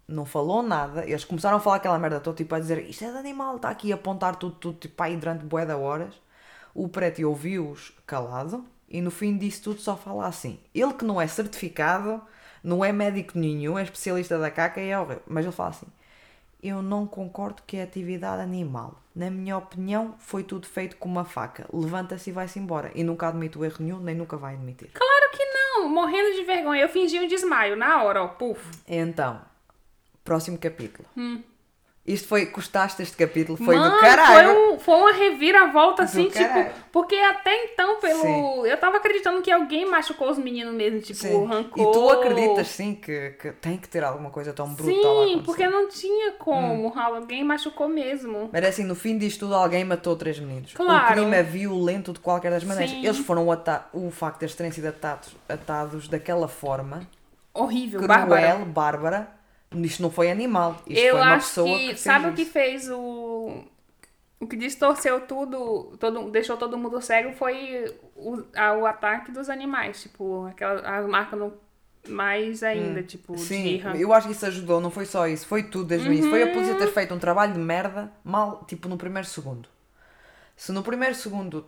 não falou nada. Eles começaram a falar aquela merda toda, tipo a dizer isto é de animal, está aqui a apontar tudo, tudo, tipo aí durante bué de horas. O Peretti ouviu-os calado e no fim disso tudo só fala assim. Ele que não é certificado, não é médico nenhum, é especialista da caca e é horrível. Mas ele fala assim: eu não concordo que é atividade animal. Na minha opinião, foi tudo feito com uma faca. Levanta-se e vai-se embora. E nunca admite o erro nenhum, nem nunca vai admitir. Claro que não. Morrendo de vergonha. Eu fingi um desmaio na hora, ó. Puf. Então, próximo capítulo. Isto foi, gostaste deste capítulo? Foi. Mano, do caralho. Foi, um- foi uma reviravolta, assim, caralho. tipo. Porque até então, pelo. Sim. Eu tava acreditando que alguém machucou os meninos mesmo, tipo, Sim. arrancou. E tu acreditas sim que, que tem que ter alguma coisa tão brutal Sim, porque não tinha como. Hum. Alguém machucou mesmo. Mas assim, no fim disto tudo, alguém matou três meninos. Claro. O crime é violento de qualquer das maneiras. Sim. Eles foram ata o facto de eles terem sido atados, atados daquela forma, Horrível, cruel, bárbara. bárbara. Isto não foi animal. Isto Eu foi uma pessoa que. que, sabe o que fez o. O que distorceu tudo, todo, deixou todo mundo cego foi o, a- o ataque dos animais. Tipo, aquela, as marcas no, mais ainda, tipo, Hum. Sim, arran- eu acho que isso ajudou, não foi só isso, foi tudo desde o início. Foi a polícia Uhum. ter feito um trabalho de merda mal, tipo, no primeiro segundo. Se no primeiro segundo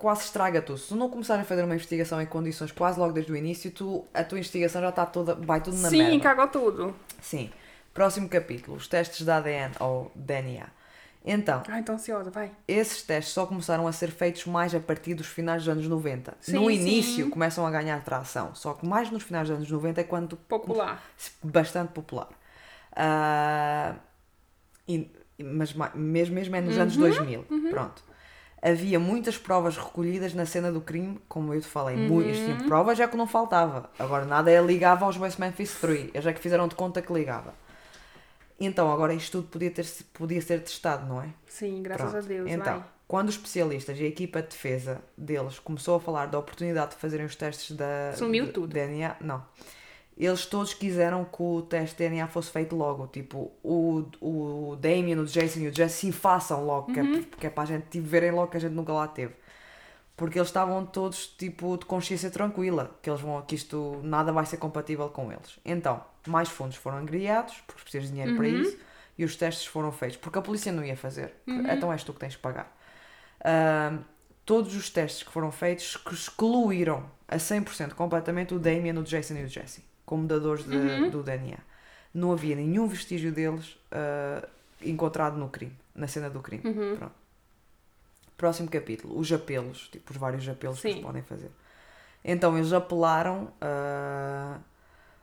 quase estraga tudo, se tu não começares a fazer uma investigação em condições quase logo desde o início, tu, a tua investigação já está toda, vai tudo na Sim, merda. cagou tudo. Sim. Próximo capítulo, os testes da ADN ou DNA. Então, Ai, tô ansiosa, vai. esses testes só começaram a ser feitos mais a partir dos finais dos anos 90. no Sim, início sim. começam a ganhar tração, só que mais nos finais dos anos 90 é quando Popular. bastante popular. Ah, e- mas ma- mesmo, mesmo é nos anos 2000. Pronto. Havia muitas provas recolhidas na cena do crime, como eu te falei. mu- Isto tinha provas já que não faltava. Agora nada é ligava aos West Memphis 3. Eles é que fizeram de conta que ligava. Então agora isto tudo podia, ter, podia ser testado, não é? Sim, graças Pronto. a Deus, Então, vai. quando os especialistas e a equipa de defesa deles começou a falar da oportunidade de fazerem os testes da Sumiu tudo. DNA, não. Eles todos quiseram que o teste de DNA fosse feito logo. Tipo, o, o Damien, o Jason e o Jesse façam logo, que, é, Uhum. que é para a gente tipo, verem logo que a gente nunca lá teve. Porque eles estavam todos tipo de consciência tranquila, que eles vão que isto nada vai ser compatível com eles. Então, mais fundos foram angriados, porque precisas de dinheiro para Uhum. isso, e os testes foram feitos, porque a polícia não ia fazer. Então és tu que tens que pagar. Ahm, todos os testes que foram feitos excluíram a 100% completamente o Damien, o Jason e o Jesse, como dadores de- Uhum. do DNA. Não havia nenhum vestígio deles ah, encontrado no crime, na cena do crime. Uhum. Pronto. Próximo capítulo, os apelos, tipo os vários apelos que Sim. eles podem fazer. Então eles apelaram ah,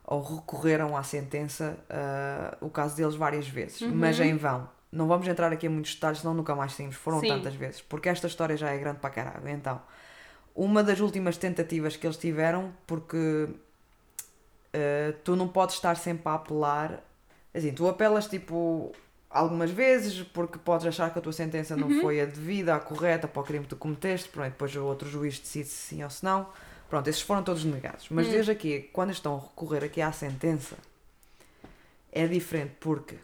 ou recorreram à sentença, ah, o caso deles várias vezes, Uhum. mas em vão. Não vamos entrar aqui em muitos detalhes, senão nunca mais saímos. Foram Sim. tantas vezes, porque esta história já é grande para caralho. Então, uma das últimas tentativas que eles tiveram, porque ah, tu não podes estar sempre a apelar. Assim, tu apelas tipo algumas vezes porque podes achar que a tua sentença não Uhum. foi a devida, a correta para o crime que tu cometeste, pronto, depois o outro juiz decide se sim ou se não. Pronto, esses foram todos negados. Mas Hum. desde aqui, quando estão a recorrer aqui à sentença, é diferente porque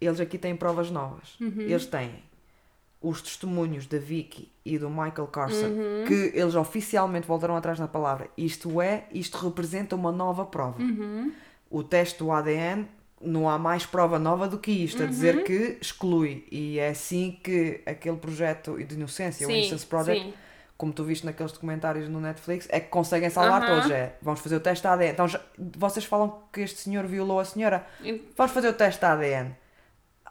eles aqui têm provas novas. Uhum. Eles têm os testemunhos da Vicky e do Michael Carson, Uhum. que eles oficialmente voltaram atrás na palavra. Isto é, isto representa uma nova prova. Uhum. O teste do ADN, não há mais prova nova do que isto, a dizer que exclui. E é assim que aquele projeto de inocência, o Sim, Innocence Project, sim. como tu viste naqueles documentários no Netflix, é que conseguem salvar todos. É, vamos fazer o teste ADN. Então, já- vocês falam que este senhor violou a senhora. Vamos fazer o teste ADN.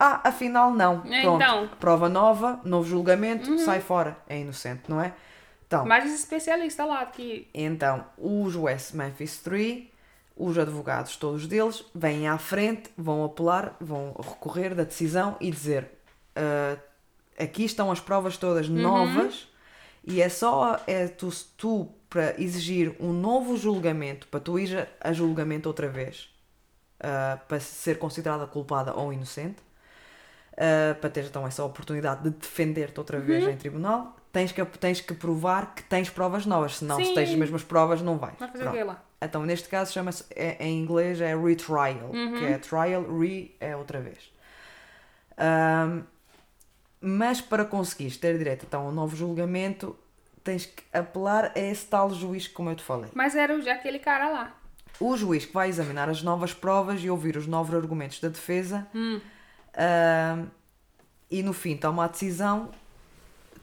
Ah, afinal não. É, Pronto. então. Prova nova, novo julgamento, sai fora. É inocente, não é? Então, Mas os especialistas lá que. então, os West Memphis 3, os advogados, todos deles, vêm à frente, vão apelar, vão recorrer da decisão e dizer: "Ah, aqui estão as provas todas novas e é só é tu, tu para exigir um novo julgamento, para tu ir a, julgamento outra vez, ah, para ser considerada culpada ou inocente, ah, para teres então essa oportunidade de defender-te outra vez em tribunal, tens que, tens que provar que tens provas novas, senão se Sim. tens as mesmas provas não vais. Vai fazer o quê lá? Então, neste caso, chama-se, é- em inglês é retrial, que é trial, re é outra vez. Ahm, mas para conseguires ter direito então, a um novo julgamento, tens que apelar a esse tal juiz, como eu te falei. Mas era aquele cara lá. O juiz que vai examinar as novas provas e ouvir os novos argumentos da defesa ahm, e no fim toma a decisão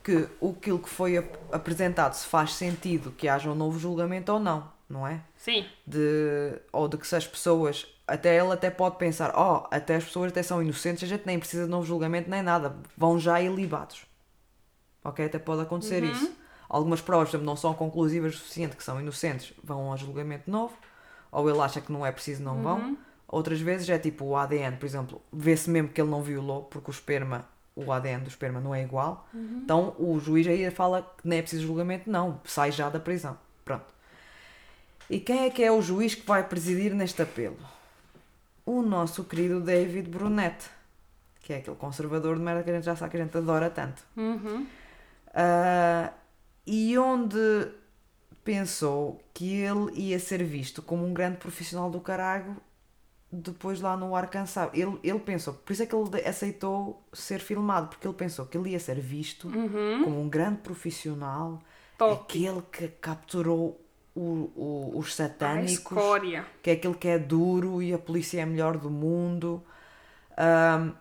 que aquilo que foi ap- apresentado se faz sentido que haja um novo julgamento ou não, não é? Sim. de ou de que se as pessoas até ele até pode pensar oh até as pessoas até são inocentes a gente nem precisa de novo julgamento nem nada vão já ilibados. Ok? Até pode acontecer isso. Algumas provas por exemplo, não são conclusivas o suficiente que são inocentes vão a julgamento novo ou ele acha que não é preciso não vão outras vezes é tipo o ADN por exemplo vê-se mesmo que ele não violou porque o esperma o ADN do esperma não é igual então o juiz aí fala que nem é preciso julgamento não sai já da prisão pronto e quem é que é o juiz que vai presidir neste apelo? O nosso querido David Brunet, que é aquele conservador de merda que a gente já sabe que a gente adora tanto. Uhum. Ah, e onde pensou que ele ia ser visto como um grande profissional do caralho depois lá no Arkansas. Ele, ele pensou, por isso é que ele aceitou ser filmado, porque ele pensou que ele ia ser visto como um grande profissional, Top. aquele que capturou o- o- os satânicos que é aquele que é duro e a polícia é a melhor do mundo. Ahm,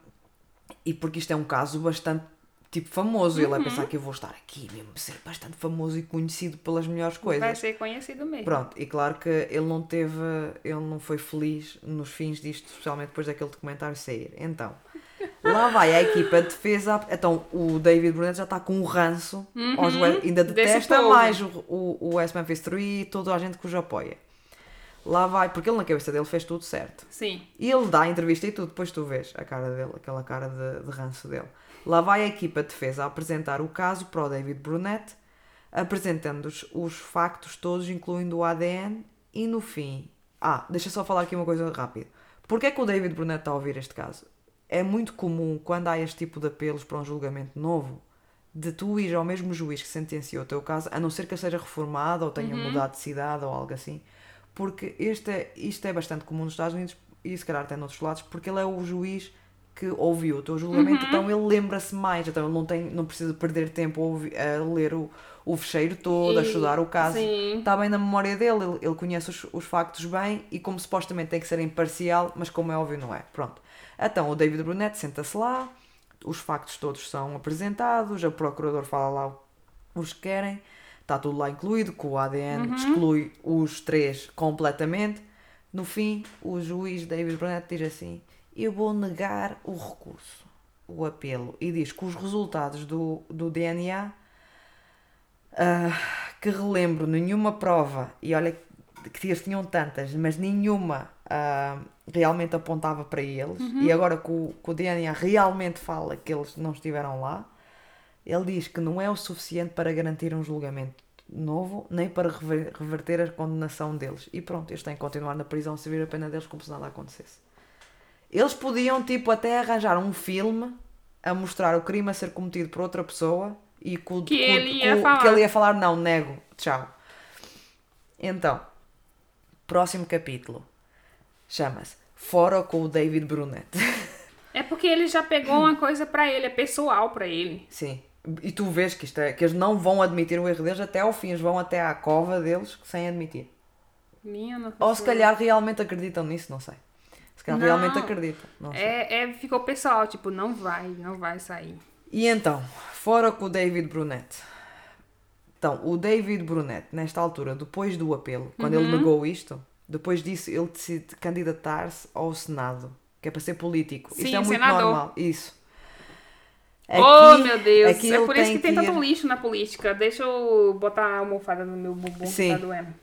e porque isto é um caso bastante tipo famoso. Ele vai pensar que eu vou estar aqui mesmo, ser bastante famoso e conhecido pelas melhores Vai coisas. ser conhecido mesmo. Pronto, e claro que ele não teve, ele não foi feliz nos fins disto, especialmente depois daquele documentário sair. Então, lá vai a equipa de defesa. Então, o David Brunet já está com um ranço, aos West- ainda detesta mais o, o, o West Memphis 3 e toda a gente que os apoia. Lá vai, porque ele na cabeça dele fez tudo certo. Sim. E ele dá a entrevista e tudo, depois tu vês a cara dele, aquela cara de, de ranço dele. Lá vai a equipa de defesa a apresentar o caso para o David Brunet, apresentando os, os factos todos, incluindo o ADN, e no fim. Ah, deixa só falar aqui uma coisa rápida. Porquê é que o David Brunet está a ouvir este caso? É muito comum, quando há este tipo de apelos para um julgamento novo, de tu ir ao mesmo juiz que sentenciou o teu caso, a não ser que ele seja reformado ou tenha mudado de cidade ou algo assim. Porque este é, isto é bastante comum nos Estados Unidos e se calhar até noutros lados, porque ele é o juiz que ouviu o teu julgamento, então ele lembra-se mais, então ele não, tem, não precisa perder tempo a, ouvir- a ler o, o fecheiro todo, a E- estudar o caso. sim. Está bem na memória dele, ele, ele conhece os, os factos bem e como supostamente tem que ser imparcial, mas como é óbvio não é. Pronto. Então o David Brunet senta-se lá, os factos todos são apresentados, o procurador fala lá os que querem, está tudo lá incluído, que o ADN exclui os três completamente. No fim, o juiz David Brunet diz assim: Eu vou negar o recurso, o apelo, e diz que os resultados do, do DNA ah, que relembro nenhuma prova, e olha que eles tinham tantas, mas nenhuma ah, realmente apontava para eles, e agora que o, que o DNA realmente fala que eles não estiveram lá, ele diz que não é o suficiente para garantir um julgamento novo, nem para rever- reverter a condenação deles. E pronto, eles têm que continuar na prisão se vir a pena deles como se nada acontecesse. Eles podiam, tipo, até arranjar um filme a mostrar o crime a ser cometido por outra pessoa e que, ele ia falar. que ele ia falar, não, nego, tchau. Então, próximo capítulo chama-se Fora com o David Brunet. É porque ele já pegou uma coisa pra ele, é pessoal pra ele. Sim. E tu vês que isto é, que eles não vão admitir o erro deles até ao fim, eles vão até à cova deles sem admitir. Minha Ou se calhar realmente acreditam nisso, não sei. Se calhar realmente sei. É, é, ficou pessoal, tipo, não vai, não vai sair. E então, fora com o David Brunet. Então, o David Brunet, nesta altura, depois do apelo, quando ele negou isto, depois disso ele decide candidatar-se ao Senado, que é para ser político. Sim, isto é muito senador. normal. Isso. oh, Aqui- meu Deus. É por isso que tem ir- tanto lixo na política. Deixa eu botar a almofada no meu bumbum Sim. que tá doendo.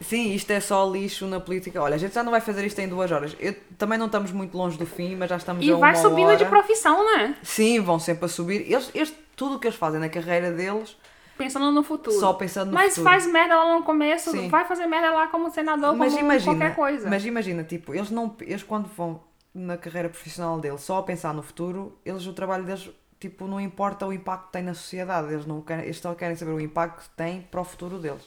Sim, isto é só lixo na política. Olha, a gente já não vai fazer isto em duas horas. Eu, também não estamos muito longe do fim, mas já estamos E a vai uma subindo de profissão, né? Sim, vão sempre a subir. Eles, eles, tudo o que eles fazem na carreira deles, Pensando no futuro. só pensando no Mas futuro. faz merda lá no começo, Sim. vai fazer merda lá como senador, mas como imagina, qualquer coisa. Mas imagina, tipo, eles não eles quando vão na carreira profissional deles só a pensar no futuro, eles o trabalho deles tipo não importa o impacto que tem na sociedade, eles não querem, eles só querem saber o impacto que tem para o futuro deles.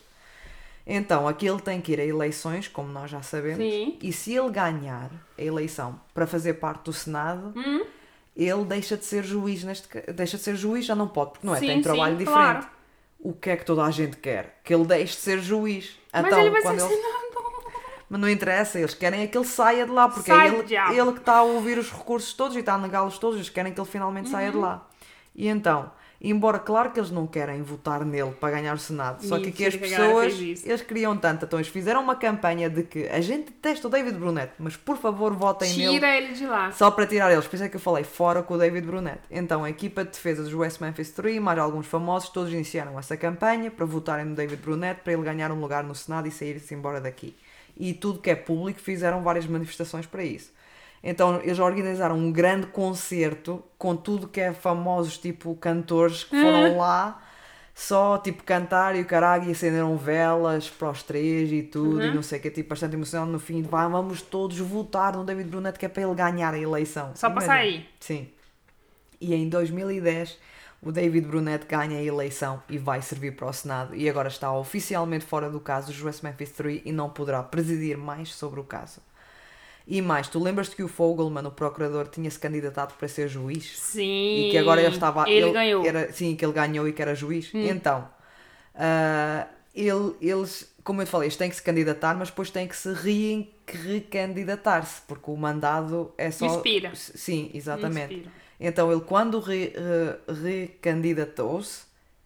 Então, aqui ele tem que ir a eleições, como nós já sabemos, Sim. e se ele ganhar a eleição para fazer parte do Senado, Hum? ele deixa de ser juiz neste deixa de ser juiz, já não pode, porque não é, Sim, tem trabalho sim, diferente. claro. O que é que toda a gente quer? Que ele deixe de ser juiz. Mas então, ele vai quando ser ele- mas não interessa, eles querem é que ele saia de lá, porque Sai, é ele, ele que está a ouvir os recursos todos e está a negá-los todos, eles querem que ele finalmente saia de Uhum. lá. E então, embora claro que eles não querem votar nele para ganhar o Senado, só que aqui as pessoas, eles queriam tanto, então eles fizeram uma campanha de que a gente detesta o David Brunet, mas por favor votem nele. Tira ele de lá. Só para tirar eles, por isso é que eu falei fora com o David Brunet. Então, a equipa de defesa dos West Memphis 3 e mais alguns famosos, todos iniciaram essa campanha para votarem no David Brunet para ele ganhar um lugar no Senado e sair-se embora daqui. E tudo que é público fizeram várias manifestações para isso. Então, eles organizaram um grande concerto com tudo que é famosos, tipo cantores que foram lá só tipo cantar e o caralho e acenderam velas para os três e tudo e não sei o que, tipo bastante emocionante no fim, pá, vamos todos votar no David Brunet que é para ele ganhar a eleição. Só para sair. Sim. E em 2010 o David Brunet ganha a eleição e vai servir para o Senado e agora está oficialmente fora do caso dos West Memphis 3 e não poderá presidir mais sobre o caso. E mais, tu lembras-te que o Fogelman, o procurador, tinha-se candidatado para ser juiz? Sim. e que agora ele estava Ele, ganhou. Hum. era, sim que ele ganhou e que era juiz então ah, ele, eles como eu te falei eles têm que se candidatar mas depois têm que se re- recandidatar-se porque o mandado é só Expira. sim exatamente Expira. então ele quando re, re- recandidatou-se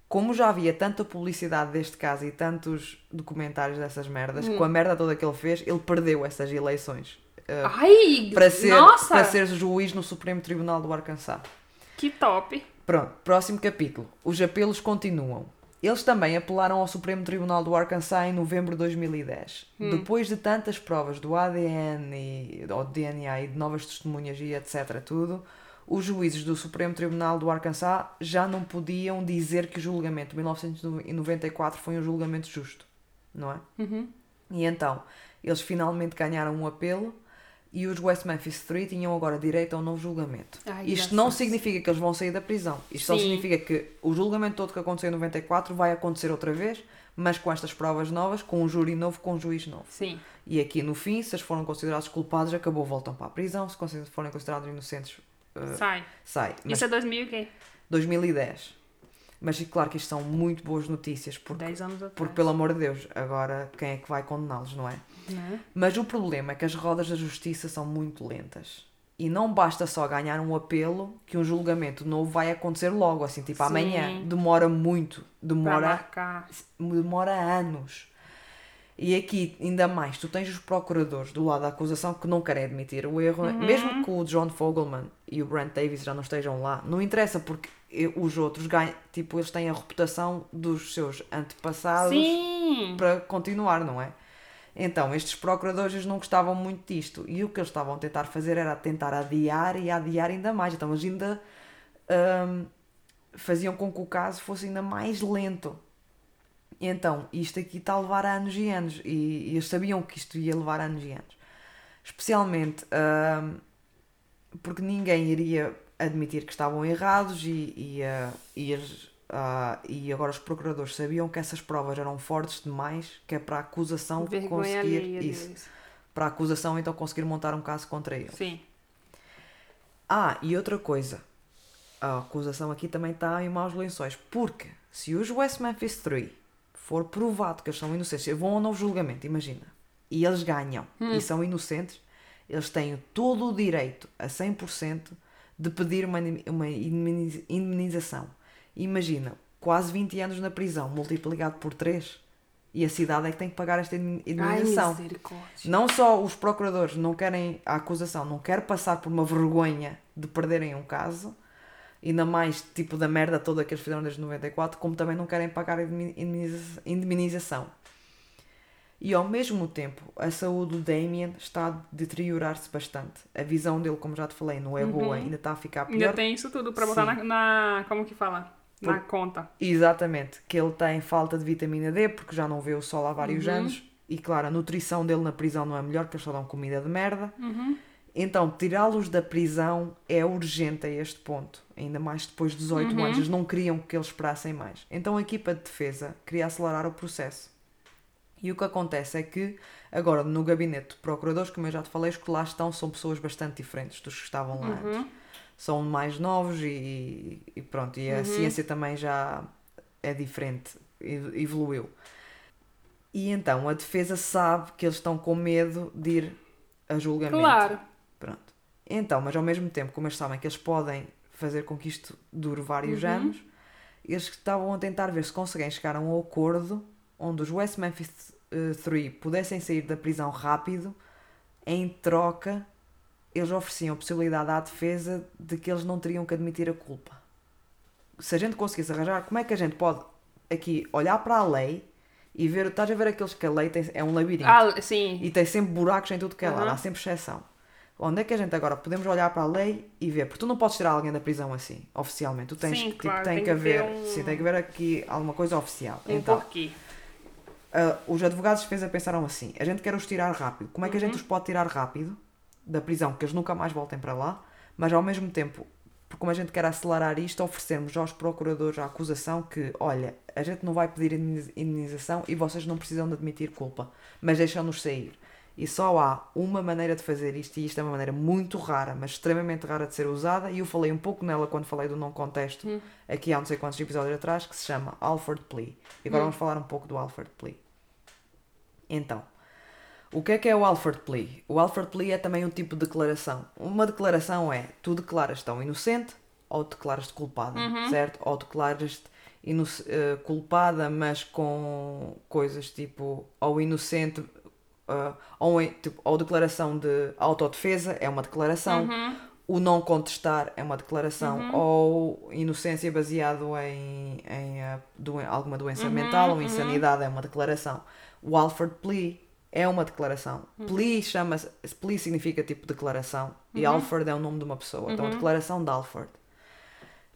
como já havia tanta publicidade deste caso e tantos documentários dessas merdas, Hum. com a merda toda que ele fez, ele perdeu essas eleições Ai, para, ser, nossa, para ser juiz no Supremo Tribunal do Arkansas. que top. Pronto, próximo capítulo. Os apelos continuam. Eles também apelaram ao Supremo Tribunal do Arkansas em novembro de 2010. Depois de tantas provas do ADN, e, ou DNA e de novas testemunhas e etc. tudo, os juízes do Supremo Tribunal do Arkansas já não podiam dizer que o julgamento de 1994 foi um julgamento justo, não é? Uhum. E então, eles finalmente ganharam um apelo e os West Memphis 3 tinham agora direito a um novo julgamento. Ai, Isto não significa que eles vão sair da prisão. Isto só Sim. significa que o julgamento todo que aconteceu em 94 vai acontecer outra vez, mas com estas provas novas, com um júri novo, com um juiz novo. Sim. E aqui no fim, se eles foram considerados culpados, acabou, voltam para a prisão. Se forem considerados inocentes, uh, Sai. sai. Mas Isso é 2000 e quê? 2010. Mas claro que isto são muito boas notícias, porque, 10 anos atrás. porque pelo amor de Deus, agora quem é que vai condená-los, não é? Né? Mas o problema é que as rodas da justiça são muito lentas. E não basta só ganhar um apelo que um julgamento novo vai acontecer logo, assim, tipo Sim. amanhã. Demora muito. Demora demora anos. E aqui, ainda mais, tu tens os procuradores do lado da acusação que não querem admitir o erro, mesmo que o John Fogelman e o Brent Davis já não estejam lá, não interessa porque os outros ganham, tipo, eles têm a reputação dos seus antepassados Sim. para continuar, não é? Então, estes procuradores não gostavam muito disto e o que eles estavam a tentar fazer era tentar adiar e adiar ainda mais. Então, eles ainda hum, faziam com que o caso fosse ainda mais lento. Então, isto aqui está a levar anos e anos e, e eles sabiam que isto ia levar anos e anos. Especialmente hum, porque ninguém iria admitir que estavam errados e, e, ah, e eles, ah, e agora os procuradores sabiam que essas provas eram fortes demais que é para a acusação Vergonha conseguir alheia isso. Para a acusação então conseguir montar um caso contra ele. Sim. Ah, e outra coisa. A acusação aqui também está em maus lençóis. Porque se os West Memphis 3 for provado que eles são inocentes, vão a um novo julgamento, imagina, e eles ganham e são inocentes, eles têm todo o direito, a 100%, de pedir uma, uma indemniz- indemnização. Imagina, quase 20 anos na prisão, multiplicado por 3, e a cidade é que tem que pagar esta misericórdia. Não só os procuradores não querem, a acusação não quer passar por uma vergonha de perderem um caso, ainda mais tipo da merda toda que eles fizeram desde 94, como também não querem pagar indemnização. E ao mesmo tempo, a saúde do Damien está a deteriorar-se bastante. A visão dele, como já te falei, não é boa, ainda está a ficar Ainda pior. tem isso tudo pra botar na, na- Como que fala? Na conta. Exatamente, que ele tem falta de vitamina D porque já não vê o sol há vários Uhum. anos e claro, a nutrição dele na prisão não é melhor porque eles só dão comida de merda. Uhum. Então, tirá-los da prisão é urgente a este ponto, ainda mais depois de 18 Uhum. anos, eles não queriam que eles esperassem mais. Então a equipa de defesa queria acelerar o processo. E o que acontece é que, agora no gabinete de procuradores, como eu já te falei, os que lá estão são pessoas bastante diferentes dos que estavam lá Uhum. antes. São mais novos e, e pronto, e a Uhum. ciência também já é diferente, evoluiu. E então a defesa sabe que eles estão com medo de ir a julgamento. Claro. Pronto. Então, mas ao mesmo tempo, como eles sabem que eles podem fazer com que isto dure vários Uhum. anos, eles estavam a tentar ver se conseguem chegar a um acordo onde os West Memphis 3 pudessem sair da prisão rápido, em troca, eles ofereciam a possibilidade à defesa de que eles não teriam que admitir a culpa. Se a gente conseguisse arranjar, como é que a gente pode aqui olhar para a lei e ver, estás a ver aqueles que a lei tem, é um labirinto. Ah, sim. E tem sempre buracos em tudo que é Uhum. há sempre exceção. Onde é que a gente agora podemos olhar para a lei e ver? Porque tu não podes tirar alguém da prisão assim, oficialmente. Tu tens Sim, que, tipo, claro, tem, tem que haver, um- sim, tem que haver aqui alguma coisa oficial. Um então, porquê. ah, os advogados de defesa pensaram assim: a gente quer os tirar rápido. Como é que a Uhum. gente os pode tirar rápido da prisão, que eles nunca mais voltem para lá, mas ao mesmo tempo, porque como a gente quer acelerar isto, oferecermos aos procuradores a acusação que, olha, a gente não vai pedir indemnização e vocês não precisam de admitir culpa, mas deixam-nos sair. E só há uma maneira de fazer isto, e isto é uma maneira muito rara, mas extremamente rara de ser usada, e eu falei um pouco nela quando falei do não contexto, aqui há não sei quantos episódios atrás, que se chama Alford Plea. E agora vamos falar um pouco do Alford Plea. Então, o que é que é o Alford Plea? O Alford Plea é também um tipo de declaração. Uma declaração é, tu declaras tão inocente ou declaras-te culpada, certo? Ou declaras-te eh, culpada, mas com coisas tipo, ou inocente, eh, ou, tipo, ou declaração de autodefesa, é uma declaração. O não contestar é uma declaração, ou inocência baseado em, em eh, doen- alguma doença mental ou insanidade é uma declaração. O Alford Plea é uma declaração. Plea chama-se. Plea significa tipo declaração e Alford é o nome de uma pessoa. Então a declaração de Alford.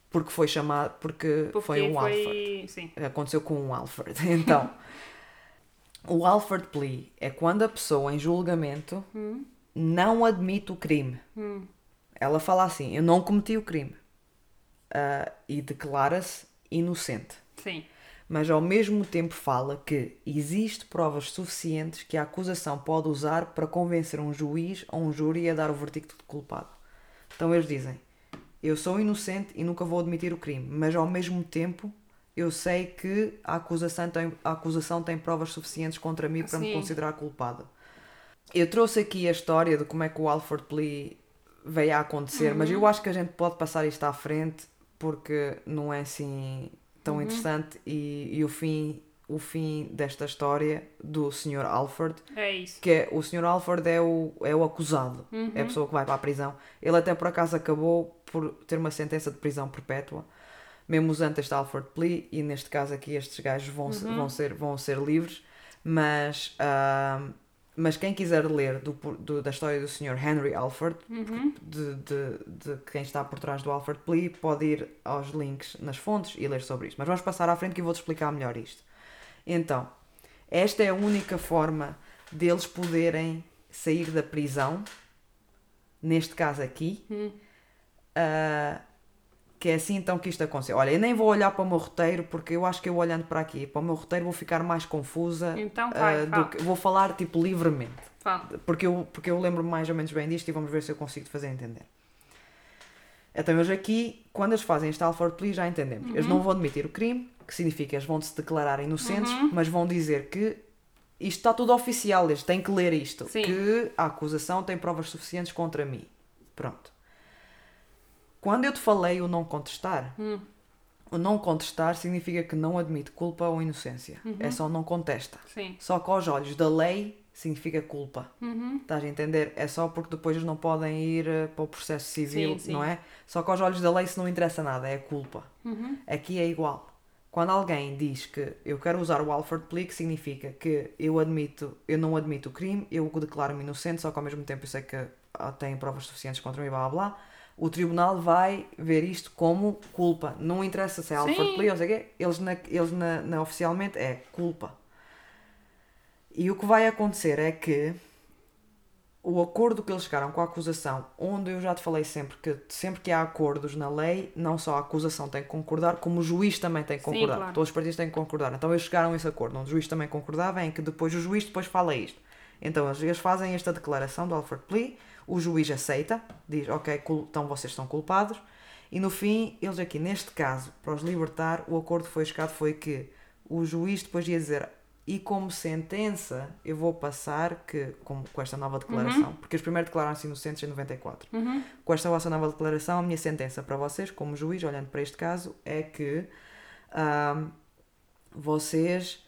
Porque foi chamado. Porque, Porque foi um Alford foi. Sim. aconteceu com um Alford. Então, o Alford Plea é quando a pessoa em julgamento não admite o crime. Ela fala assim: Eu não cometi o crime. Ah, e declara-se inocente. Sim. Mas ao mesmo tempo fala que existe provas suficientes que a acusação pode usar para convencer um juiz ou um júri a dar o verdicto de culpado. Então eles dizem: Eu sou inocente e nunca vou admitir o crime, mas ao mesmo tempo eu sei que a acusação tem, a acusação tem provas suficientes contra mim para me Sim. considerar culpada. Eu trouxe aqui a história de como é que o Alford Plea veio a acontecer, mas eu acho que a gente pode passar isto à frente porque não é assim tão interessante e, e o fim o fim desta história do Sr. Alford É isso. que é, o Sr. Alford é o, é o acusado, é a pessoa que vai para a prisão. Ele até por acaso acabou por ter uma sentença de prisão perpétua, mesmo usando este Alford Plea, e neste caso aqui estes gajos vão, se- vão, ser, vão ser livres, mas, ah, mas quem quiser ler do, do- da história do Sr. Henry Alford, de, de, de quem está por trás do Alford Plea, pode ir aos links nas fontes e ler sobre isto. Mas vamos passar à frente que eu vou-te explicar melhor isto. Então, esta é a única forma deles poderem sair da prisão, neste caso aqui, ah, que é assim então que isto aconteceu. Olha, eu nem vou olhar para o meu roteiro, porque eu acho que eu olhando para aqui, para o meu roteiro, vou ficar mais confusa. Então vai, ah, do que- vou falar tipo livremente, Fala. porque eu, porque eu lembro mais ou menos bem disto e vamos ver se eu consigo te fazer entender. Então, eles aqui, quando eles fazem este Alford Plea, já entendemos. Eles Uhum. não vão admitir o crime, que significa eles vão se declarar inocentes, Uhum. mas vão dizer que isto está tudo oficial, eles têm que ler isto. Sim. Que a acusação tem provas suficientes contra mim. Pronto. Quando eu te falei o não contestar, Hum. o não contestar significa que não admite culpa ou inocência. Uhum. É só não contesta. Sim. Só que aos olhos da lei significa culpa. Uhum. Estás a entender? É só porque depois eles não podem ir eh, para o processo civil, Sim, sim. não é? Só que aos olhos da lei isso não interessa nada, é culpa. Uhum. Aqui é igual. Quando alguém diz que eu quero usar o Alford Plea, que significa que eu admito, eu não admito o crime, eu declaro-me inocente, só que ao mesmo tempo eu sei que ah, tem provas suficientes contra mim, blá blá blá. O tribunal vai ver isto como culpa. Não interessa se é Alford Sim. Plea ou sei o quê, eles, na, eles na, na- oficialmente é culpa. E o que vai acontecer é que o acordo que eles chegaram com a acusação, onde eu já te falei sempre que sempre que há acordos na lei, não só a acusação tem que concordar, como o juiz também tem que Sim, concordar. claro. Todos os partidos têm que concordar. Então eles chegaram a esse acordo, onde o juiz também concordava, em que depois o juiz depois fala isto. Então eles, fazem esta declaração do Alfred Plea, o juiz aceita, diz, ok, então vocês são culpados, e no fim, eles aqui, neste caso, para os libertar, o acordo que foi chegado foi que o juiz depois ia dizer, e como sentença, eu vou passar que, com, com esta nova declaração, porque eles primeiro declararam-se inocentes em 94. Uhum. Com esta vossa nova declaração, a minha sentença para vocês, como juiz, olhando para este caso, é que ahm, vocês.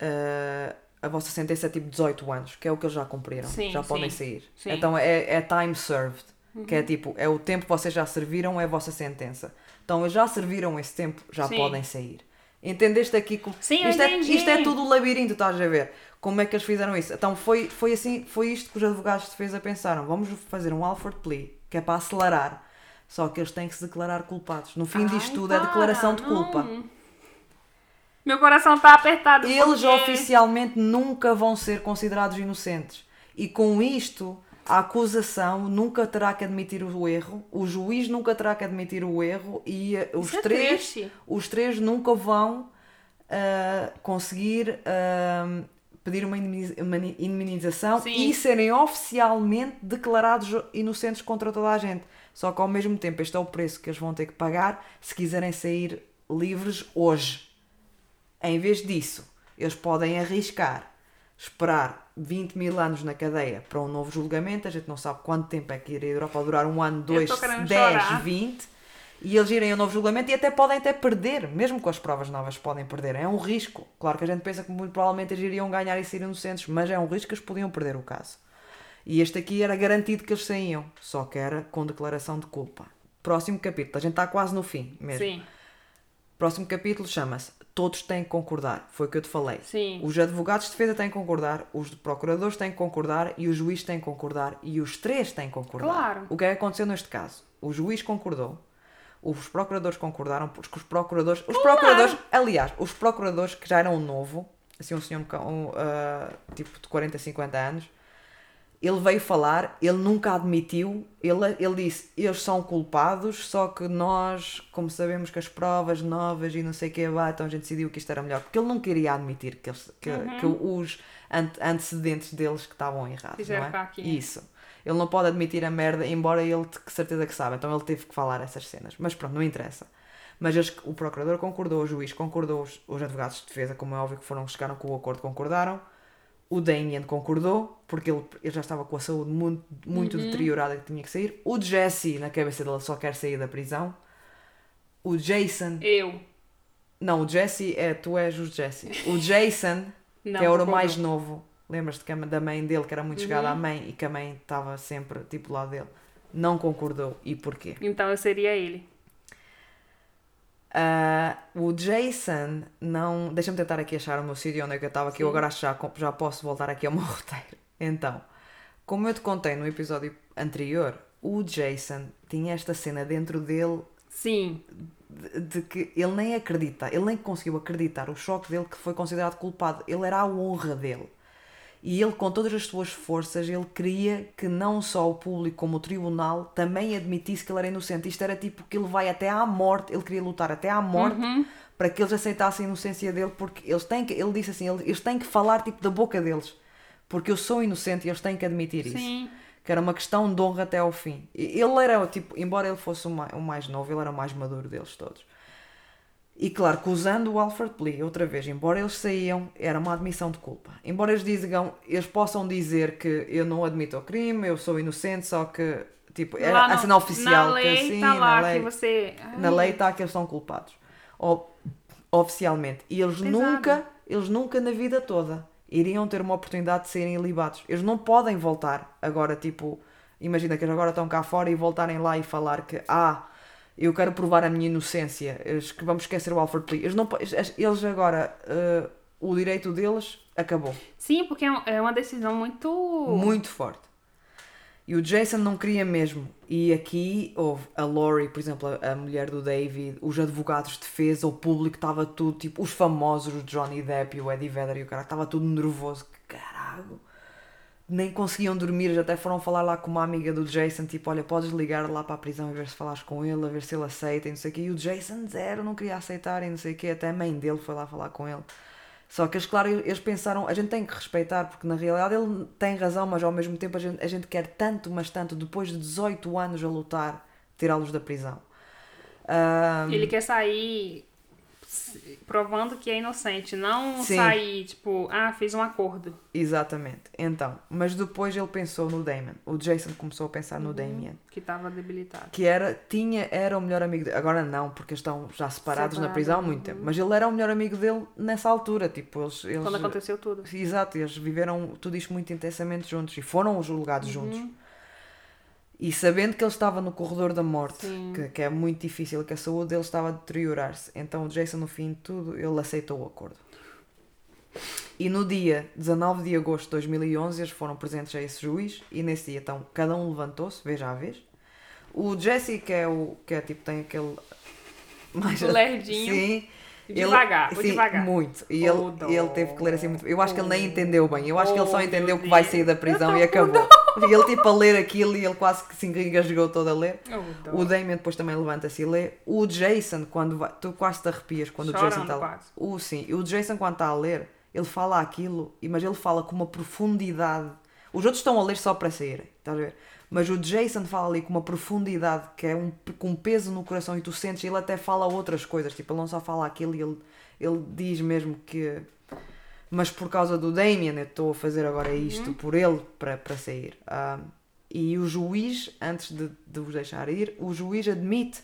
ah, a vossa sentença é tipo 18 anos, que é o que eles já cumpriram, Sim, já sim, podem sair. sim. Então é, é time served, que é tipo, é o tempo que vocês já serviram, é a vossa sentença. Então eles já serviram esse tempo, já Sim. podem sair. Entendeste aqui? como- Sim, isto, é, entendi. isto é tudo labirinto, estás a ver? Como é que eles fizeram isso? Então foi, foi assim, foi isto que os advogados de defesa pensaram. Vamos fazer um Alford Plea, que é para acelerar. Só que eles têm que se declarar culpados. No fim disto Ai, tudo é declaração de não. Meu coração tá apertado. Eles porque- oficialmente nunca vão ser considerados inocentes. E com isto, a acusação nunca terá que admitir o erro, o juiz nunca terá que admitir o erro e eh, os é três, triste. os três nunca vão ah, conseguir ah, pedir uma indemniz- uma indemnização e serem oficialmente declarados inocentes contra toda a gente. Só que ao mesmo tempo este é o preço que eles vão ter que pagar se quiserem sair livres hoje. Em vez disso, eles podem arriscar, esperar 20 mil anos na cadeia para um novo julgamento. A gente não sabe quanto tempo é que irá durar. Pode durar um ano, dois, tô querendo 10, chorar. 20. E eles irem a um novo julgamento e até podem até perder. Mesmo com as provas novas podem perder. É um risco. Claro que a gente pensa que muito provavelmente eles iriam ganhar e ser inocentes, mas é um risco que eles podiam perder o caso. E este aqui era garantido que eles saíam, só que era com declaração de culpa. Próximo capítulo, a gente está quase no fim mesmo. Sim, Próximo capítulo chama-se Todos têm que concordar. Foi o que eu te falei. sim. Os advogados de defesa têm que concordar, os procuradores têm que concordar e o juiz tem que concordar e os três têm que concordar. Claro. O que é que aconteceu neste caso? O juiz concordou, os procuradores concordaram, porque os procuradores. Os procuradores, aliás, os procuradores que já eram um novo, assim, um senhor um, ah, tipo de 40, 50 anos, Ele veio falar, ele nunca admitiu, ele, ele disse, eles são culpados, só que nós, como sabemos que as provas novas e não sei o que, vai, então a gente decidiu que isto era melhor. Porque ele não queria admitir que, eles, que, Uhum. que os ante- antecedentes deles que estavam errados, Fizeram não é? aqui. Isso. Ele não pode admitir a merda, embora ele que certeza que sabe. Então ele teve que falar essas cenas. Mas pronto, não interessa. Mas eles- o procurador concordou, o juiz concordou, os, os advogados de defesa, como é óbvio que foram, chegaram com o acordo, concordaram. O Damien concordou, porque ele, ele já estava com a saúde muito, muito deteriorada que tinha que sair. O Jesse, na cabeça dele, só quer sair da prisão. O Jason. Eu. Não, o Jesse é. Tu és o Jesse. O Jason, Não, que era o mais novo. Lembras-te que a- da mãe dele, que era muito chegada à mãe e que a mãe estava sempre tipo lá dele. Não concordou. E porquê? Então eu seria ele. Ah, o Jason não. Deixa-me tentar aqui achar o meu sítio onde é que eu estava, que eu agora já, já posso voltar aqui ao meu roteiro. Então, como eu te contei no episódio anterior, o Jason tinha esta cena dentro dele Sim. de, de que ele nem acredita, ele nem conseguiu acreditar o choque dele que foi considerado culpado. Ele era a honra dele. E ele, com todas as suas forças, ele queria que não só o público como o tribunal também admitisse que ele era inocente. Isto era tipo que ele vai até à morte, ele queria lutar até à morte para que eles aceitassem a inocência dele, porque eles têm que, ele disse assim, eles têm que falar tipo da boca deles, porque eu sou inocente e eles têm que admitir isso Sim. que era uma questão de honra até ao fim. Ele era, tipo, embora ele fosse o mais, o mais novo, ele era o mais maduro deles todos. E claro que usando o Alfred Plea, outra vez, embora eles saíam, era uma admissão de culpa. Embora eles digam, eles possam dizer que eu não admito o crime, eu sou inocente, só que, tipo, era a cena oficial na lei que assim, tá na lei, que você. na lei está que eles são culpados. Oficialmente. E eles Pesado. nunca, eles nunca na vida toda iriam ter uma oportunidade de serem ilibados. Eles não podem voltar agora, tipo, imagina que eles agora estão cá fora e voltarem lá e falar que, ah, eu quero provar a minha inocência, eles, que vamos esquecer o Alfred Plea. Eles, não, eles agora, eh, o direito deles acabou. Sim, porque é é uma decisão muito. Muito forte. E o Jason não queria mesmo. E aqui houve a Lori, por exemplo, a, a mulher do David, os advogados de defesa, o público estava tudo, tipo, os famosos, o Johnny Depp e o Eddie Vedder e o cara, estava tudo nervoso. Caralho. Nem conseguiam dormir, até foram falar lá com uma amiga do Jason, tipo, olha, podes ligar lá para a prisão e ver se falas com ele, a ver se ele aceita e não sei o quê. E o Jason zero, não queria aceitar e não sei o quê, até a mãe dele foi lá falar com ele. Só que eles, claro, eles pensaram, a gente tem que respeitar, porque na realidade ele tem razão, mas ao mesmo tempo a gente, a gente quer tanto, mas tanto, depois de 18 anos a lutar, tirá-los da prisão. Ah, Ele quer sair provando que é inocente, não Sim. sair, tipo, ah, fiz um acordo. exatamente. Então, mas depois ele pensou no Damon. O Jason começou a pensar no Damien. Que tava debilitado. Que era, tinha, era o melhor amigo dele. Agora não, porque estão já separados na Separados, prisão há muito uhum. tempo. Mas ele era o melhor amigo dele nessa altura. Tipo, eles, eles Quando aconteceu tudo. Exato, eles viveram tudo isto muito intensamente juntos e foram julgados juntos. E sabendo que ele estava no corredor da morte, que, que é muito difícil, que a saúde dele estava a deteriorar-se, então o Jason, no fim de tudo, ele aceitou o acordo. E no dia 19 de agosto de 2011, eles foram presentes a esse juiz, e nesse dia, então, cada um levantou-se, veja a vez. O Jesse, que é o que é tipo, tem aquele. Mais lerdinho. Sim. Devagar, o sim, devagar. Muito. E Oh, ele, ele teve que ler assim muito. Eu acho que ele nem Oh. entendeu bem. Eu acho que ele só Oh, entendeu que vai sair da prisão e acabou. E ele tipo a ler aquilo e ele quase que se engasgou todo a ler. Oh, O dó. Damien depois também levanta-se e lê. O Jason, quando vai. Tu quase te arrepias quando o Jason está. quase. O, sim. O Jason, quando está a ler, ele fala aquilo, mas ele fala com uma profundidade. Os outros estão a ler só para saírem, estás a ver? Mas o Jason fala ali com uma profundidade que é um, com um peso no coração e tu sentes, ele até fala outras coisas, tipo, ele não só fala aquilo ele, ele diz mesmo que. Mas por causa do Damien, eu estou a fazer agora isto por ele para, para sair. Ah, e o juiz, antes de, de os deixar ir, o juiz admite.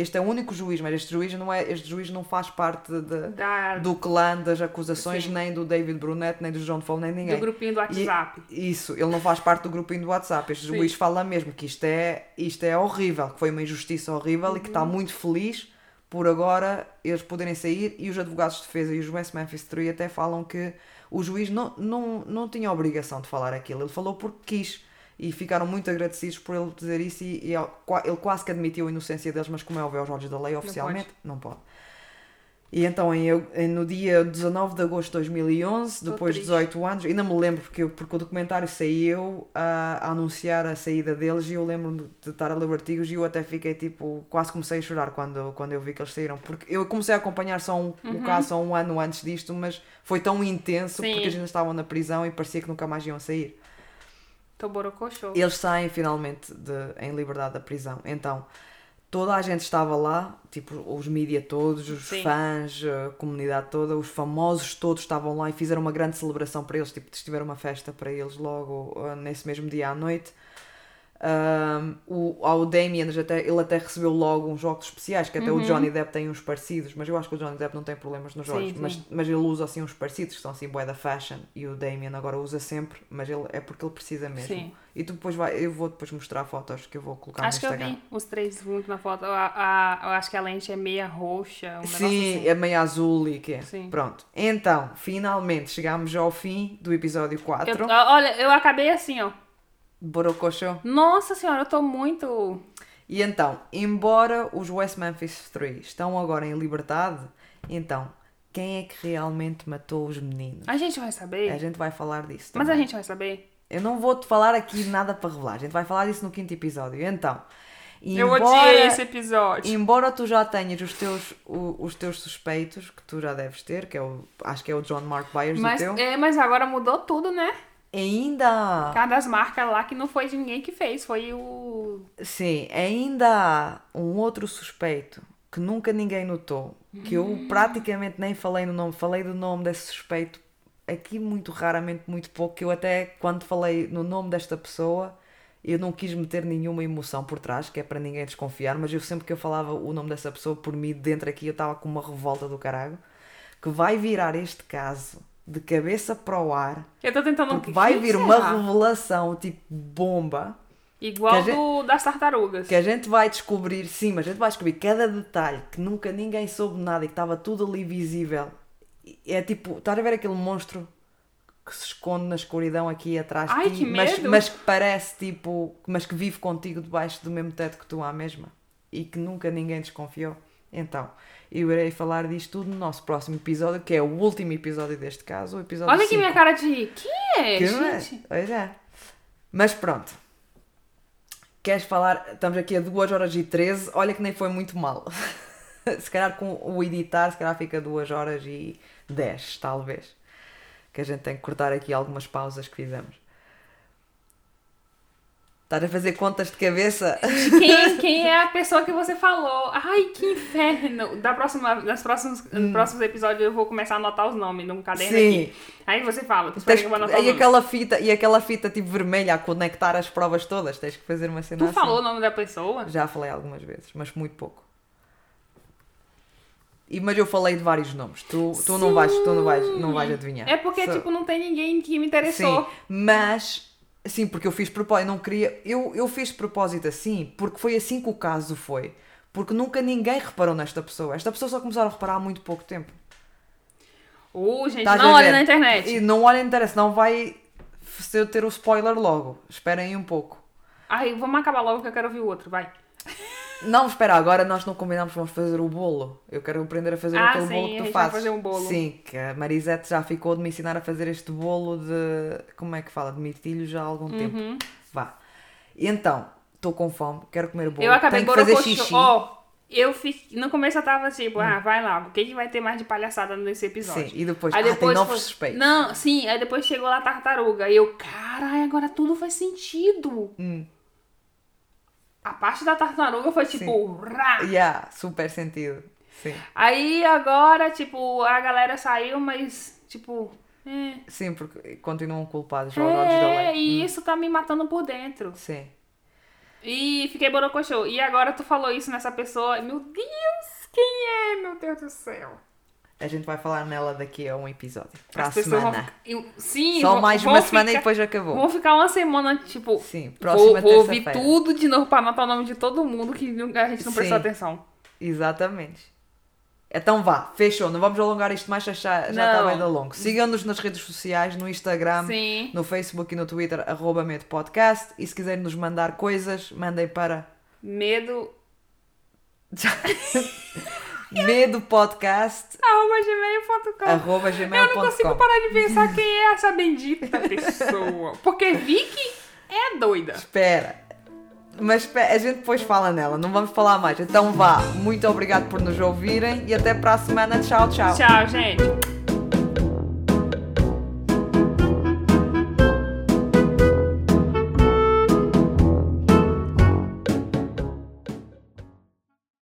Este é o único juiz, mas este juiz não, é, este juiz não faz parte de- Da- do clã das acusações, Sim. nem do David Brunet, nem do John Fall, nem ninguém. do grupinho do WhatsApp. E- isso, ele não faz parte do grupinho do WhatsApp. Este Sim. juiz fala mesmo que isto é, isto é horrível, que foi uma injustiça horrível e que Uhum. está muito feliz por agora eles poderem sair. E os advogados de defesa e os West Memphis 3 até falam que o juiz não, não, não tinha obrigação de falar aquilo, ele falou porque quis. E ficaram muito agradecidos por ele dizer isso. E, e ele qua- ele quase que admitiu a inocência deles, mas como é óbvio aos olhos da lei, oficialmente, não pode. E então, em, eu- no dia 19 de agosto de 2011, Tô depois de triste. 18 anos, ainda me lembro porque, porque o documentário saiu a, a anunciar a saída deles e eu lembro-me de estar a ler artigos e eu até fiquei tipo, quase comecei a chorar quando, quando eu vi que eles saíram. Porque eu comecei a acompanhar só um, o caso só um ano antes disto, mas foi tão intenso Sim. porque eles ainda estavam na prisão e parecia que nunca mais iam sair. Tô borocochô. Eles saem finalmente de, em liberdade da prisão. Então, toda a gente estava lá, tipo, os mídia todos, os Sim. fãs, a comunidade toda, os famosos todos estavam lá e fizeram uma grande celebração para eles. Tipo, tiveram uma festa para eles logo uh, nesse mesmo dia à noite. Um, o, ao Damien, até, ele até recebeu logo uns óculos especiais, que até o Johnny Depp tem uns parecidos, mas eu acho que o Johnny Depp não tem problemas nos Sim, olhos. sim. Mas, mas ele usa assim uns parecidos, que são assim bué da fashion, e o Damien agora usa sempre, mas ele, é porque ele precisa mesmo. Sim. E tu depois vai, eu vou depois mostrar fotos que eu vou colocar Acho no que eu Instagram. vi os três juntos na foto. A, a- eu acho que a lente é meia roxa. Um Sim, assim. é meio azul e que é. Sim. Pronto. Então, finalmente chegámos ao fim do episódio 4. Eu- olha, eu acabei assim, ó. Borocochô. Nossa senhora, eu tô muito. E então, embora os West Memphis 3 estão agora em liberdade, então, quem é que realmente matou os meninos? A gente vai saber. A gente vai falar disso. Mas também. a gente vai saber. Eu não vou-te falar aqui nada para revelar. A gente vai falar disso no quinto episódio. Então, Eu embora, odiei esse episódio. embora tu já tenhas os teus, o- os teus suspeitos, que tu já deves ter, que é o, acho que é o John Mark Byers Mas, o teu, é, mas agora mudou tudo, né? Ainda Cada das marcas lá que não foi de ninguém que fez, foi o. Sim, ainda há um outro suspeito que nunca ninguém notou, que eu praticamente nem falei no nome, falei do nome desse suspeito aqui muito raramente, muito pouco, que eu até quando falei no nome desta pessoa, eu não quis meter nenhuma emoção por trás, que é para ninguém desconfiar, mas eu sempre que eu falava o nome dessa pessoa, por mim, dentro aqui eu estava com uma revolta do caralho, que vai virar este caso de cabeça para o ar, Eu tô tentando. porque vai vir uma será? revelação tipo bomba Igual gente- do das tartarugas. que a gente vai descobrir, sim, mas a gente vai descobrir cada detalhe que nunca ninguém soube nada e que estava tudo ali visível. É tipo, estás a ver aquele monstro que se esconde na escuridão aqui atrás Ai, de ti, que mas, medo! mas que parece tipo, mas que vive contigo debaixo do mesmo teto que tu à mesma e que nunca ninguém desconfiou. Então, eu irei falar disto tudo no nosso próximo episódio, que é o último episódio deste caso, o episódio Olha aqui minha cara de. Quem é, Que é? gente? Pois é. Mas pronto. Queres falar? Estamos aqui a 2 horas e 13. Olha que nem foi muito mal. se calhar com o editar, se calhar fica 2 horas e 10, talvez. Que a gente tem que cortar aqui algumas pausas que fizemos. Estás a fazer contas de cabeça? Quem, quem é a pessoa que você falou? Ai, que inferno! Da próxima, nas próximos, nos próximos episódios eu vou começar a anotar os nomes num caderno Hum. Sim. aqui. Aí você fala, Tens, que eu vou anotar e, aquela fita, e aquela fita tipo vermelha a conectar as provas todas. Tens que fazer uma cena Tu assim. falou o nome da pessoa? Já falei algumas vezes, mas muito pouco. E, mas eu falei de vários nomes. Tu, tu, não, vais, tu não, vais, não vais adivinhar. É porque, Só- tipo, não tem ninguém que me interessou. Sim, mas... Sim, porque eu fiz propósito. Não queria... Eu, eu fiz propósito assim, porque foi assim que o caso foi. Porque nunca ninguém reparou nesta pessoa. Esta pessoa só começaram a reparar há muito pouco tempo. Uh, gente, não ver? na internet. E não olhem na internet, senão vai se eu ter o spoiler logo. Esperem um pouco. Ai, vamos acabar logo que eu quero ouvir o outro, vai. Não, espera, agora nós não combinamos vamos fazer o bolo. Eu quero aprender a fazer Ah, aquele sim, bolo que tu fazes. fazer um bolo. Sim, que a Marisete já ficou de me ensinar a fazer este bolo de. Como é que fala? De mirtilho já há algum Uhum. tempo. Vá. Então, estou com fome, quero comer o bolo. Eu acabei Tenho que fazer xixi. Ó, eu fiz. No começo eu tava tipo, ah, vai lá, o que, que vai ter mais de palhaçada nesse episódio? Sim, e depois, Aí ah, tem depois novos foi- suspeitos. Não, sim, aí depois chegou lá a tartaruga. E eu, caralho, agora tudo faz sentido. Hum. A parte da tartaruga foi tipo. Yeah, super sentido. Sim. Aí agora, tipo, a galera saiu, mas, tipo, é. Sim, porque continuam culpados É, e isso tá me matando por dentro. Sim. E fiquei borocochô. E agora tu falou isso nessa pessoa. Meu Deus, quem é? Meu Deus do céu. A gente vai falar nela daqui a um episódio. Para a semana. ficar- eu- Sim, Só vão- mais vão uma semana e ficar- depois acabou. Vão ficar uma semana, tipo. Sim, vou, próxima vou ouvir terça-feira. tudo de novo pra anotar o nome de todo mundo que a gente não prestou Sim. atenção. Exatamente. Então vá, fechou. Não vamos alongar isto mais, já, já está bem da longo. Sigam-nos nas redes sociais, no Instagram, Sim. no Facebook e no Twitter, arroba Podcast. E se quiserem nos mandar coisas, mandem para. Medo. Medo Podcast, Arroba gmail.com. arroba Eu não consigo gmail.com. parar de pensar quem é essa bendita pessoa. Porque Vicky é doida. Espera. Mas espera, a gente depois fala nela, não vamos falar mais. Então vá, muito obrigado por nos ouvirem e até para a semana. Tchau, tchau. Tchau, gente.